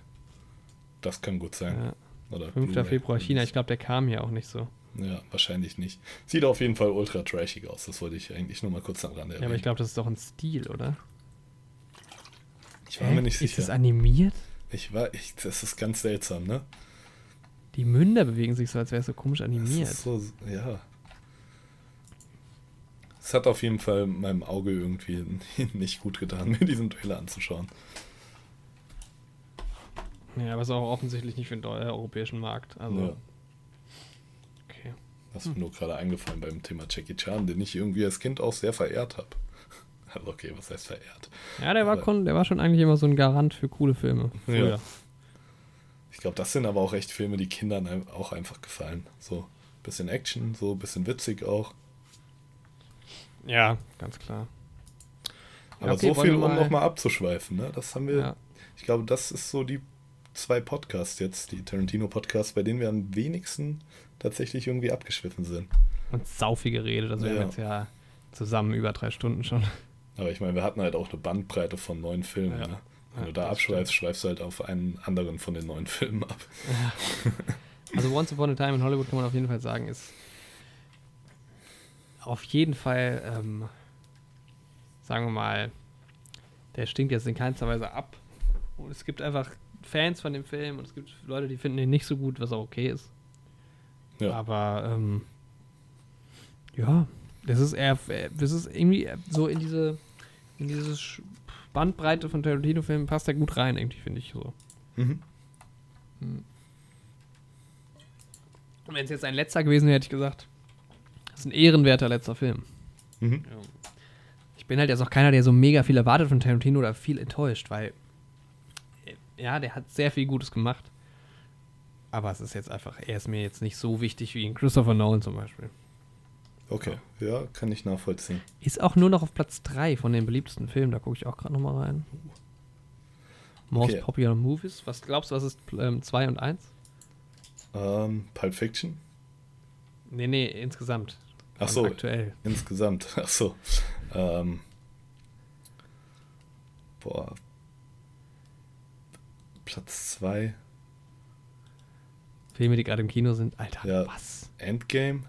Das kann gut sein. Ja, Oder 5. Blu-ray Februar China. Ich glaube, der kam hier auch nicht so. Ja, wahrscheinlich nicht. Sieht auf jeden Fall ultra trashig aus. Das wollte ich eigentlich nur mal kurz am Rande Ja, aber erwähnen. ich glaube, das ist doch ein Stil, oder? ich war mir nicht Ist das sicher. animiert? Ich war, ich, das ist ganz seltsam, ne? Die Münder bewegen sich so, als wäre es so komisch Das animiert. ist so, ja. Es hat auf jeden Fall meinem Auge irgendwie nicht gut getan, mir diesen Trailer anzuschauen. Ja, aber ist auch offensichtlich nicht für den äh, europäischen Markt. Also, Ja. Das ist mir nur gerade eingefallen beim Thema Jackie Chan, den ich irgendwie als Kind auch sehr verehrt habe. Also okay, was heißt verehrt? Ja, der war, kon, der war schon eigentlich immer so ein Garant für coole Filme. Früher. Ja. Ich glaube, das sind aber auch echt Filme, die Kindern ein- auch einfach gefallen. So bisschen Action, so bisschen witzig auch. Ja, ganz klar. Aber okay, so viel, um mal- nochmal abzuschweifen. Ne? Das haben wir, Ja. ich glaube, das ist so die zwei Podcasts jetzt, die Tarantino-Podcasts, bei denen wir am wenigsten tatsächlich irgendwie abgeschwiffen sind. Und sau viel geredet. Also wir Ja. jetzt ja zusammen über drei Stunden schon. Aber ich meine, wir hatten halt auch eine Bandbreite von neun Filmen. Ja. Ne? Wenn Ja, du da das abschweifst, schweifst du halt auf einen anderen von den neun Filmen ab. Also Once Upon a Time in Hollywood kann man auf jeden Fall sagen, ist auf jeden Fall, ähm, sagen wir mal, der stinkt jetzt in keinster Weise ab. Und es gibt einfach Fans von dem Film und es gibt Leute, die finden ihn nicht so gut, was auch okay ist. Ja. Aber ähm, ja, das ist eher, das ist irgendwie so in diese, in diese Bandbreite von Tarantino-Filmen passt er gut rein, irgendwie, finde ich so. Mhm. Und wenn es jetzt ein letzter gewesen wäre, hätte ich gesagt, das ist ein ehrenwerter letzter Film. Mhm. Ich bin halt jetzt auch keiner, der so mega viel erwartet von Tarantino oder viel enttäuscht, weil äh, ja, der hat sehr viel Gutes gemacht. Aber es ist jetzt einfach, er ist mir jetzt nicht so wichtig wie in Christopher Nolan zum Beispiel. Okay, ja, kann ich nachvollziehen. Ist auch nur noch auf Platz 3 von den beliebtesten Filmen, da gucke ich auch gerade nochmal rein. Most Okay. Popular Movies. Was glaubst du, was ist 2 und 1? Ähm, Pulp Fiction? Nee, nee, insgesamt. Ach so, Aktuell. insgesamt. Ach so. Ähm, boah. Platz 2. Filme, die gerade im Kino sind. Alter, Ja. was? Endgame?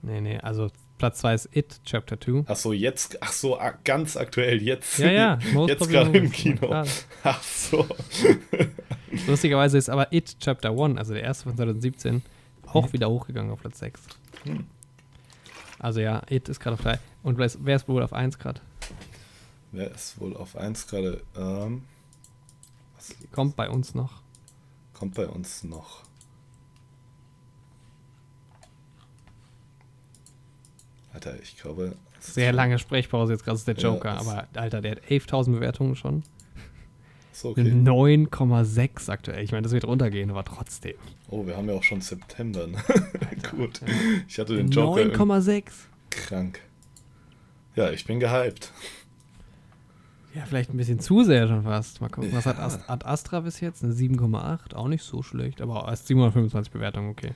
Nee, nee, also Platz 2 ist It, Chapter 2. Ach so, jetzt, ach so, ganz aktuell, jetzt. Ja, ja, Most jetzt gerade im Kino. klar. Ach so. Lustigerweise ist aber It Chapter 1, also der erste von 2017, auch Mhm. wieder hochgegangen auf Platz 6. Hm. Also ja, It ist gerade auf 3. Und wer ist, wohl auf 1 gerade? Wer ist wohl auf 1 gerade? Ähm, Kommt bei uns noch. kommt bei uns noch? Alter, ich glaube. ist- Sehr lange Sprechpause jetzt gerade ist der Ja, Joker, das- aber Alter, der hat 11.000 Bewertungen schon. So, Eine okay. 9,6 aktuell. Ich meine, das wird runtergehen, aber trotzdem. Oh, wir haben ja auch schon September. Ne? Gut. Ja. Ich hatte den Joker irgendwie 9,6. krank. Ja, ich bin gehypt. Ja, vielleicht ein bisschen zu sehr schon fast. Mal gucken, was hat Ja. Ast Ad Astra bis jetzt? Eine 7,8. Auch nicht so schlecht, aber erst 725 Bewertungen, okay.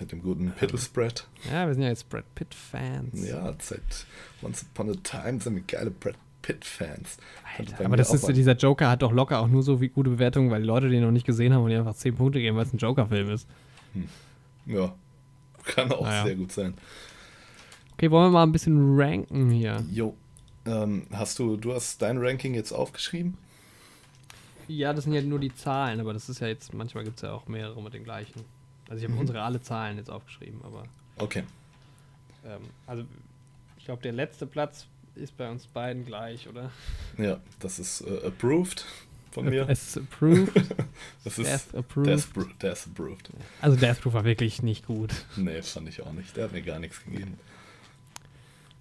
Mit dem guten Piddle-Spread. Ja, wir sind ja jetzt Brad Pitt-Fans. Ja, seit Once Upon a Time sind wir geile Brad Pitt-Fans. Aber das ist, dieser Joker hat doch locker auch nur so wie gute Bewertungen, weil die Leute den noch nicht gesehen haben und die einfach 10 Punkte geben, weil es ein Joker-Film ist. Ja, kann auch Naja. sehr gut sein. Okay, wollen wir mal ein bisschen ranken hier? Jo. Ähm, hast du, du hast dein Ranking jetzt aufgeschrieben? Ja, das sind ja nur die Zahlen, aber das ist ja jetzt, manchmal gibt es ja auch mehrere mit den gleichen. Also ich habe Mhm. unsere alle Zahlen jetzt aufgeschrieben, aber Okay. ähm, also ich glaube, der letzte Platz ist bei uns beiden gleich, oder? Ja, das ist äh, approved von mir. Es ist approved. Das ist Death approved. Death, Death approved. Also Death Proof war wirklich nicht gut. Nee, fand ich auch nicht. Der hat mir gar nichts gegeben.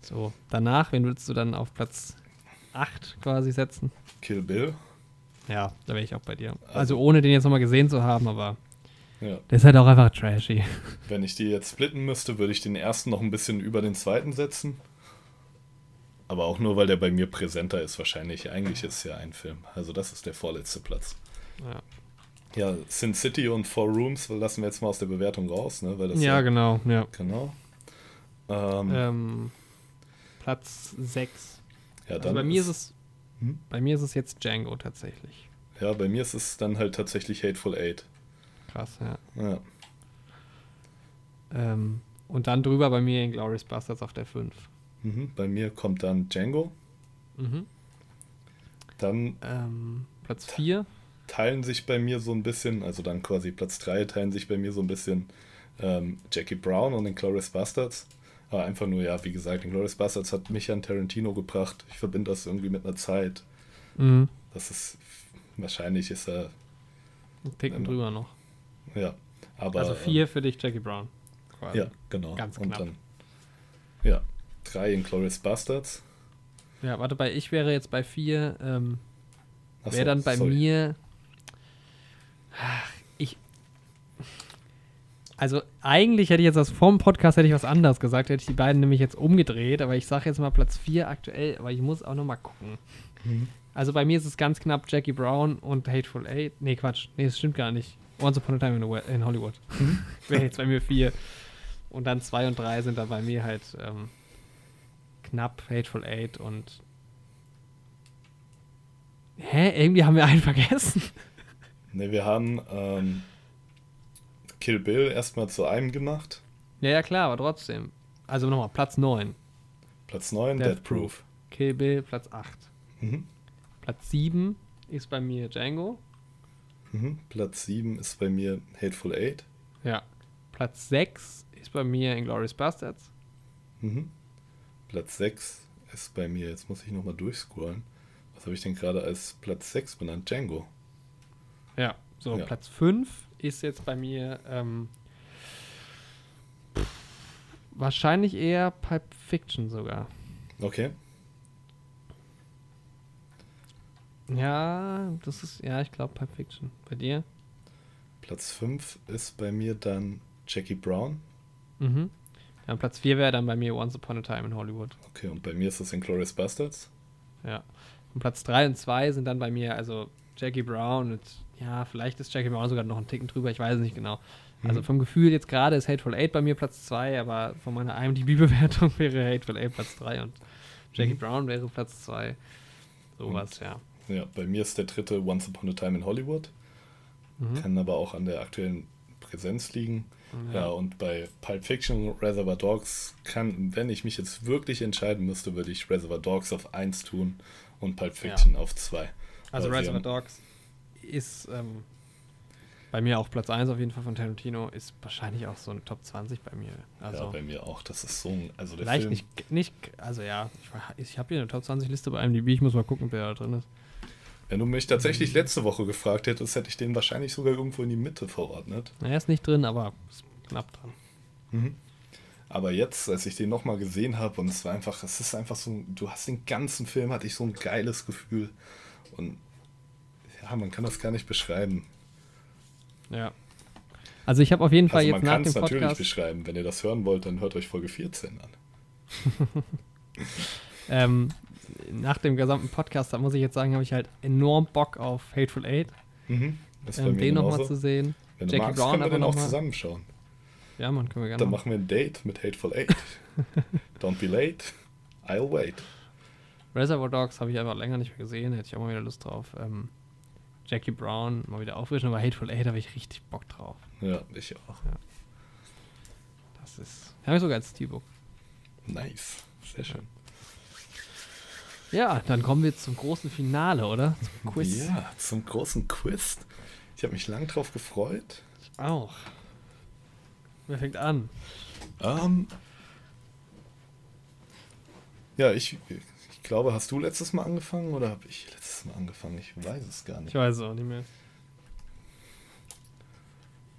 So, danach, wen würdest du dann auf Platz 8 quasi setzen? Kill Bill. Ja, da wäre ich auch bei dir. Also, Also- ohne den jetzt nochmal gesehen zu haben, aber Ja. der ist halt auch einfach trashy. Wenn ich die jetzt splitten müsste, würde ich den ersten noch ein bisschen über den zweiten setzen. Aber auch nur, weil der bei mir präsenter ist wahrscheinlich. Eigentlich ist es ja ein Film. Also das ist der vorletzte Platz. Ja, Ja, Sin City und Four Rooms lassen wir jetzt mal aus der Bewertung raus, ne? Weil das ja genau, ja. genau. Ähm, Ähm, Platz 6. ja, Also bei mir ist es Hm? bei mir ist es jetzt Django tatsächlich. Ja, bei mir ist es dann halt tatsächlich Hateful Eight. Krass, ja. Ja. Ähm, und dann drüber bei mir Inglourious Bastards auf der 5. Mhm. Bei mir kommt dann Django. Mhm. Dann Ähm, Platz 4. teilen sich bei mir so ein bisschen, also dann quasi Platz 3 teilen sich bei mir so ein bisschen ähm, Jackie Brown und Inglourious Bastards. Aber einfach nur, ja, wie gesagt, Inglourious Bastards hat mich an Tarantino gebracht. Ich verbinde das irgendwie mit einer Zeit. Mhm. Das ist, wahrscheinlich ist er, Ein Ticken Ja. drüber noch. Ja. Aber, also 4 für dich, Jackie Brown. Ähm, Quasi. ja, genau. Ganz und knapp. dann, ja, 3 Inglourious Bastards. Ja, warte, bei ich wäre jetzt bei 4. Ähm, wäre dann bei sorry. mir. Ach, Ich. Also eigentlich hätte ich jetzt das vom Podcast hätte ich was anderes gesagt, hätte ich die beiden nämlich jetzt umgedreht, aber ich sage jetzt mal Platz 4 aktuell, aber ich muss auch noch mal gucken. Mhm. Also bei mir ist es ganz knapp Jackie Brown und Hateful Eight. Nee, Quatsch. Nee, das stimmt gar nicht. Once Upon a Time in, in Hollywood. Wäre jetzt bei mir 4. Und dann 2 und 3 sind da bei mir halt ähm, knapp Hateful Eight und Hä? Irgendwie haben wir einen vergessen. Ne, wir haben ähm, Kill Bill erstmal zu einem gemacht. Ja, ja, klar, aber trotzdem. Also nochmal, Platz 9. Platz 9, Death Death Proof. Kill Bill, Platz 8. Mhm. Platz 7 ist bei mir Django. Mhm. Platz 7 ist bei mir Hateful Eight. Ja. Platz 6 ist bei mir Inglourious Bastards. Mhm. Platz 6 ist bei mir, jetzt muss ich nochmal durchscrollen. Was habe ich denn gerade als Platz 6 benannt? Django. Ja. So, Ja. Platz 5 ist jetzt bei mir ähm, wahrscheinlich eher Pulp Fiction sogar. Okay. Ja, das ist, ja, ich glaube Pulp Fiction. Bei dir? Platz 5 ist bei mir dann Jackie Brown. Mhm. Ja, Platz 4 wäre dann bei mir Once Upon a Time in Hollywood. Okay, und bei mir ist das Inglourious Bastards. Ja. Und Platz 3 und 2 sind dann bei mir, also Jackie Brown und ja, vielleicht ist Jackie Brown sogar noch einen Ticken drüber, ich weiß es nicht genau. Also Mhm. vom Gefühl jetzt gerade ist Hateful Eight bei mir Platz 2, aber von meiner IMDb-Bewertung wäre Hateful Eight Platz 3 und Jackie Mhm. Brown wäre Platz 2. Sowas, ja. Ja, bei mir ist der dritte Once Upon a Time in Hollywood. Mhm. Kann aber auch an der aktuellen Präsenz liegen. Ja, und bei Pulp Fiction Reservoir Dogs kann, wenn ich mich jetzt wirklich entscheiden müsste, würde ich Reservoir Dogs auf 1 tun und Pulp Fiction auf 2. Also Weil Reservoir Dogs ist, ähm, Bei mir auch Platz 1 auf jeden Fall von Tarantino ist wahrscheinlich auch so ein Top 20 bei mir. Also ja, bei mir auch. Das ist so ein. Also der vielleicht Film, nicht, nicht, also ja, ich, ich habe hier eine Top 20 Liste bei IMDb, ich muss mal gucken, wer da drin ist. Wenn du mich tatsächlich letzte Woche gefragt hättest, hätte ich den wahrscheinlich sogar irgendwo in die Mitte verordnet. Na, er ist nicht drin, aber ist knapp dran. Mhm. Aber jetzt, als ich den nochmal gesehen habe, und es war einfach, es ist einfach so, du hast den ganzen Film, hatte ich so ein geiles Gefühl. Und ja, man kann das gar nicht beschreiben. Ja. Also ich habe auf jeden Fall Also jetzt man nach kann dem es natürlich Podcast. beschreiben. Wenn ihr das hören wollt, dann hört euch Folge 14 an. Ähm, nach dem gesamten Podcast, da muss ich jetzt sagen, habe ich halt enorm Bock auf Hateful Eight, Mhm. Das ist bei ähm, den nochmal zu sehen. Wenn du Jackie magst, Brown können wir aber den auch noch mal- zusammenschauen. Ja, man, können wir gerne Dann machen. wir ein Date mit Hateful Eight. Don't be late. I'll wait. Reservoir Dogs habe ich einfach länger nicht mehr gesehen, hätte ich auch mal wieder Lust drauf. Ähm, Jackie Brown mal wieder auffrischen, aber Hateful Eight habe ich richtig Bock drauf. Ja, ich auch. Das ist. Habe ich sogar als Steelbook. Nice. Sehr schön. Ja, dann kommen wir zum großen Finale, oder? Zum Quiz. Ja, zum großen Quiz. Ich habe mich lang drauf gefreut. Ich auch. Wer fängt an? Ähm, ja, ich, ich glaube, hast du letztes Mal angefangen oder habe ich letztes Mal angefangen? Ich weiß es gar Ich nicht. weiß es auch nicht mehr.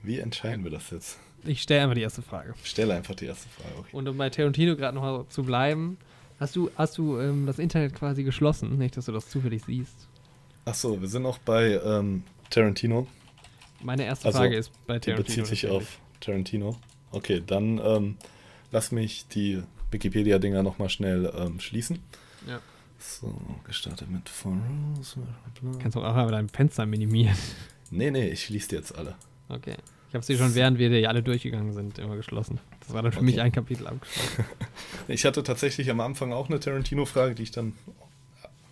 Wie entscheiden wir das jetzt? Ich stelle einfach die erste Frage. Stelle einfach die erste Frage. Okay. Und um bei Tarantino gerade noch mal zu bleiben, hast du, hast du ähm, das Internet quasi geschlossen? Nicht, dass du das zufällig siehst. Achso, wir sind noch bei ähm, Tarantino. Meine erste Also, Frage ist bei Die Tarantino. bezieht sich auf Tarantino. Okay, dann ähm, lass mich die Wikipedia-Dinger nochmal schnell ähm, schließen. Ja. So, gestartet mit. Kannst du auch einfach dein Fenster minimieren. Nee, nee, ich schließe die jetzt alle. Okay. Ich habe sie schon, während wir die alle durchgegangen sind, immer geschlossen. Das war dann für Okay. mich ein Kapitel abgeschlossen. Ich hatte tatsächlich am Anfang auch eine Tarantino-Frage, die ich dann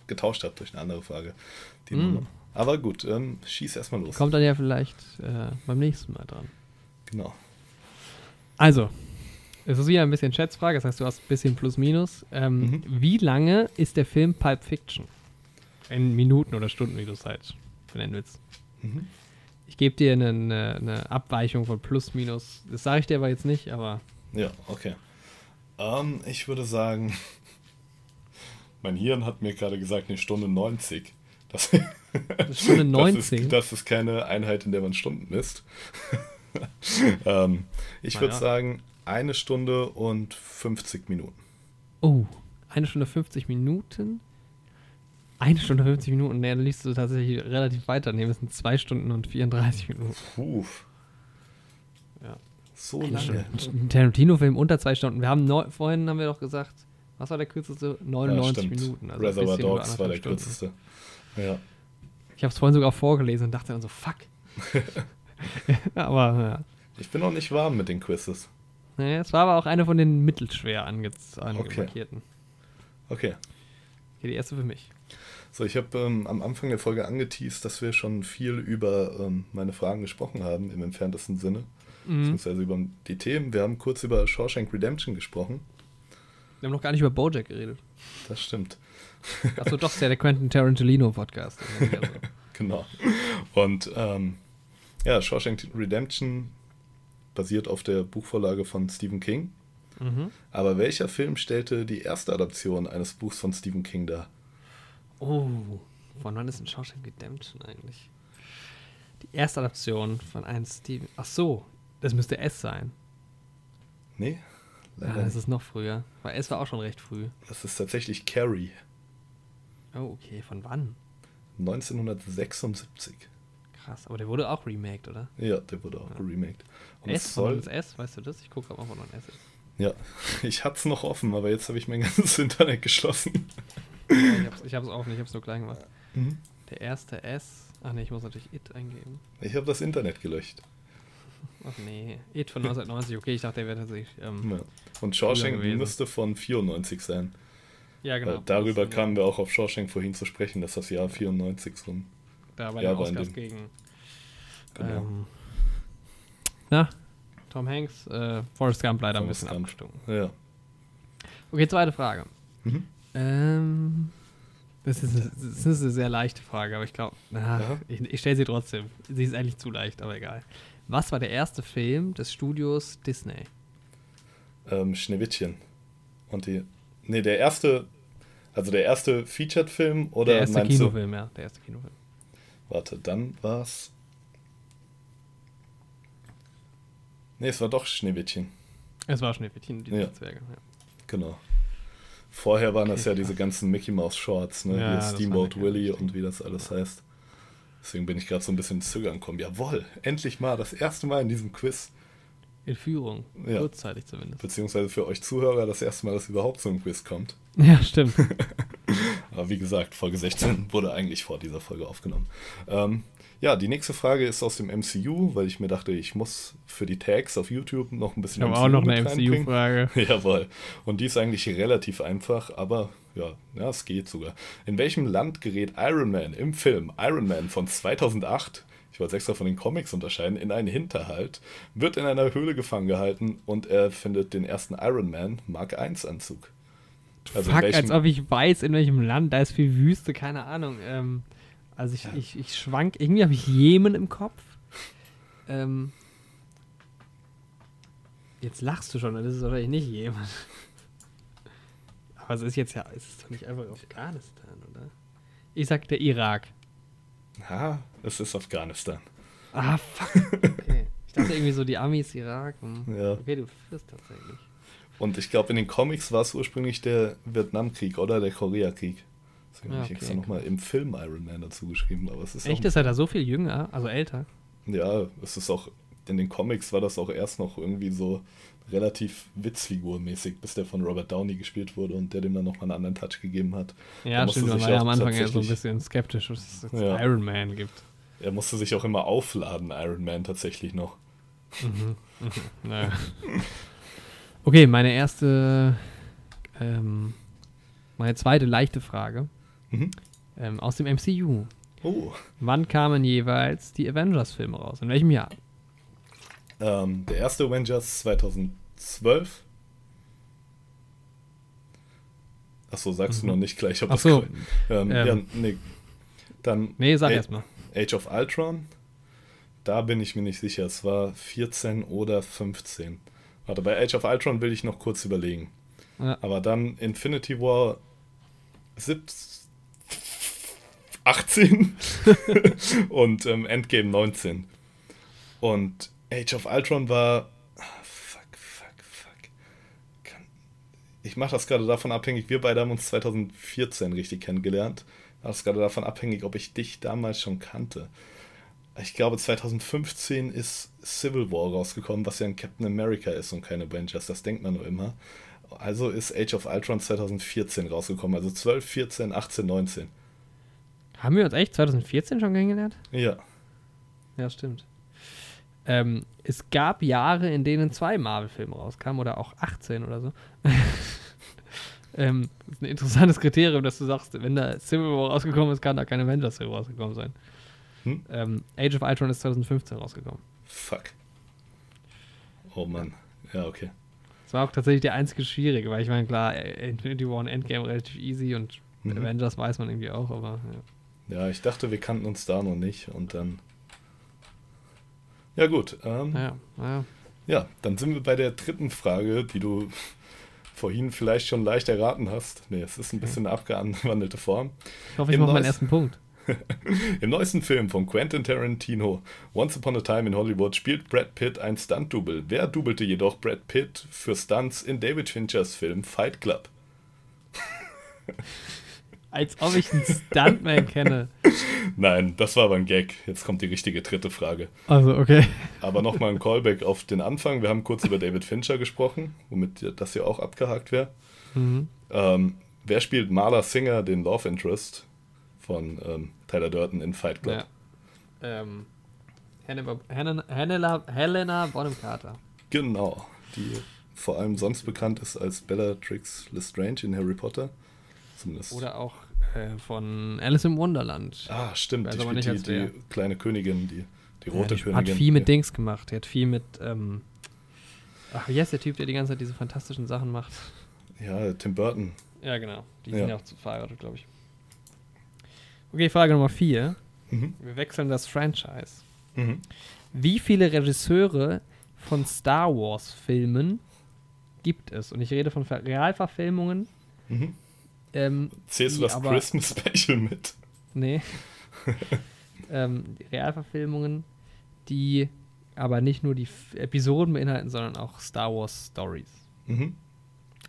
getauscht habe durch eine andere Frage. Mm. Aber gut, ähm, schieß erstmal los. Kommt dann ja vielleicht äh, beim nächsten Mal dran. Genau. Also, es ist wieder ein bisschen Schätzfrage, das heißt, du hast ein bisschen Plus-Minus. Ähm, Mhm. Wie lange ist der Film Pulp Fiction? In Minuten oder Stunden, wie du es halt benennen willst. Mhm. Ich gebe dir eine, eine, eine Abweichung von Plus, Minus. Das sage ich dir aber jetzt nicht, aber Ja, okay. Ähm, ich würde sagen, mein Hirn hat mir gerade gesagt, eine Stunde 90. Das, eine Stunde 19. Das ist, das ist keine Einheit, in der man Stunden misst. ähm, ich würde sagen, eine Stunde und 50 Minuten. oh, eine Stunde 50 Minuten? Eine Stunde 50 Minuten? Nee, dann liest du tatsächlich relativ weiter. Nee, das sind zwei Stunden und 34 Minuten. Puh. Ja. So Eine lange. Ein Tarantino-Film unter zwei Stunden. Wir haben neu, vorhin haben wir doch gesagt, was war der kürzeste? 99 stimmt. Minuten. Also Reservoir Dogs war der Stunden. kürzeste. Ja. Ich habe es vorhin sogar vorgelesen und dachte dann so, fuck. aber ja. Ich bin noch nicht warm mit den Quizzes. Nee, es war aber auch eine von den mittelschwer ange Okay. angemarkierten. Okay. Okay, die erste für mich. So, ich habe ähm, am Anfang der Folge angeteased, dass wir schon viel über ähm, meine Fragen gesprochen haben, im entferntesten Sinne. Mhm. Beziehungsweise über die Themen. Wir haben kurz über Shawshank Redemption gesprochen. Wir haben noch gar nicht über Bojack geredet. Das stimmt. Achso, doch, ist ja der Quentin Tarantino Podcast. Also, Genau. Und ähm, ja, Shawshank Redemption basiert auf der Buchvorlage von Stephen King. mhm. Aber welcher Film stellte die erste Adaption eines Buchs von Stephen King dar? Oh, von wann ist ein Shawshank Redemption eigentlich? Die erste Adaption von einem Steven. Ach so, das müsste S sein. Nee? Ja, Leider das nicht. ist noch früher. Weil S war auch schon recht früh. Das ist tatsächlich Carrie. Oh, okay, von wann? 1976. Krass, aber der wurde auch remaked, oder? Ja, der wurde auch Ja. geremaked. Und S, von soll, ist S, weißt du das? Ich gucke gerade mal, von wann S ist. ja, ich hatte es noch offen, aber jetzt habe ich mein ganzes Internet geschlossen. Ich hab's, ich hab's offen, ich hab's nur klein gemacht. Mhm. Der erste S. Ach nee, ich muss natürlich It eingeben. Ich habe das Internet gelöscht. Ach nee, It von 1990. Okay, ich dachte, der wäre tatsächlich. Ähm, Ja. Und Shawshank müsste von 94 sein. ja, genau. Weil darüber äh, kamen wir auch auf Shawshank vorhin zu sprechen, dass das Jahr 94 so ein Da war in Oscars dem- gegen. Genau. Ähm, na, Tom Hanks, äh, Forrest Gump leider ein Forrest bisschen Gump. abgestunken. Ja. Okay, zweite Frage. Mhm. Ähm, Das ist, das ist eine sehr leichte Frage, aber ich glaube, Ja. ich, ich stelle sie trotzdem. Sie ist eigentlich zu leicht, aber egal. Was war der erste Film des Studios Disney? Ähm, Schneewittchen. Und die. Nee, der erste. Also der erste Featured-Film oder der erste Kinofilm, ja, der erste Kinofilm. du. Warte, dann war's. Nee, es war doch Schneewittchen. Es war Schneewittchen die Ja. Zwerge. Ja. Genau. Vorher waren das Okay, ja diese krass. ganzen Mickey Mouse Shorts, ne? Ja, das Steamboat Willie und wie das alles heißt. Deswegen bin ich gerade so ein bisschen zögern gekommen. Jawohl, endlich mal, das erste Mal in diesem Quiz. In Führung, Ja. kurzzeitig zumindest. Beziehungsweise für euch Zuhörer das erste Mal, dass überhaupt so ein Quiz kommt. Ja, stimmt. Aber wie gesagt, Folge 16 wurde eigentlich vor dieser Folge aufgenommen. Ähm, ja, die nächste Frage ist aus dem MCU, weil ich mir dachte, ich muss für die Tags auf YouTube noch ein Ich bisschen habe auch noch eine. MCU-Frage. Jawohl. Und die ist eigentlich relativ einfach, aber ja, ja, es geht sogar. In welchem Land gerät Iron Man im Film Iron Man von 2008, ich wollte es extra von den Comics unterscheiden, in einen Hinterhalt, wird in einer Höhle gefangen gehalten und er findet den ersten Iron Man Mark I Anzug. Also Fuck, welchem- als ob ich weiß, in welchem Land, da ist viel Wüste, keine Ahnung. Ähm, also ich, Ja. ich, ich schwank, irgendwie habe ich Jemen im Kopf. Ähm, jetzt lachst du schon, das ist wahrscheinlich nicht Jemen. Aber es ist jetzt ja, es ist doch nicht einfach Afghanistan, oder? Ich sag der Irak. Ha, es ist Afghanistan. Ah, fuck. Okay. Ich dachte irgendwie so die Amis, Irak. Hm. Ja. Okay, du führst tatsächlich. Und ich glaube, in den Comics war es ursprünglich der Vietnamkrieg oder der Koreakrieg. Deswegen Ja, habe ich okay, extra nochmal im Film Iron Man dazu geschrieben. Aber es ist Echt, ist er da so viel jünger, also älter? Ja, es ist auch, in den Comics war das auch erst noch irgendwie so relativ witzfigurmäßig, bis der von Robert Downey gespielt wurde und der dem dann nochmal einen anderen Touch gegeben hat. Ja, stimmt, man war ja am Anfang ja so ein bisschen skeptisch, dass es jetzt Ja. Iron Man gibt. Er musste sich auch immer aufladen, Iron Man tatsächlich noch. Naja. Okay, meine erste, ähm, meine zweite leichte Frage Mhm. ähm, aus dem MCU. Oh, Wann kamen jeweils die Avengers-Filme raus? In welchem Jahr? ähm, der erste Avengers 2012. Achso, sagst du Mhm. noch nicht gleich, ob Ach so, Ähm, Ähm. ja, nee. Dann nee, sag erstmal. Age of Ultron. Da bin ich mir nicht sicher. Es war 14 oder 15. Warte, bei Age of Ultron will ich noch kurz überlegen. Ja. Aber dann Infinity War 17, 18 und ähm, Endgame 19. Und Age of Ultron war. Ah, fuck, fuck, fuck. Ich mache das gerade davon abhängig. Wir beide haben uns 2014 richtig kennengelernt. Das gerade davon abhängig, ob ich dich damals schon kannte. Ich glaube, 2015 ist Civil War rausgekommen, was ja ein Captain America ist und keine Avengers. Das denkt man nur immer. Also ist Age of Ultron 2014 rausgekommen. Also 12, 14, 18, 19. Haben wir uns echt 2014 schon kennengelernt? Ja. Ja, stimmt. Ähm, es gab Jahre, in denen zwei Marvel-Filme rauskamen oder auch 18 oder so. ähm, das ist ein interessantes Kriterium, dass du sagst, wenn da Civil War rausgekommen ist, kann da kein Avengers-Film rausgekommen sein. Hm? Ähm, Age of Ultron ist 2015 rausgekommen. Fuck. Oh Mann. Ja, okay. Das war auch tatsächlich der einzige schwierige, weil ich meine, klar, Infinity War und Endgame relativ easy und Mhm. Avengers weiß man irgendwie auch, aber ja. Ja, ich dachte, wir kannten uns da noch nicht und dann. Ja, gut. Ähm, Naja, naja. Ja, dann sind wir bei der dritten Frage, die du vorhin vielleicht schon leicht erraten hast. Nee, es ist ein bisschen eine abgewandelte Form. Ich hoffe, ich mache meinen ersten Punkt. Im neuesten Film von Quentin Tarantino, Once Upon a Time in Hollywood, spielt Brad Pitt ein Stunt-Double. Wer dubbelte jedoch Brad Pitt für Stunts in David Finchers Film Fight Club? Als ob ich einen Stuntman kenne. Nein, das war aber ein Gag. Jetzt kommt die richtige dritte Frage. Also, okay. Aber nochmal ein Callback auf den Anfang. Wir haben kurz über David Fincher gesprochen, womit das hier auch abgehakt wäre. Mhm. Ähm, wer spielt Marla Singer, den Love Interest von ähm, Tyler Durden in Fight Club? Ja. Ähm, Hannibal, Helena, Helena, Helena Bonham Carter. Genau, die vor allem sonst bekannt ist als Bellatrix Lestrange in Harry Potter. Zumindest. Oder auch äh, von Alice im Wunderland. ah, stimmt, Weiß die die, die kleine Königin, die, die rote ja, die Königin. Hat viel mit. Dings gemacht. Die hat viel mit. Ähm, ach, wie heißt der Typ, der die ganze Zeit diese fantastischen Sachen macht? Ja, Tim Burton. Ja, genau. Die Ja. sind ja auch verheiratet, glaube ich. Okay, Frage Nummer 4. Mhm. Wir wechseln das Franchise. Mhm. Wie viele Regisseure von Star Wars-Filmen gibt es? Und ich rede von Ver Realverfilmungen. Mhm. Ähm, Zählst du das aber- Christmas Special mit? Nee. ähm, Realverfilmungen, die aber nicht nur die Episoden beinhalten, sondern auch Star Wars Stories. Mhm.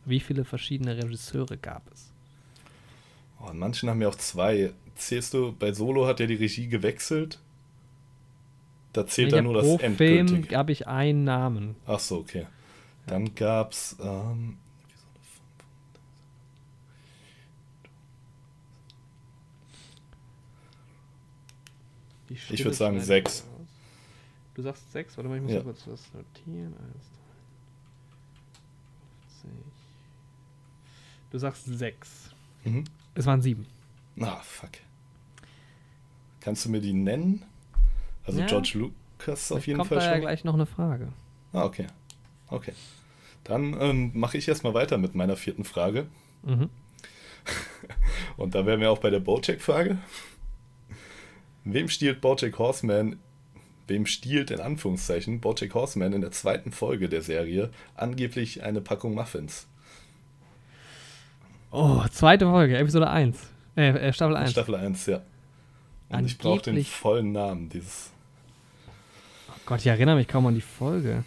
Wie viele verschiedene Regisseure gab es? Oh, und manchen haben ja auch zwei. Zählst du, bei Solo hat ja die Regie gewechselt. Da zählt dann nur pro das Film habe ich einen Namen. Ach so, okay. Dann gab's. Ähm, Ich Stille würd sagen schneide sechs. ich raus. Du sagst sechs? Warte mal, ich muss Ja. ja. kurz was notieren. Eins, drei, 50. Du sagst sechs. mhm. Es waren sieben. Ah, fuck. Kannst du mir die nennen? Also Ja. George Lucas auf Vielleicht jeden kommt Fall da ja schon. gleich noch eine Frage. Ah, okay. Okay. Dann ähm, mache ich erstmal weiter mit meiner vierten Frage. Mhm. Und da wären wir auch bei der Bojack-Frage. Wem stiehlt Bojack Horseman, wem stiehlt in Anführungszeichen Bojack Horseman in der zweiten Folge der Serie angeblich eine Packung Muffins? Oh, zweite Folge, Episode 1. Äh, äh Staffel 1. Staffel 1, ja. Und ich brauche den Angeblich- vollen Namen dieses. Oh Gott, ich erinnere mich kaum an die Folge.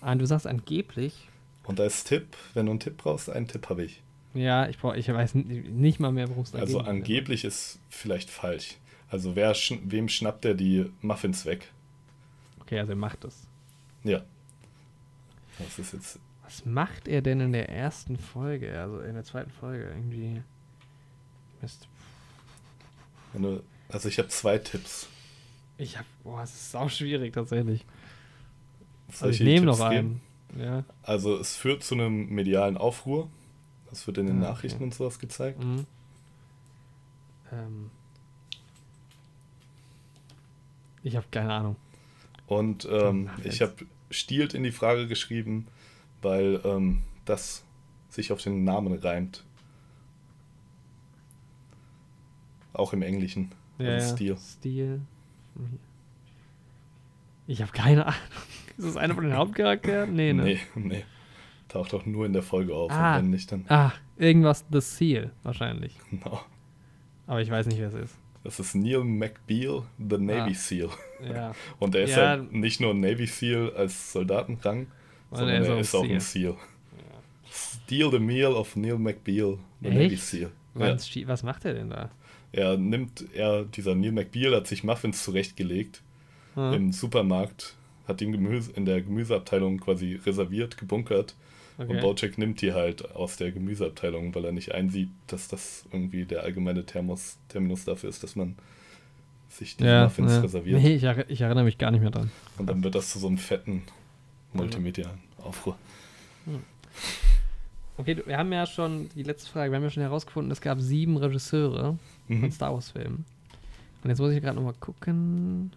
Ah, du sagst angeblich. Und als Tipp, wenn du einen Tipp brauchst, einen Tipp habe ich. Ja, ich, brauch, ich weiß nicht mal mehr, worum es da Also geht. angeblich ist vielleicht falsch. Also wer, wem schnappt er die Muffins weg? Okay, also er macht es. Ja. Das ist jetzt. Was macht er denn in der ersten Folge? Also in der zweiten Folge irgendwie. Mist. Du, also ich habe zwei Tipps. Ich hab. Boah, es ist sau schwierig tatsächlich. Soll Also ich nehme noch geben? einen. Ja. Also es führt zu einem medialen Aufruhr. Das wird in den Ah, okay. Nachrichten und sowas gezeigt. Mhm. Ähm. Ich habe keine Ahnung. Und ähm, Muffins. ich habe stiehlt in die Frage geschrieben, weil ähm, das sich auf den Namen reimt. Auch im Englischen. Ja, Also. Stil. Stil. Ich habe keine Ahnung. Ist das einer von den Hauptcharakteren? Nee, ne? Nee, nee. Taucht auch nur in der Folge auf. Ah. Und wenn nicht, dann. Ah, irgendwas The Seal wahrscheinlich. Genau. Aber ich weiß nicht, wer es ist. Das ist Neil McBeal, the Navy Ah. SEAL. Ja. Und er ist Ja. halt nicht nur ein Navy SEAL als Soldatenrang, sondern er ist auch ein SEAL. Steal the meal of Neil McBeal, the Navy Echt? SEAL. Ja. Was, schi- was macht er denn da? Er nimmt, er, dieser Neil McBeal hat sich Muffins zurechtgelegt Hm? im Supermarkt, hat ihn Gemüse, in der Gemüseabteilung quasi reserviert, gebunkert. Und Okay. Bojack nimmt die halt aus der Gemüseabteilung, weil er nicht einsieht, dass das irgendwie der allgemeine Termus, Terminus dafür ist, dass man sich die Ja, Muffins ja. reserviert. Nee, ich, erri- ich erinnere mich gar nicht mehr dran. Und dann wird das zu so einem fetten multimedialen Aufruhr. Okay, wir haben ja schon, die letzte Frage, wir haben ja schon herausgefunden, es gab sieben Regisseure von Mhm. Star Wars Filmen. Und jetzt muss ich gerade nochmal gucken.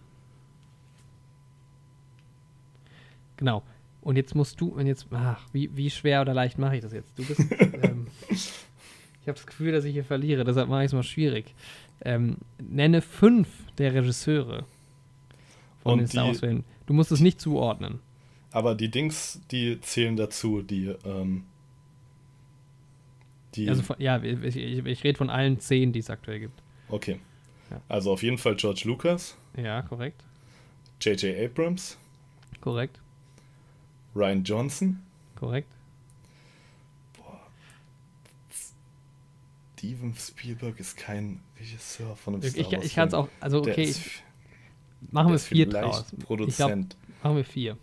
Genau. Und jetzt musst du, und jetzt, ach, wie, wie schwer oder leicht mache ich das jetzt? Du bist, ähm, ich habe das Gefühl, dass ich hier verliere, deshalb mache ich es mal schwierig. Ähm, nenne fünf der Regisseure von Und den Star die- Wars Filmen. Du musst es nicht zuordnen. Aber die Dings, die zählen dazu, die, ähm, die, Also, von, ja, ich, ich, ich rede von allen zehn, die es aktuell gibt. okay. Ja. Also auf jeden Fall George Lucas, Ja, korrekt. J.J. Abrams, Korrekt. Ryan Johnson, Korrekt. Steven Spielberg ist kein Regisseur von einem Ich, Star ich, Wars ich kann es auch, also okay, ich, machen wir ist vier draus. Produzent. machen wir vier.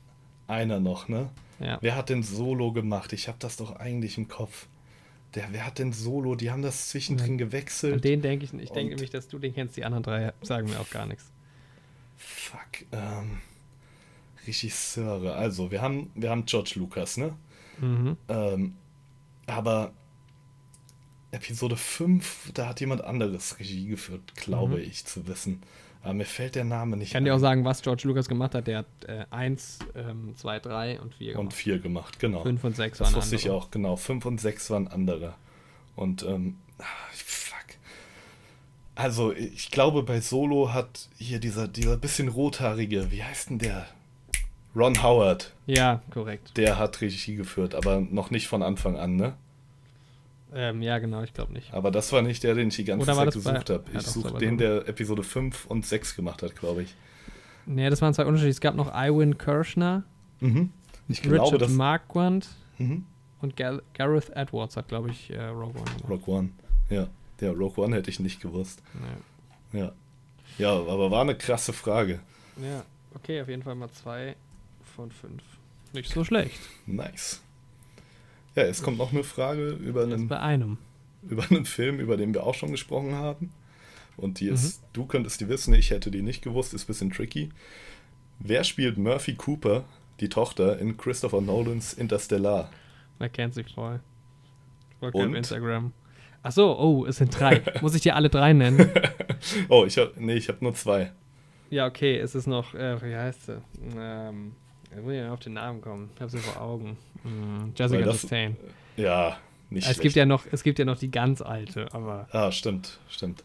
Einer noch, ne? Ja. Wer hat denn Solo gemacht? Ich habe das doch eigentlich im Kopf. Der, wer hat denn Solo? Die haben das zwischendrin An gewechselt. den denke ich, ich denke nämlich, dass du den kennst, die anderen drei sagen mir auch gar nichts. Fuck. Ähm, Regisseure. Also, wir haben, wir haben George Lucas, ne? Mhm. Ähm, aber Episode 5, da hat jemand anderes Regie geführt, glaube Mhm. ich zu wissen. Aber mir fällt der Name nicht Ich kann dir auch ein. sagen, was George Lucas gemacht hat. Der hat äh, 1, 2, 3 und 4 Und gemacht. 4 gemacht, genau. 5 und 6 Das waren wusste ich andere. auch, genau. 5 und 6 waren andere. Und, ähm, ah, fuck. Also, ich glaube, bei Solo hat hier dieser, dieser bisschen rothaarige, wie heißt denn der? Ron Howard. Ja, korrekt. Der hat Regie geführt, aber noch nicht von Anfang an, ne? Ähm, ja, genau, ich glaube nicht. Aber das war nicht der, den ich die ganze Oder Zeit das gesucht habe. Ich suche den, der Episode 5 und 6 gemacht hat, glaube ich. Nee, das waren zwei Unterschiede. Es gab noch Iwin Kirschner, Mhm. Ich glaube, Richard dass. Marquand Mhm. und Gar Gareth Edwards hat, glaube ich, äh, Rogue One gemacht. Rogue One. Ja. Ja, Rogue One hätte ich nicht gewusst. Nee. Ja. Ja, aber war eine krasse Frage. Ja, okay, auf jeden Fall mal zwei von fünf. Nicht so schlecht. Nice. Ja, jetzt kommt noch eine Frage über Jetzt einen, bei einem. über einen Film, über den wir auch schon gesprochen haben. Und die Mhm. ist, du könntest die wissen, ich hätte die nicht gewusst, ist ein bisschen tricky. Wer spielt Murphy Cooper, die Tochter, in Christopher Nolans Interstellar? Wer kennt sie voll? Folgt auf? Instagram. Ach so, oh, es sind drei. Muss ich dir alle drei nennen? Oh, ich habe nee, ich habe nur zwei. Ja, okay, es ist noch, äh, wie heißt sie? Ähm, ich muss ja auf den Namen kommen. Ich habe sie vor Augen. Hm, Jessica das- Chastain. Ja, nicht Es schlecht. gibt ja noch, es gibt ja noch die ganz alte, aber Ah, stimmt, stimmt.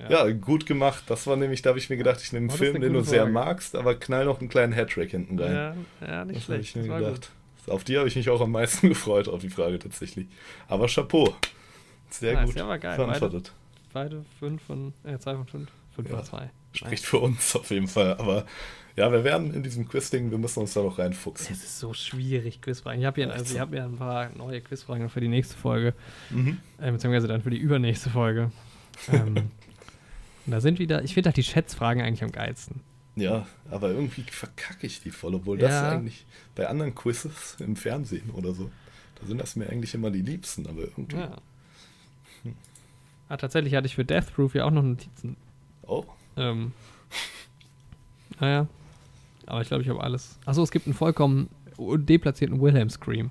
ja. Ja, gut gemacht. Das war nämlich, da habe ich mir gedacht, ich nehme einen Oh, Film, den du gute sehr Frage. magst, aber knall noch einen kleinen Hattrick hinten rein. ja, ja, nicht das schlecht. ich mir gedacht. gut. Auf die habe ich mich auch am meisten gefreut, auf die Frage tatsächlich. Aber Chapeau. Sehr Nice, gut ja, geil. beantwortet. Beide fünf von, äh, zwei von fünf. Fünf Ja. von zwei. Spricht für uns auf jeden Fall. Aber ja, wir werden in diesem Quiz-Ding, wir müssen uns da noch Es reinfuchsen. ist so schwierig, Quizfragen. Ich habe Echt also, ich hab ein paar neue Quizfragen für die nächste Folge. Mhm. Äh, beziehungsweise dann für die übernächste Folge. ähm, und da sind wieder, ich finde halt die Schätzfragen eigentlich am geilsten. Ja, aber irgendwie verkacke ich die voll, obwohl das Ja. eigentlich bei anderen Quizzes im Fernsehen oder so, da sind das mir eigentlich immer die Liebsten, aber irgendwie. Ja. Ah, tatsächlich hatte ich für Death Proof ja auch noch Notizen. Oh, Ähm, naja. Aber ich glaube, ich habe alles. Achso, es gibt einen vollkommen deplatzierten Wilhelm Scream,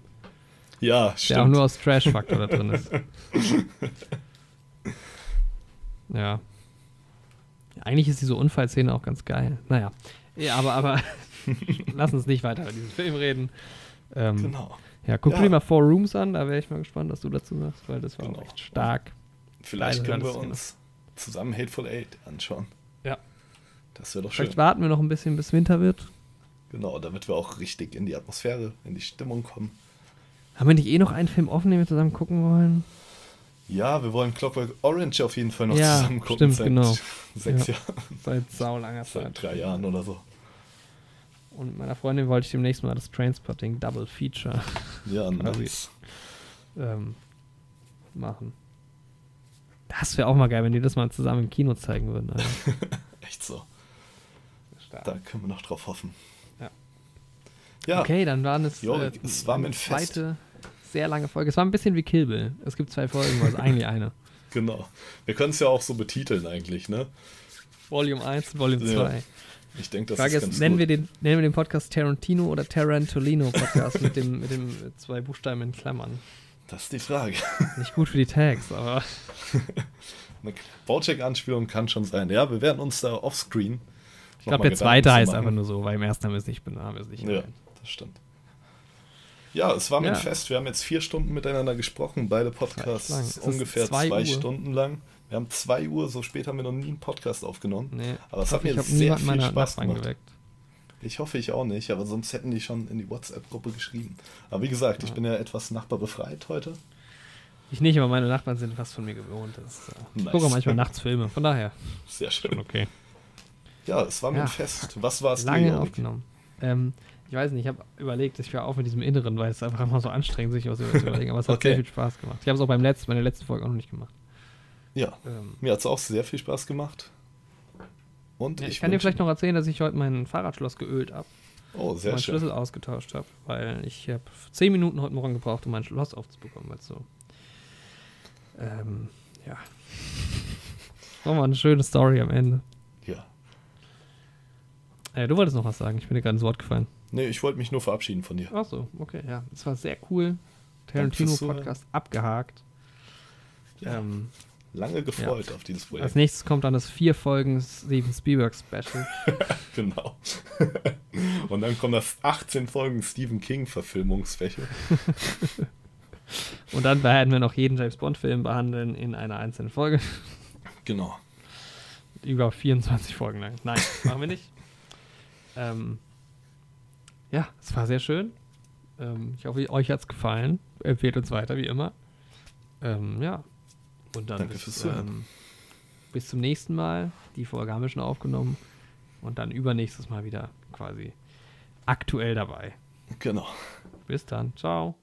ja, der auch stimmt. nur aus Trash-Faktor da drin ist. Ja. Eigentlich ist diese Unfallszene auch ganz geil. Naja. Ja, aber, aber lass uns nicht weiter über diesen Film reden. Ähm, Genau. Ja, guck Ja. dir mal Four Rooms an, da wäre ich mal gespannt, was du dazu sagst, weil das war Genau. auch echt stark. Vielleicht können wir uns zusammen Hateful Eight anschauen. Das wäre doch schön. Vielleicht warten wir noch ein bisschen, bis Winter wird. Genau, damit wir auch richtig in die Atmosphäre, in die Stimmung kommen. Haben wir nicht eh noch einen Film offen, den wir zusammen gucken wollen? Ja, wir wollen Clockwork Orange auf jeden Fall noch Ja, zusammen gucken. stimmt, seit genau. sechs Ja. Jahren, Seit saulanger seit Zeit. drei Jahren oder so. Und mit meiner Freundin wollte ich demnächst mal das Trainspotting Double Feature Ja, nice. ähm, machen. Das wäre auch mal geil, wenn die das mal zusammen im Kino zeigen würden. Echt so. Stark. Da können wir noch drauf hoffen. Ja. Ja, Okay, dann waren es, Jo, äh, es war eine zweite, sehr lange Folge. Es war ein bisschen wie Kill Bill. Es gibt zwei Folgen, aber es ist eigentlich eine. genau. Wir können es ja auch so betiteln eigentlich, ne? Volume 1 und Volume Ja, 2. Ich denke, das Frage ist ist, ganz nennen, gut. wir den, nennen wir den Podcast Tarantino oder Tarantolino Podcast mit dem, mit dem äh, zwei Buchstaben in Klammern. Das ist die Frage. Nicht gut für die Tags, aber Eine Baucheck-Anspielung kann schon sein. Ja, wir werden uns da offscreen. Ich glaube, der zweite heißt einfach nur so, weil im ersten haben wir es nicht benannt. haben wir es nicht Ja, das stimmt. Ja, es war mir Ja. ein Fest. Wir haben jetzt vier Stunden miteinander gesprochen, beide. Podcasts ungefähr zwei zwei. Stunden lang. Wir haben zwei Uhr, so spät haben wir noch nie einen Podcast aufgenommen. Nee, Aber es ich hat mir ich sehr viel Spaß gemacht. geweckt. Ich hoffe, ich auch nicht, aber sonst hätten die schon in die WhatsApp-Gruppe geschrieben. Aber wie gesagt, ich Ja. bin ja etwas nachbarbefreit heute. Ich nicht, aber meine Nachbarn sind fast von mir gewohnt. Das, äh, Ich Nice. gucke auch manchmal nachts Filme, von daher. Sehr schön. okay. Ja, es war mir Ja. ein Fest. Was war es Lange aufgenommen. Ähm, ich weiß nicht, ich habe überlegt, ich höre auf mit diesem Inneren, weil es einfach immer so anstrengend sich was zu überlegen. Aber es hat Okay. sehr viel Spaß gemacht. Ich habe es auch beim letzten, meiner letzten Folge auch noch nicht gemacht. Ja, Ähm, mir hat es auch sehr viel Spaß gemacht. Und ja, ich, ich kann dir vielleicht noch erzählen, dass ich heute mein Fahrradschloss geölt habe. Oh, sehr meinen schön. Schlüssel ausgetauscht habe, weil ich habe zehn Minuten heute Morgen gebraucht, um mein Schloss aufzubekommen. weil so. Ähm, ja. Nochmal eine schöne Story am Ende. Ja. Äh, du wolltest noch was sagen, ich bin dir gerade ins Wort gefallen. Nee, ich wollte mich nur verabschieden von dir. Ach so, okay, ja. Es war sehr cool. Tarantino-Podcast abgehakt. Ja, Ähm, lange gefreut auf dieses als Projekt. nächstes kommt dann das vier Folgen Steven Spielberg Special. Genau. Und dann kommt das 18 Folgen Stephen King Verfilmungsfläche. Und dann werden wir noch jeden James Bond-Film behandeln in einer einzelnen Folge. Genau. über 24 Folgen lang. Nein, machen wir nicht. Ähm, ja, es war sehr schön. Ähm, ich hoffe, euch hat es gefallen. Empfehlt uns weiter, wie immer. Ähm, ja. Und dann Danke bis, ähm, bis zum nächsten Mal. Die Folge haben wir schon aufgenommen. Und dann übernächstes Mal wieder quasi aktuell dabei. Genau. Bis dann. Ciao.